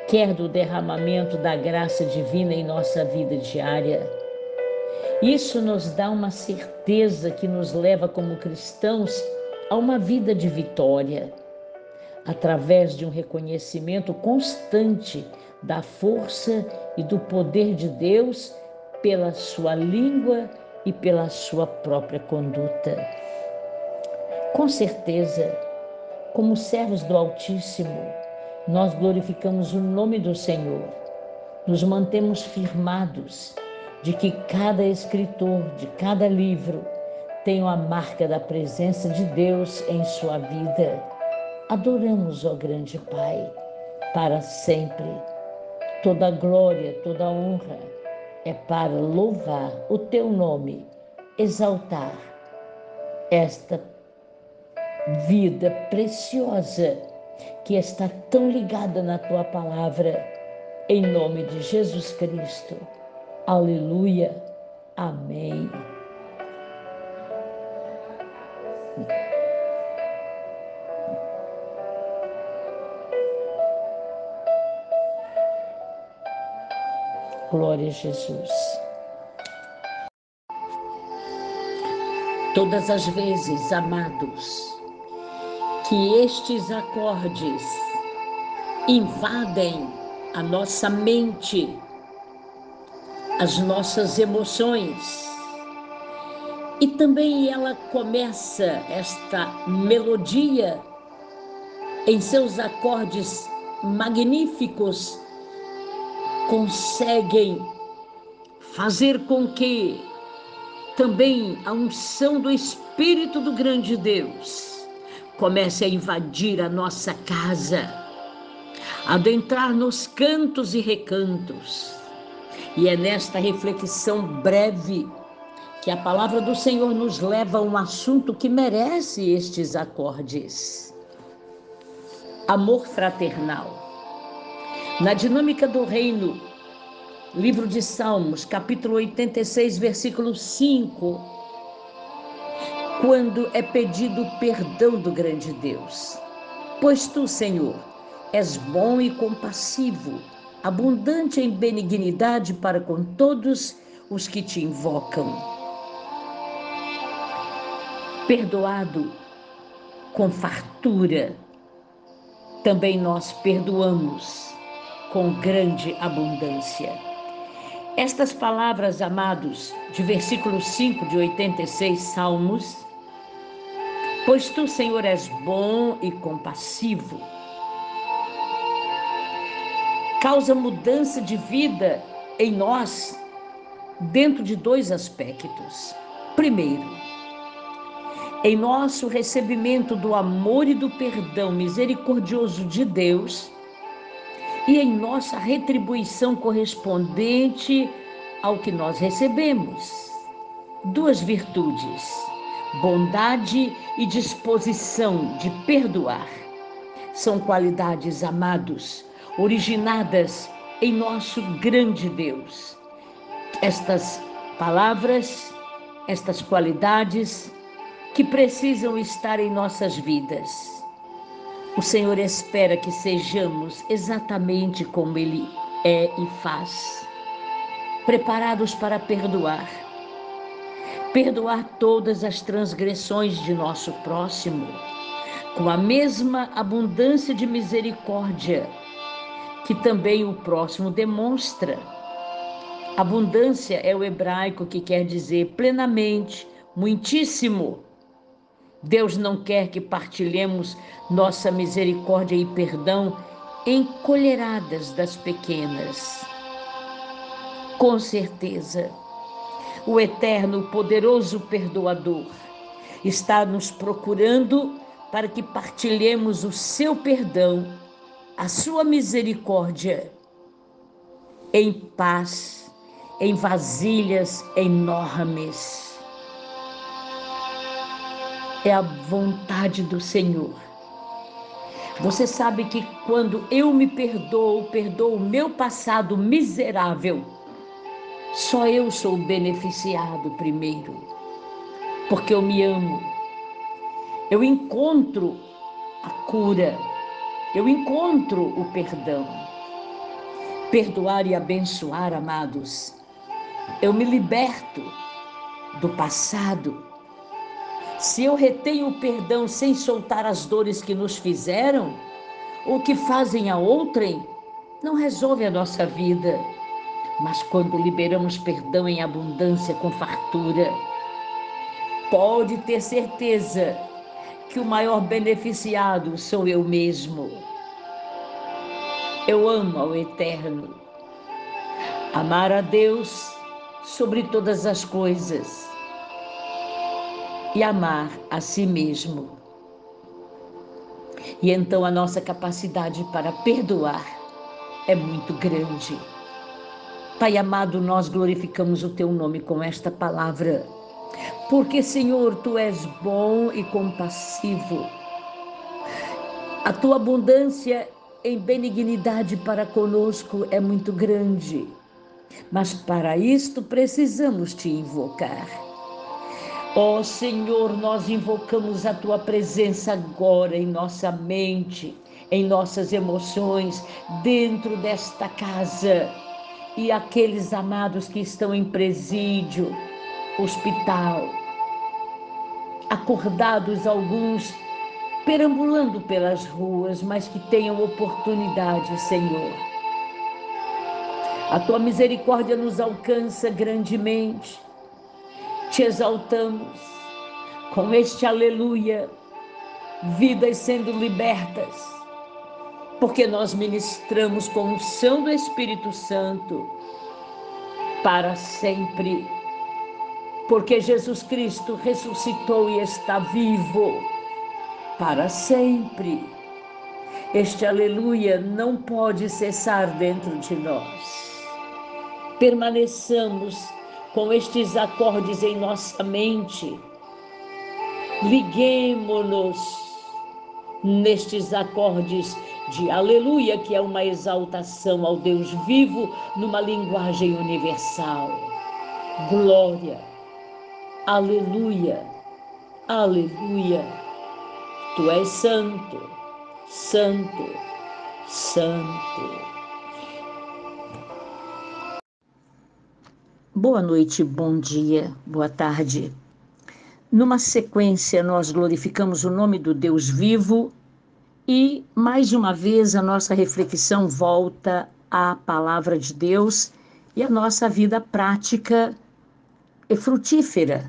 S4: quer do derramamento da graça divina em nossa vida diária. Isso nos dá uma certeza que nos leva, como cristãos, a uma vida de vitória, através de um reconhecimento constante da força e do poder de Deus pela sua língua e pela sua própria conduta. Com certeza, como servos do Altíssimo, nós glorificamos o nome do Senhor, nos mantemos firmados de que cada escritor de cada livro tem a marca da presença de Deus em sua vida. Adoramos, ó grande Pai, para sempre. Toda glória, toda honra é para louvar o teu nome, exaltar esta vida preciosa que está tão ligada na tua palavra, em nome de Jesus Cristo. Aleluia. Amém. Glória a Jesus. Todas as vezes, amados, que estes acordes invadem a nossa mente, as nossas emoções, e também ela começa esta melodia em seus acordes magníficos, conseguem fazer com que também a unção do Espírito do grande Deus comece a invadir a nossa casa, adentrar nos cantos e recantos. E é nesta reflexão breve que a palavra do Senhor nos leva a um assunto que merece estes acordes. Amor fraternal. Na dinâmica do reino, livro de Salmos, capítulo 86, versículo 5, quando é pedido perdão do grande Deus. Pois tu, Senhor, és bom e compassivo, abundante em benignidade para com todos os que te invocam. Perdoado com fartura, também nós perdoamos com grande abundância. Estas palavras, amados, de versículo 5 de 86 Salmos, Pois tu, Senhor, és bom e compassivo. Causa mudança de vida em nós dentro de dois aspectos. Primeiro, em nosso recebimento do amor e do perdão misericordioso de Deus e em nossa retribuição correspondente ao que nós recebemos. Duas virtudes bondade e disposição de perdoar. São qualidades, amados, originadas em nosso grande Deus. Estas palavras, estas qualidades que precisam estar em nossas vidas. O Senhor espera que sejamos exatamente como Ele é e faz, preparados para perdoar perdoar todas as transgressões de nosso próximo, com a mesma abundância de misericórdia que também o próximo demonstra. Abundância é o hebraico que quer dizer plenamente, muitíssimo. Deus não quer que partilhemos nossa misericórdia e perdão em colheradas das pequenas. Com certeza, o eterno, poderoso perdoador, está nos procurando para que partilhemos o seu perdão, a sua misericórdia, em paz, em vasilhas enormes. É a vontade do Senhor. Você sabe que quando eu me perdoo, perdoo o meu passado miserável só eu sou beneficiado primeiro, porque eu me amo. Eu encontro a cura, eu encontro o perdão. Perdoar e abençoar, amados. Eu me liberto do passado. Se eu retenho o perdão sem soltar as dores que nos fizeram, ou que fazem a outrem, não resolve a nossa vida. Mas quando liberamos perdão em abundância, com fartura, pode ter certeza que o maior beneficiado sou eu mesmo. Eu amo ao Eterno. Amar a Deus sobre todas as coisas e amar a si mesmo. E então a nossa capacidade para perdoar é muito grande. Pai amado, nós glorificamos o teu nome com esta palavra, porque, Senhor, tu és bom e compassivo. A tua abundância em benignidade para conosco é muito grande, mas para isto precisamos te invocar. Ó oh, Senhor, nós invocamos a tua presença agora em nossa mente, em nossas emoções, dentro desta casa e aqueles amados que estão em presídio, hospital, acordados alguns, perambulando pelas ruas, mas que tenham oportunidade, Senhor. A tua misericórdia nos alcança grandemente. Te exaltamos com este aleluia, vidas sendo libertas porque nós ministramos com o São do Espírito Santo para sempre. Porque Jesus Cristo ressuscitou e está vivo para sempre. Este aleluia não pode cessar dentro de nós. Permaneçamos com estes acordes em nossa mente. Liguemo-nos nestes acordes de aleluia, que é uma exaltação ao Deus vivo numa linguagem universal. Glória, aleluia, aleluia. Tu és santo, santo, santo. Boa noite, bom dia, boa tarde. Numa sequência, nós glorificamos o nome do Deus vivo e mais uma vez a nossa reflexão volta à palavra de Deus e a nossa vida prática e frutífera.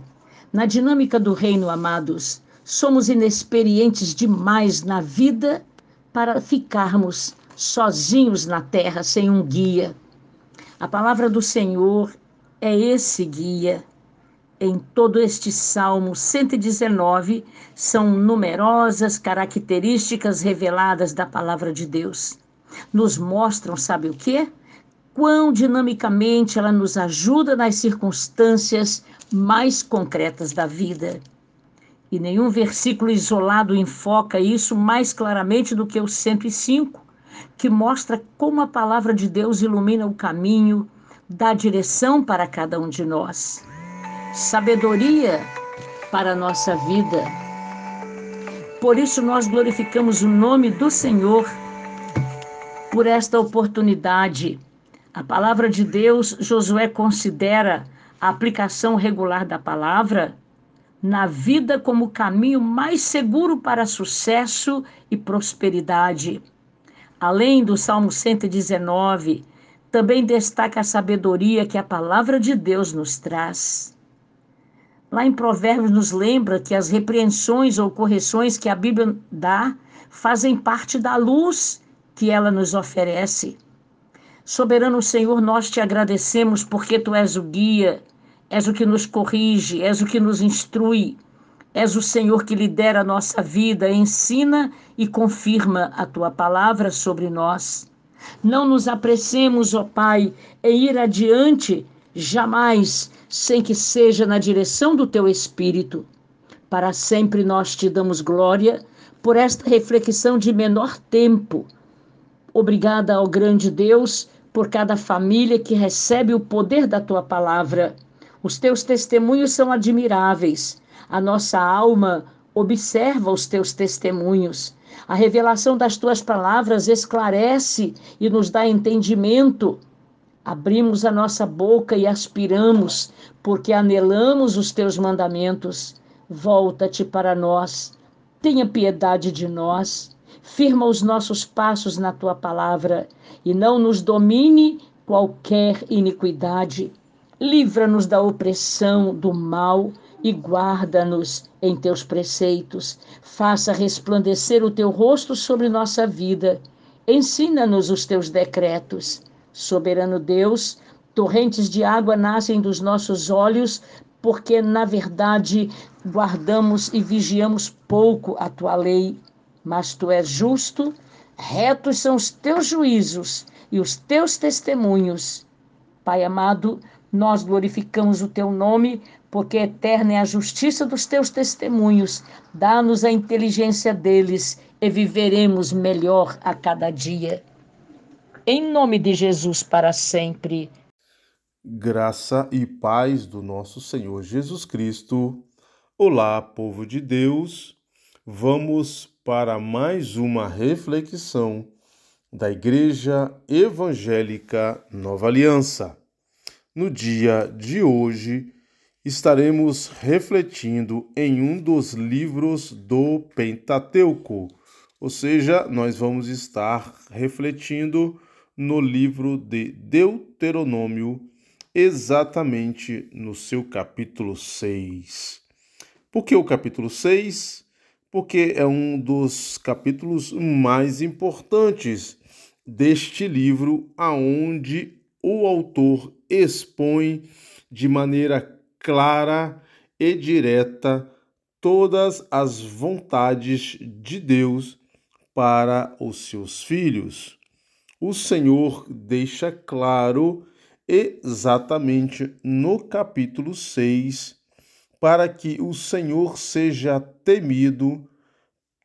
S4: Na dinâmica do reino, amados, somos inexperientes demais na vida para ficarmos sozinhos na terra sem um guia. A palavra do Senhor é esse guia em todo este Salmo 119 são numerosas características reveladas da palavra de Deus. Nos mostram, sabe o quê? Quão dinamicamente ela nos ajuda nas circunstâncias mais concretas da vida. E nenhum versículo isolado enfoca isso mais claramente do que o 105, que mostra como a palavra de Deus ilumina o caminho, dá direção para cada um de nós sabedoria para a nossa vida. Por isso nós glorificamos o nome do Senhor por esta oportunidade. A palavra de Deus, Josué considera a aplicação regular da palavra na vida como o caminho mais seguro para sucesso e prosperidade. Além do Salmo 119, também destaca a sabedoria que a palavra de Deus nos traz. Lá em Provérbios nos lembra que as repreensões ou correções que a Bíblia dá fazem parte da luz que ela nos oferece. Soberano Senhor, nós te agradecemos porque tu és o guia, és o que nos corrige, és o que nos instrui, és o Senhor que lidera a nossa vida, ensina e confirma a tua palavra sobre nós. Não nos apressemos, ó Pai, em ir adiante, jamais sem que seja na direção do teu Espírito. Para sempre nós te damos glória por esta reflexão de menor tempo. Obrigada ao grande Deus por cada família que recebe o poder da tua palavra. Os teus testemunhos são admiráveis. A nossa alma observa os teus testemunhos. A revelação das tuas palavras esclarece e nos dá entendimento Abrimos a nossa boca e aspiramos, porque anelamos os teus mandamentos. Volta-te para nós, tenha piedade de nós, firma os nossos passos na tua palavra e não nos domine qualquer iniquidade. Livra-nos da opressão, do mal e guarda-nos em teus preceitos. Faça resplandecer o teu rosto sobre nossa vida. Ensina-nos os teus decretos. Soberano Deus, torrentes de água nascem dos nossos olhos, porque na verdade guardamos e vigiamos pouco a tua lei. Mas tu és justo, retos são os teus juízos e os teus testemunhos. Pai amado, nós glorificamos o teu nome, porque eterna é a justiça dos teus testemunhos. Dá-nos a inteligência deles e viveremos melhor a cada dia. Em nome de Jesus para sempre.
S1: Graça e paz do nosso Senhor Jesus Cristo. Olá, povo de Deus. Vamos para mais uma reflexão da Igreja Evangélica Nova Aliança. No dia de hoje, estaremos refletindo em um dos livros do Pentateuco, ou seja, nós vamos estar refletindo no livro de Deuteronômio, exatamente no seu capítulo 6. Por que o capítulo 6? Porque é um dos capítulos mais importantes deste livro, aonde o autor expõe de maneira clara e direta todas as vontades de Deus para os seus filhos. O Senhor deixa claro exatamente no capítulo 6 para que o Senhor seja temido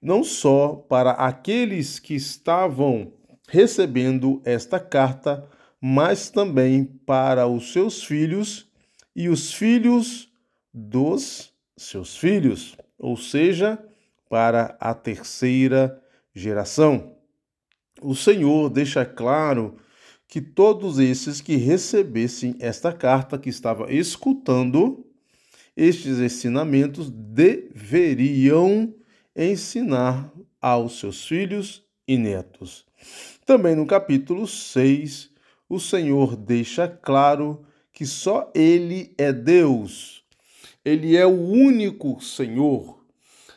S1: não só para aqueles que estavam recebendo esta carta, mas também para os seus filhos e os filhos dos seus filhos, ou seja, para a terceira geração. O Senhor deixa claro que todos esses que recebessem esta carta que estava escutando estes ensinamentos deveriam ensinar aos seus filhos e netos. Também no capítulo 6, o Senhor deixa claro que só Ele é Deus. Ele é o único Senhor.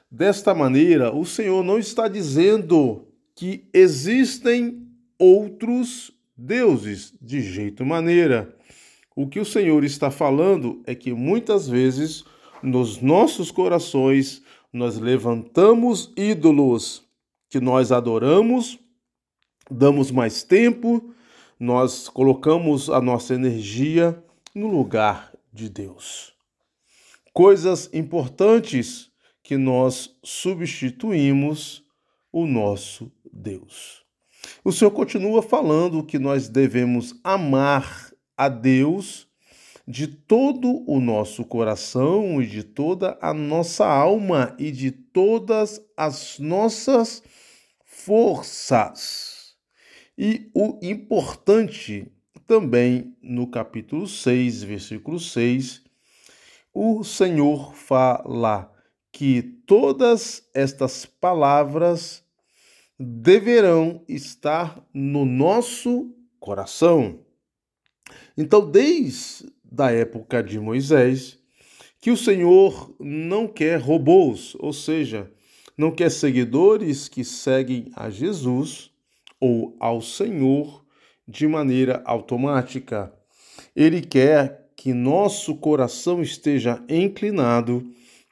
S1: Desta maneira, o Senhor não está dizendo que existem outros deuses de jeito maneira. O que o Senhor está falando é que muitas vezes nos nossos corações nós levantamos ídolos que nós adoramos damos mais tempo, nós colocamos a nossa energia no lugar de Deus. Coisas importantes que nós substituímos o nosso Deus. O Senhor continua falando que nós devemos amar a Deus de todo o nosso coração e de toda a nossa alma e de todas as nossas forças. E o importante também no capítulo 6, versículo 6, o Senhor fala que todas estas palavras deverão estar no nosso coração. Então, desde a época de Moisés, que o Senhor não quer robôs, ou seja, não quer seguidores que seguem a Jesus, ou ao Senhor de maneira automática. Ele quer que nosso coração esteja inclinado,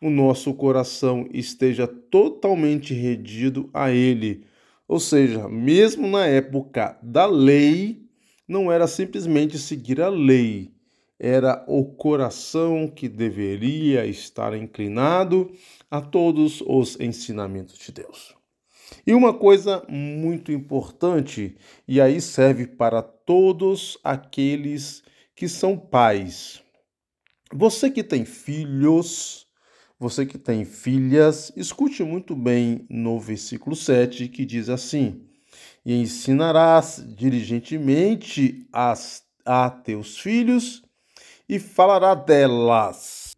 S1: o nosso coração esteja totalmente redido a Ele. Ou seja, mesmo na época da lei, não era simplesmente seguir a lei, era o coração que deveria estar inclinado a todos os ensinamentos de Deus. E uma coisa muito importante, e aí serve para todos aqueles que são pais. Você que tem filhos, você que tem filhas, escute muito bem no versículo 7 que diz assim: E ensinarás diligentemente as, a teus filhos e falará delas.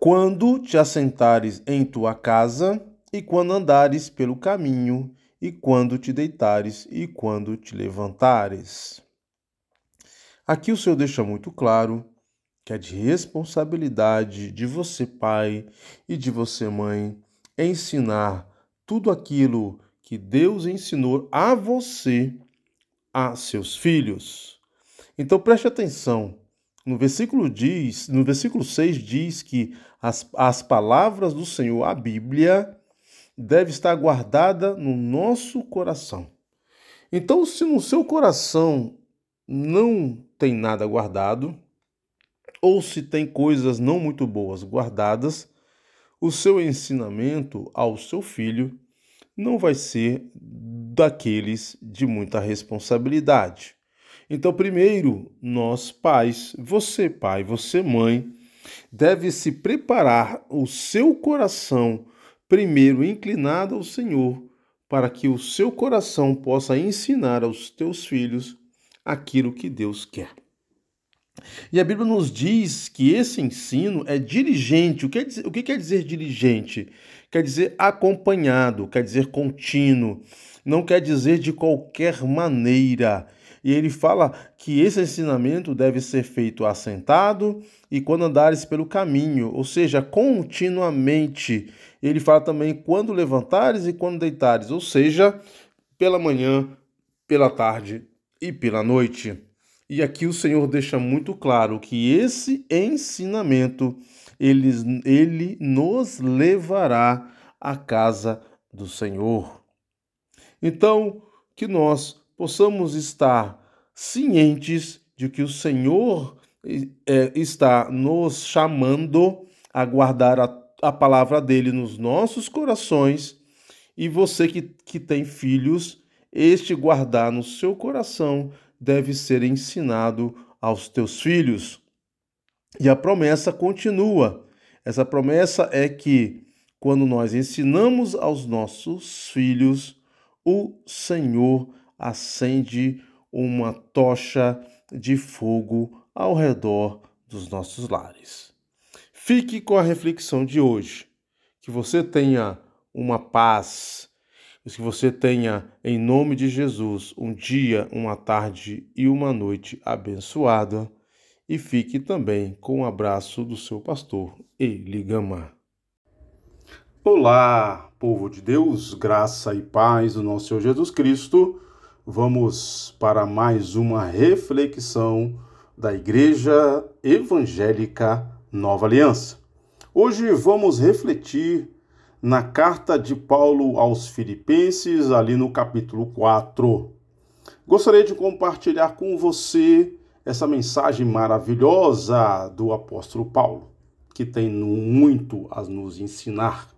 S1: Quando te assentares em tua casa, e quando andares pelo caminho, e quando te deitares, e quando te levantares. Aqui o Senhor deixa muito claro que é de responsabilidade de você, pai, e de você, mãe, ensinar tudo aquilo que Deus ensinou a você, a seus filhos. Então preste atenção. No versículo diz, no versículo 6 diz que as, as palavras do Senhor, a Bíblia, deve estar guardada no nosso coração. Então, se no seu coração não tem nada guardado, ou se tem coisas não muito boas guardadas, o seu ensinamento ao seu filho não vai ser daqueles de muita responsabilidade. Então, primeiro, nós pais, você pai, você mãe, deve se preparar o seu coração primeiro inclinado ao Senhor, para que o seu coração possa ensinar aos teus filhos aquilo que Deus quer. E a Bíblia nos diz que esse ensino é dirigente. O que, dizer, o que quer dizer dirigente? Quer dizer acompanhado, quer dizer contínuo, não quer dizer de qualquer maneira. E ele fala que esse ensinamento deve ser feito assentado e quando andares pelo caminho, ou seja, continuamente. Ele fala também quando levantares e quando deitares, ou seja, pela manhã, pela tarde e pela noite. E aqui o Senhor deixa muito claro que esse ensinamento ele, ele nos levará à casa do Senhor. Então, que nós possamos estar cientes de que o Senhor é, está nos chamando a guardar a, a palavra dele nos nossos corações e você que, que tem filhos, este guardar no seu coração deve ser ensinado aos teus filhos. E a promessa continua. Essa promessa é que quando nós ensinamos aos nossos filhos, o Senhor acende uma tocha de fogo ao redor dos nossos lares. Fique com a reflexão de hoje. Que você tenha uma paz que você tenha, em nome de Jesus, um dia, uma tarde e uma noite abençoada. E fique também com o um abraço do seu pastor Eli Gama.
S7: Olá, povo de Deus, graça e paz do nosso Senhor Jesus Cristo. Vamos para mais uma reflexão da Igreja Evangélica Nova Aliança. Hoje vamos refletir na carta de Paulo aos Filipenses, ali no capítulo 4. Gostaria de compartilhar com você essa mensagem maravilhosa do apóstolo Paulo, que tem muito a nos ensinar.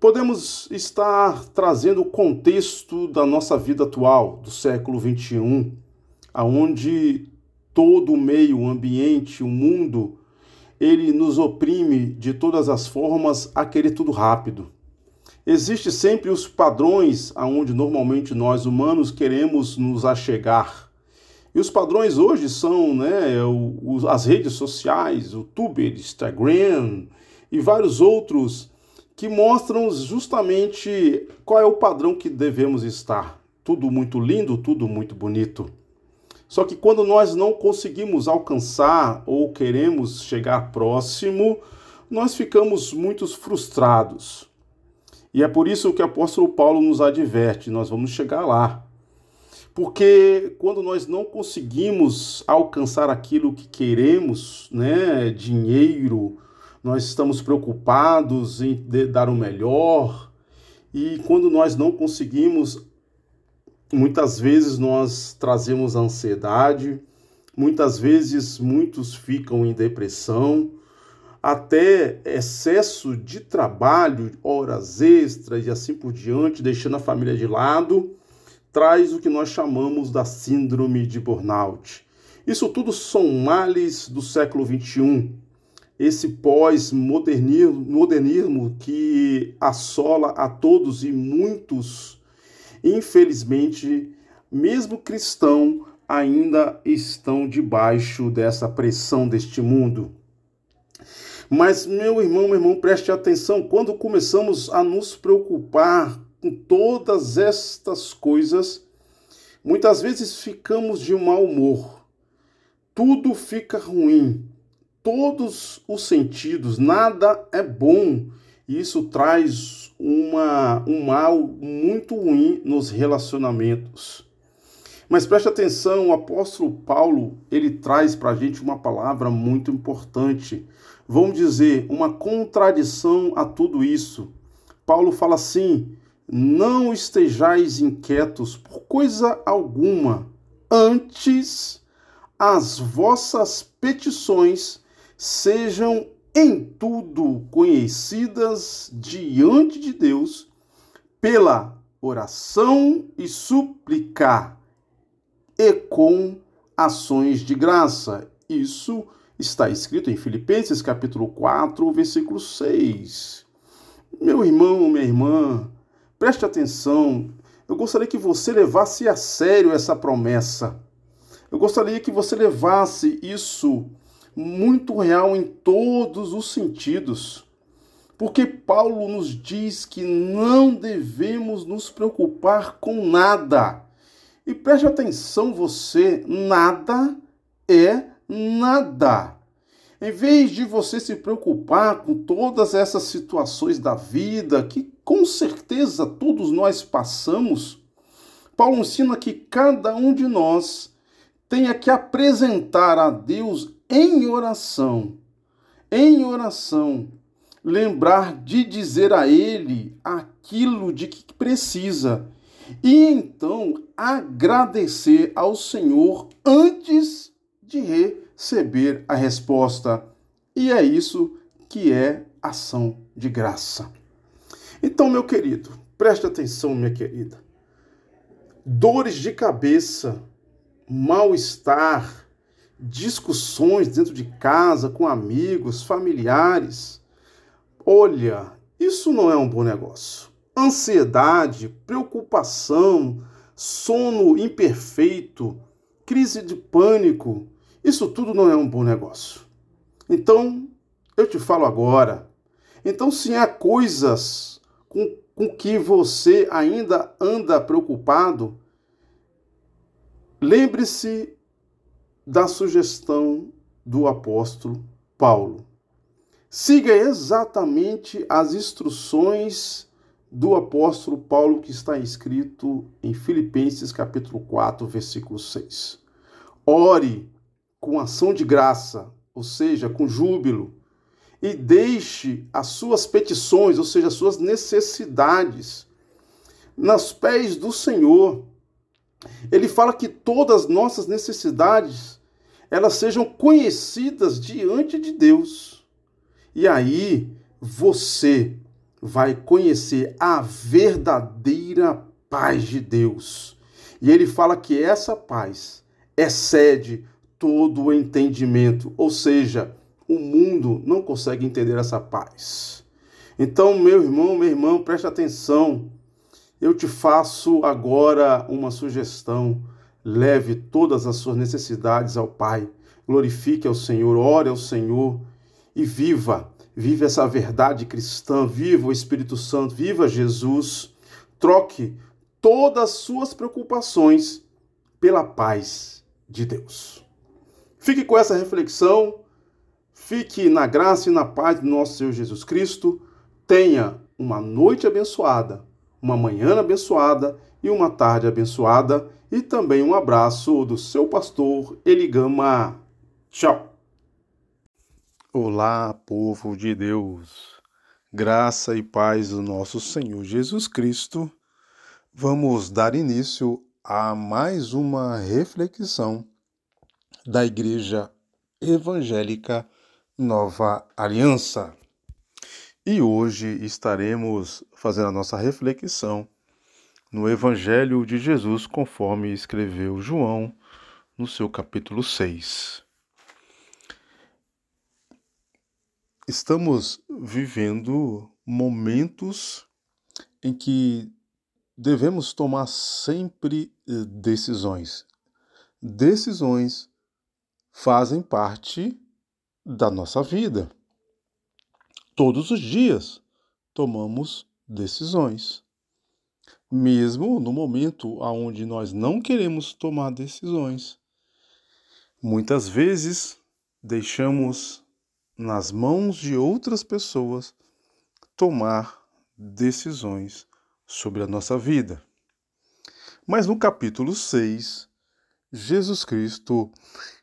S7: Podemos estar trazendo o contexto da nossa vida atual, do século 21, aonde todo o meio, o ambiente, o mundo ele nos oprime de todas as formas a querer tudo rápido. Existe sempre os padrões aonde normalmente nós humanos queremos nos achegar. E os padrões hoje são né, as redes sociais, o YouTube, Instagram e vários outros que mostram justamente qual é o padrão que devemos estar. Tudo muito lindo, tudo muito bonito. Só que quando nós não conseguimos alcançar ou queremos chegar próximo, nós ficamos muito frustrados. E é por isso que o apóstolo Paulo nos adverte: nós vamos chegar lá. Porque quando nós não conseguimos alcançar aquilo que queremos, né, dinheiro, nós estamos preocupados em dar o melhor, e quando nós não conseguimos Muitas vezes nós trazemos ansiedade, muitas vezes muitos ficam em depressão, até excesso de trabalho, horas extras e assim por diante, deixando a família de lado, traz o que nós chamamos da síndrome de burnout. Isso tudo são males do século XXI. Esse pós-modernismo que assola a todos e muitos infelizmente, mesmo cristão,
S1: ainda estão debaixo dessa pressão deste mundo. Mas, meu irmão, meu irmão, preste atenção: quando começamos a nos preocupar com todas estas coisas, muitas vezes ficamos de mau humor, tudo fica ruim, todos os sentidos, nada é bom, isso traz uma, um mal muito ruim nos relacionamentos. Mas preste atenção, o apóstolo Paulo, ele traz para a gente uma palavra muito importante. Vamos dizer, uma contradição a tudo isso. Paulo fala assim: não estejais inquietos por coisa alguma, antes as vossas petições sejam em tudo conhecidas diante de Deus pela oração e suplicar e com ações de graça. Isso está escrito em Filipenses capítulo 4, versículo 6. Meu irmão, minha irmã, preste atenção. Eu gostaria que você levasse a sério essa promessa. Eu gostaria que você levasse isso muito real em todos os sentidos. Porque Paulo nos diz que não devemos nos preocupar com nada e preste atenção você, nada é nada. Em vez de você se preocupar com todas essas situações da vida, que com certeza todos nós passamos, Paulo ensina que cada um de nós tenha que apresentar a Deus em oração, em oração, lembrar de dizer a Ele aquilo de que precisa e então agradecer ao Senhor antes de receber a resposta. E é isso que é ação de graça. Então, meu querido, preste atenção, minha querida. Dores de cabeça, mal-estar, discussões dentro de casa com amigos, familiares. Olha, isso não é um bom negócio ansiedade, preocupação, sono imperfeito, crise de pânico, isso tudo não é um bom negócio. Então, eu te falo agora. Então, se há coisas com, com que você ainda anda preocupado, lembre-se da sugestão do apóstolo Paulo. Siga exatamente as instruções do apóstolo Paulo que está escrito em Filipenses capítulo 4, versículo 6. Ore com ação de graça, ou seja, com júbilo, e deixe as suas petições, ou seja, as suas necessidades, nos pés do Senhor. Ele fala que todas as nossas necessidades elas sejam conhecidas diante de Deus. E aí você vai conhecer a verdadeira paz de Deus. E ele fala que essa paz excede todo o entendimento, ou seja, o mundo não consegue entender essa paz. Então, meu irmão, meu irmão, preste atenção. Eu te faço agora uma sugestão. Leve todas as suas necessidades ao Pai. Glorifique ao Senhor, ore ao Senhor e viva Viva essa verdade cristã, viva o Espírito Santo, viva Jesus. Troque todas as suas preocupações pela paz de Deus. Fique com essa reflexão, fique na graça e na paz do nosso Senhor Jesus Cristo. Tenha uma noite abençoada, uma manhã abençoada e uma tarde abençoada. E também um abraço do seu pastor Eligama. Tchau!
S8: Olá, povo de Deus, graça e paz do nosso Senhor Jesus Cristo. Vamos dar início a mais uma reflexão da Igreja Evangélica Nova Aliança. E hoje estaremos fazendo a nossa reflexão no Evangelho de Jesus, conforme escreveu João no seu capítulo 6. estamos vivendo momentos em que devemos tomar sempre eh, decisões.
S1: decisões fazem parte da nossa vida. Todos os dias tomamos decisões. Mesmo no momento onde nós não queremos tomar decisões. Muitas vezes deixamos nas mãos de outras pessoas tomar decisões sobre a nossa vida. Mas no capítulo 6, Jesus Cristo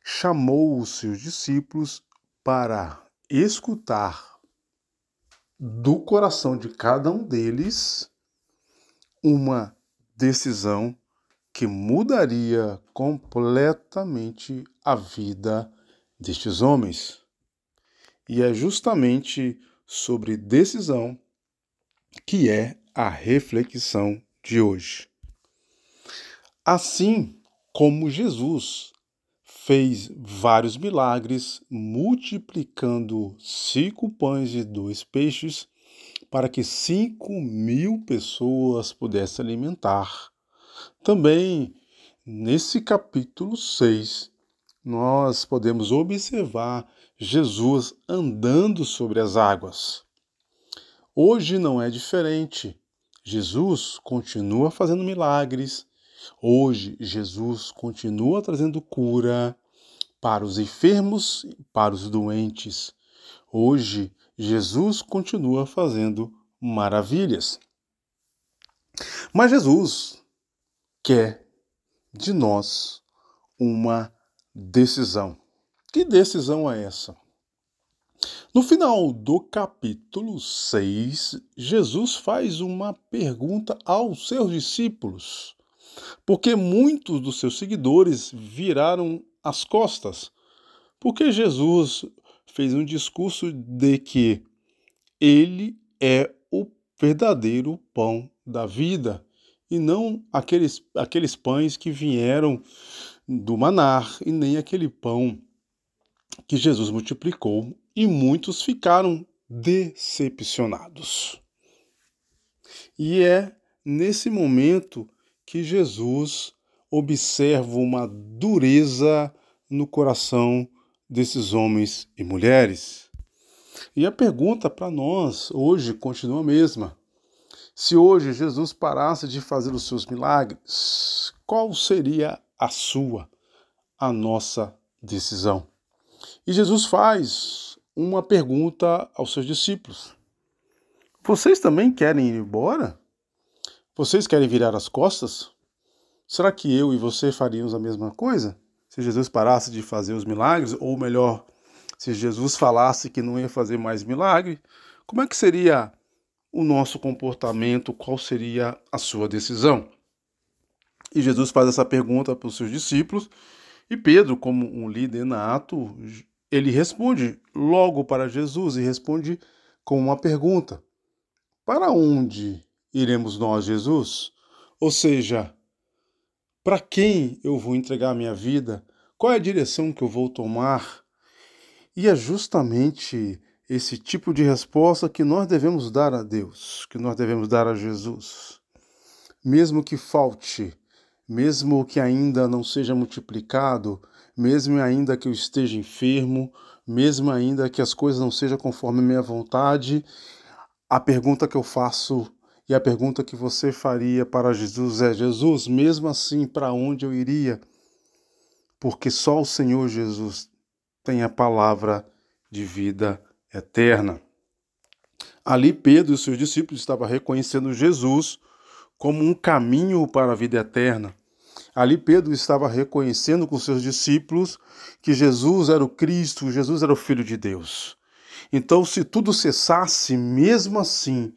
S1: chamou os seus discípulos para escutar do coração de cada um deles uma decisão que mudaria completamente a vida destes homens. E é justamente sobre decisão que é a reflexão de hoje. Assim como Jesus fez vários milagres, multiplicando cinco pães e dois peixes, para que cinco mil pessoas pudessem alimentar. Também, nesse capítulo 6, nós podemos observar Jesus andando sobre as águas. Hoje não é diferente. Jesus continua fazendo milagres, Hoje, Jesus continua trazendo cura para os enfermos e para os doentes. Hoje, Jesus continua fazendo maravilhas. Mas Jesus quer de nós uma decisão. Que decisão é essa? No final do capítulo 6, Jesus faz uma pergunta aos seus discípulos porque muitos dos seus seguidores viraram as costas, porque Jesus fez um discurso de que ele é o verdadeiro pão da vida e não aqueles, aqueles pães que vieram do manar e nem aquele pão que Jesus multiplicou e muitos ficaram decepcionados. E é nesse momento que Jesus observa uma dureza no coração desses homens e mulheres. E a pergunta para nós hoje continua a mesma. Se hoje Jesus parasse de fazer os seus milagres, qual seria a sua, a nossa decisão? E Jesus faz uma pergunta aos seus discípulos: Vocês também querem ir embora? Vocês querem virar as costas? Será que eu e você faríamos a mesma coisa? Se Jesus parasse de fazer os milagres, ou melhor, se Jesus falasse que não ia fazer mais milagre, como é que seria o nosso comportamento? Qual seria a sua decisão? E Jesus faz essa pergunta para os seus discípulos, e Pedro, como um líder nato, ele responde logo para Jesus e responde com uma pergunta: Para onde iremos nós, Jesus? Ou seja, para quem eu vou entregar a minha vida? Qual é a direção que eu vou tomar? E é justamente esse tipo de resposta que nós devemos dar a Deus, que nós devemos dar a Jesus. Mesmo que falte, mesmo que ainda não seja multiplicado, mesmo ainda que eu esteja enfermo, mesmo ainda que as coisas não sejam conforme a minha vontade, a pergunta que eu faço e a pergunta que você faria para Jesus é: Jesus, mesmo assim, para onde eu iria? Porque só o Senhor Jesus tem a palavra de vida eterna. Ali, Pedro e seus discípulos estavam reconhecendo Jesus como um caminho para a vida eterna. Ali, Pedro estava reconhecendo com seus discípulos que Jesus era o Cristo, Jesus era o Filho de Deus. Então, se tudo cessasse, mesmo assim,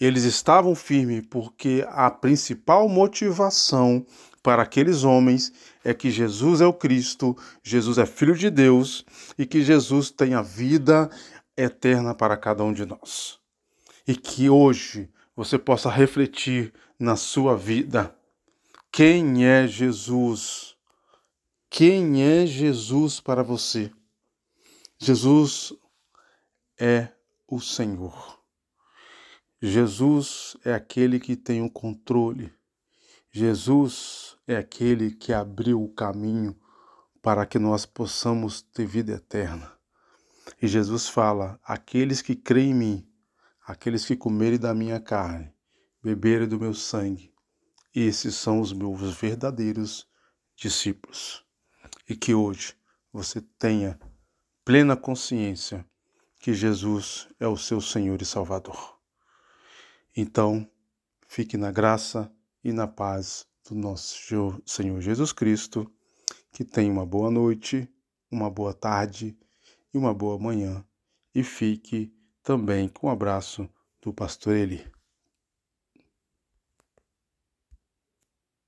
S1: eles estavam firmes porque a principal motivação para aqueles homens é que Jesus é o Cristo, Jesus é Filho de Deus e que Jesus tem a vida eterna para cada um de nós. E que hoje você possa refletir na sua vida. Quem é Jesus? Quem é Jesus para você? Jesus é o Senhor. Jesus é aquele que tem o controle. Jesus é aquele que abriu o caminho para que nós possamos ter vida eterna. E Jesus fala: aqueles que creem em mim, aqueles que comerem da minha carne, beberem do meu sangue, esses são os meus verdadeiros discípulos. E que hoje você tenha plena consciência que Jesus é o seu Senhor e Salvador. Então, fique na graça e na paz do nosso Senhor Jesus Cristo. Que tenha uma boa noite, uma boa tarde e uma boa manhã. E fique também com o um abraço do pastor Eli.